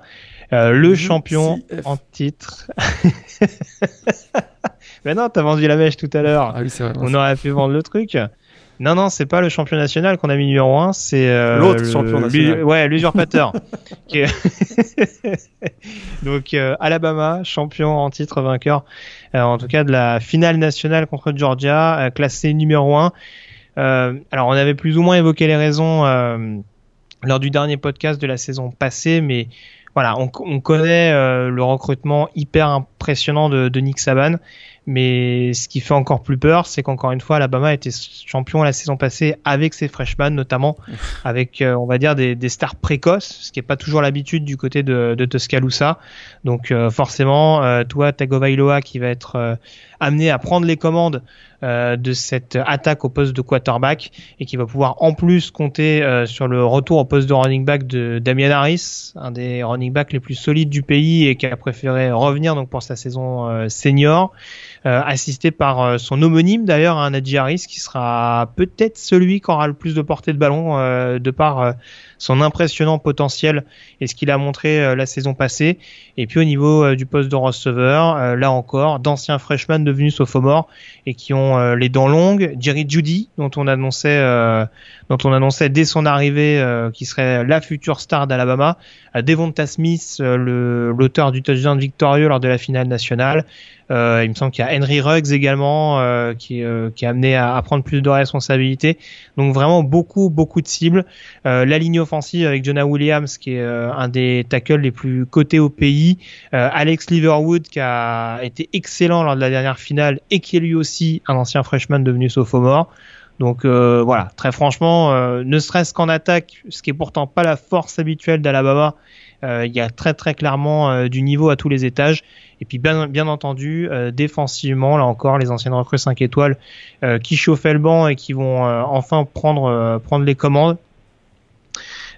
Euh, le champion en titre. Mais non, t'as vendu la mèche tout à l'heure. Ah On aurait pu vendre le truc. Non, non, c'est pas le champion national qu'on a mis numéro 1, c'est euh, l'autre champion national. Ouais, l'usurpateur. Donc euh, Alabama, champion en titre vainqueur, euh, en tout cas de la finale nationale contre Georgia, classé numéro 1. alors on avait plus ou moins évoqué les raisons lors du dernier podcast de la saison passée, mais voilà, on, connaît le recrutement hyper impressionnant de, de Nick Saban. Mais ce qui fait encore plus peur, c'est qu'encore une fois, Alabama était champion la saison passée avec ses freshmen, notamment avec, euh, on va dire, des, des, stars précoces, ce qui n'est pas toujours l'habitude du côté de, de Tuscaloosa. Donc euh, forcément, euh, toi, Tagovailoa, qui va être amené à prendre les commandes de cette attaque au poste de quarterback et qui va pouvoir en plus compter sur le retour au poste de running back de Damian Harris, un des running backs les plus solides du pays et qui a préféré revenir donc pour sa saison senior. Euh, assisté par euh, son homonyme d'ailleurs, un Harris, qui sera peut-être celui qui aura le plus de portée de ballon euh, de par son impressionnant potentiel et ce qu'il a montré la saison passée. Et puis au niveau du poste de receveur, là encore, d'anciens freshmen devenus sophomores et qui ont les dents longues. Jerry Judy, dont on annonçait, dont on annonçait dès son arrivée qui serait la future star d'Alabama. Devonta Smith, l'auteur du touchdown victorieux lors de la finale nationale. Euh, il me semble qu'il y a Henry Ruggs également euh, qui, euh, qui est amené à, à, prendre plus de responsabilités. Donc vraiment beaucoup beaucoup de cibles. la ligne offensive avec Jonah Williams qui est un des tackles les plus cotés au pays. Alex Liverwood qui a été excellent lors de la dernière finale et qui est lui aussi un ancien freshman devenu sophomore. Donc voilà, très franchement, ne serait-ce qu'en attaque, ce qui est pourtant pas la force habituelle d'Alabama, il y a très très clairement du niveau à tous les étages. Et puis bien, entendu, défensivement, là encore, les anciennes recrues 5 étoiles qui chauffaient le banc et qui vont enfin prendre, prendre les commandes.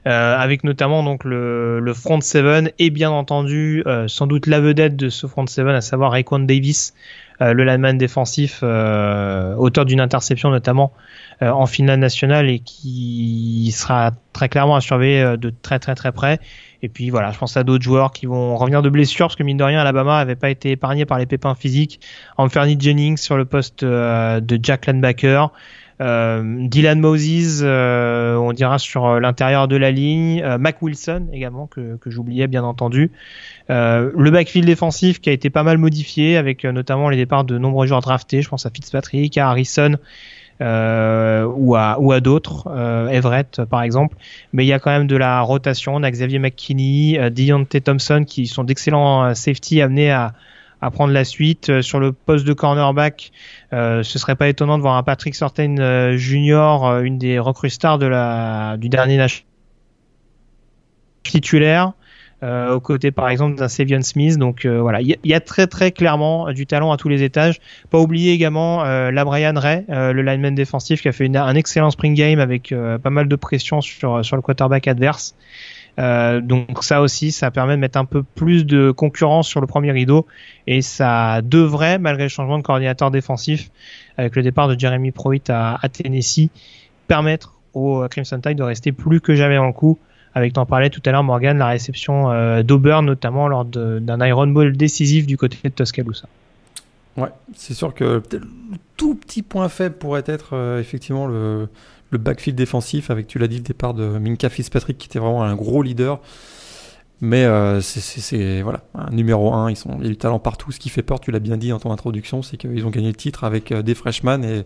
Euh, avec notamment donc le, front seven et bien entendu euh, sans doute la vedette de ce front seven, à savoir Raekwon Davis, euh, le lineman défensif, auteur d'une interception notamment en finale nationale et qui sera très clairement à surveiller de très très très près. Et puis voilà, je pense à d'autres joueurs qui vont revenir de blessures parce que mine de rien, Alabama avait pas été épargné par les pépins physiques. Anthony Jennings sur le poste de Jack Landbacker. Euh, Dylan Moses, euh, on dira sur euh, l'intérieur de la ligne. Mac Wilson également, que, que j'oubliais bien entendu. le backfield défensif qui a été pas mal modifié avec notamment les départs de nombreux joueurs draftés. Je pense à Fitzpatrick, à Harrison. Euh, ou à, ou à d'autres, euh, Everett par exemple. Mais il y a quand même de la rotation. On a Xavier McKinney, euh, Deontay Thompson qui sont d'excellents safety amenés à, à prendre la suite. Sur le poste de cornerback, euh, ce serait pas étonnant de voir un Patrick Sortain euh, Junior, une des recrues stars de la, du dernier national titulaire. Euh, aux côtés par exemple d'un Savion Smith. Donc voilà, il y, a très très clairement du talent à tous les étages. Pas oublier également la Brian Ray, le lineman défensif qui a fait un excellent spring game avec pas mal de pression sur sur le quarterback adverse. Euh, donc ça aussi, ça permet de mettre un peu plus de concurrence sur le premier rideau et ça devrait, malgré le changement de coordinateur défensif avec le départ de Jeremy Pruitt à, Tennessee, permettre au Crimson Tide de rester plus que jamais en coup. Avec, t'en parlais tout à l'heure, Morgan, la réception euh, d'Auburn, notamment lors d'un Iron Ball décisif du côté de Tuscaloosa. Ouais, c'est sûr que le tout petit point faible pourrait être euh, effectivement le, le backfield défensif, avec, tu l'as dit, le départ de Minka Fitzpatrick, qui était vraiment un gros leader. Mais euh, c'est voilà, un numéro 1, ils sont, il y a du talent partout. Ce qui fait peur, tu l'as bien dit dans ton introduction, c'est qu'ils ont gagné le titre avec euh, des freshmen et,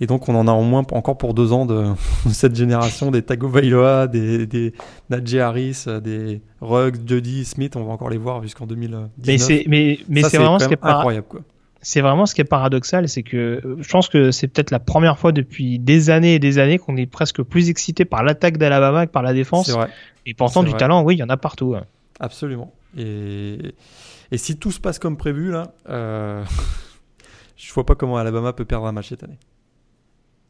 et donc on en a au moins encore pour deux ans de, cette génération, des Tagovailoa, des, des Najee Harris, des Ruggs, Jody Smith, on va encore les voir jusqu'en 2019. Mais c'est mais, mais c'est vraiment ce qui est incroyable quoi c'est vraiment ce qui est paradoxal, c'est que euh, je pense que c'est peut-être la première fois depuis des années et des années qu'on est presque plus excité par l'attaque d'Alabama que par la défense. Vrai. Et pourtant, du talent, oui, il y en a partout. Hein. Absolument. Et, et si tout se passe comme prévu, là, euh... je vois pas comment Alabama peut perdre un match cette année.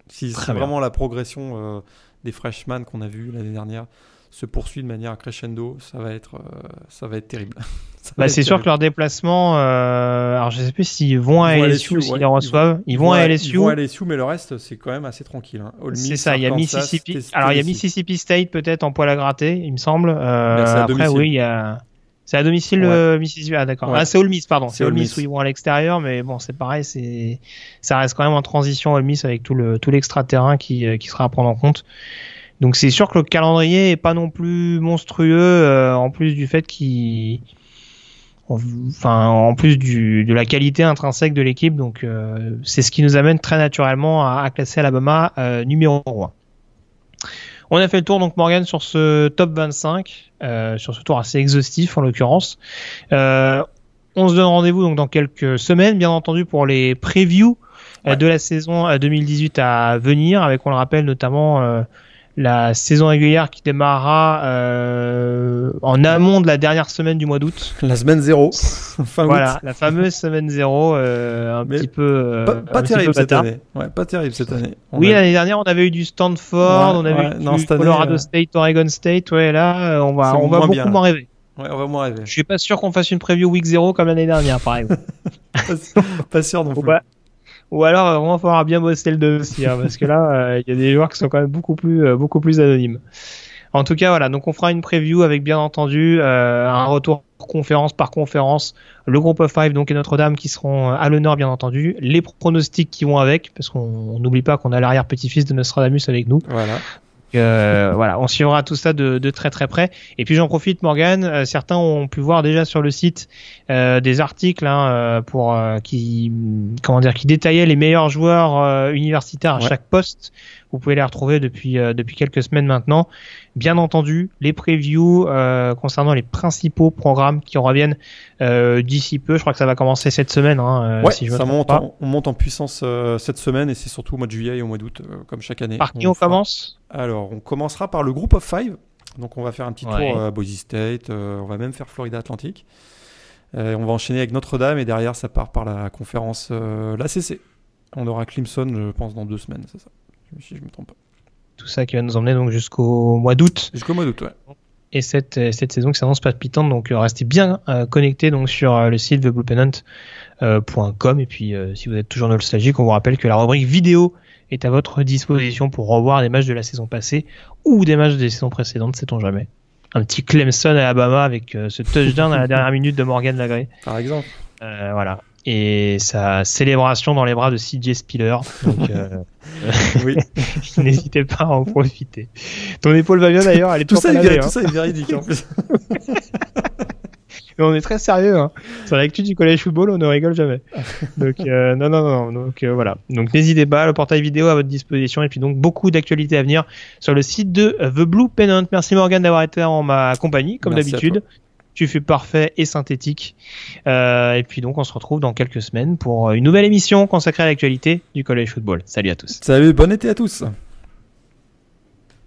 Si c'est vraiment la progression euh, des freshmen qu'on a vu l'année dernière, se poursuit de manière crescendo, ça va être, euh, ça va être terrible. bah, c'est sûr que leur déplacement, euh, alors je sais plus s'ils vont à LSU, ou s'ils les reçoivent. Ils, vont, à LSU. Ils vont à LSU, mais le reste, c'est quand même assez tranquille. Hein. C'est ça, il y a Mississippi. Alors il y a Mississippi State peut-être en poil à gratter, il me semble. Euh, après, oui, il y a. C'est à domicile le Mississippi. Ah d'accord. Ah c'est Ole Miss, pardon. C'est Ole Miss où ils vont à l'extérieur, mais bon c'est pareil, c'est ça reste quand même en transition Ole Miss avec tout le tout l'extra terrain qui euh, qui sera à prendre en compte. Donc c'est sûr que le calendrier est pas non plus monstrueux euh, en plus du fait qu'il enfin en plus du, de la qualité intrinsèque de l'équipe donc euh, c'est ce qui nous amène très naturellement à, à classer Alabama euh, numéro 1. On a fait le tour donc Morgan sur ce top 25 sur ce tour assez exhaustif en l'occurrence. on se donne rendez-vous donc dans quelques semaines bien entendu pour les previews de la saison 2018 à venir avec on le rappelle notamment la saison régulière qui démarrera euh, en amont de la dernière semaine du mois d'août. La semaine zéro. fin voilà, la fameuse semaine zéro, euh, un petit peu. Euh, pas, terrible cette année. Ouais, pas terrible cette année. oui, l'année dernière, on avait eu du Stanford, on avait eu du Colorado State, Oregon State. Ouais, là, on va, on va beaucoup moins rêver. Ouais, on va moins rêver. Je suis pas sûr qu'on fasse une preview week 0 comme l'année dernière, par exemple. pas, sûr non plus. Ou alors, euh, vraiment, il faudra bien bosser le dossier, hein, parce que là, euh, il y a des joueurs qui sont quand même beaucoup plus, euh, beaucoup plus anonymes. En tout cas, voilà. Donc, on fera une preview avec bien entendu un retour conférence par conférence, le groupe of five donc et Notre-Dame qui seront à l'honneur bien entendu, les pronostics qui vont avec, parce qu'on n'oublie pas qu'on a l'arrière petit-fils de Nostradamus avec nous. Euh, voilà, on suivra tout ça de, de, très très près. Et puis j'en profite, Morgan. Euh, certains ont pu voir déjà sur le site euh, des articles hein, euh, pour qui comment dire qui détaillaient les meilleurs joueurs universitaires à chaque poste. Vous pouvez les retrouver depuis depuis quelques semaines maintenant. Bien entendu, les previews concernant les principaux programmes qui reviennent d'ici peu. Je crois que ça va commencer cette semaine. Hein, ouais, ça monte, en, on monte en puissance cette semaine et c'est surtout au mois de juillet et au mois d'août, comme chaque année. Par qui on, commence? Alors, on commencera par le groupe of five. Donc, on va faire un petit tour à euh, Boise State. Euh, on va même faire Florida Atlantic. Euh, on va enchaîner avec Notre-Dame et derrière, ça part par la conférence l'ACC. On aura Clemson, je pense, dans deux semaines, c'est ça. Si je me trompe pas. Tout ça qui va nous emmener donc jusqu'au mois d'août. Jusqu'au mois d'août, ouais. Et cette, cette saison qui s'annonce palpitante, donc restez bien connectés donc sur le site thebluepennant.com et puis si vous êtes toujours nostalgique, on vous rappelle que la rubrique vidéo est à votre disposition pour revoir des matchs de la saison passée ou des matchs des saisons précédentes, sait-on jamais. Un petit Clemson à Alabama avec euh, ce touchdown à la dernière minute de Morgan Lagré. Par exemple. Euh, voilà. Et sa célébration dans les bras de CJ Spiller. Donc, euh, oui. n'hésitez pas à en profiter. Ton épaule va bien d'ailleurs, elle est tout ça, est, tout hein. ça est véridique en plus. on est très sérieux. Hein. Sur l'actu du collège football, on ne rigole jamais. Donc euh, non, non, non. Donc euh, voilà. Donc n'hésitez pas, le portail vidéo à votre disposition et puis donc beaucoup d'actualités à venir sur le site de The Blue Pennant. Merci Morgan d'avoir été en ma compagnie, comme d'habitude. Tu fais parfait et synthétique. Euh, et puis donc on se retrouve dans quelques semaines pour une nouvelle émission consacrée à l'actualité du collège football. Salut à tous. Salut, bon été à tous.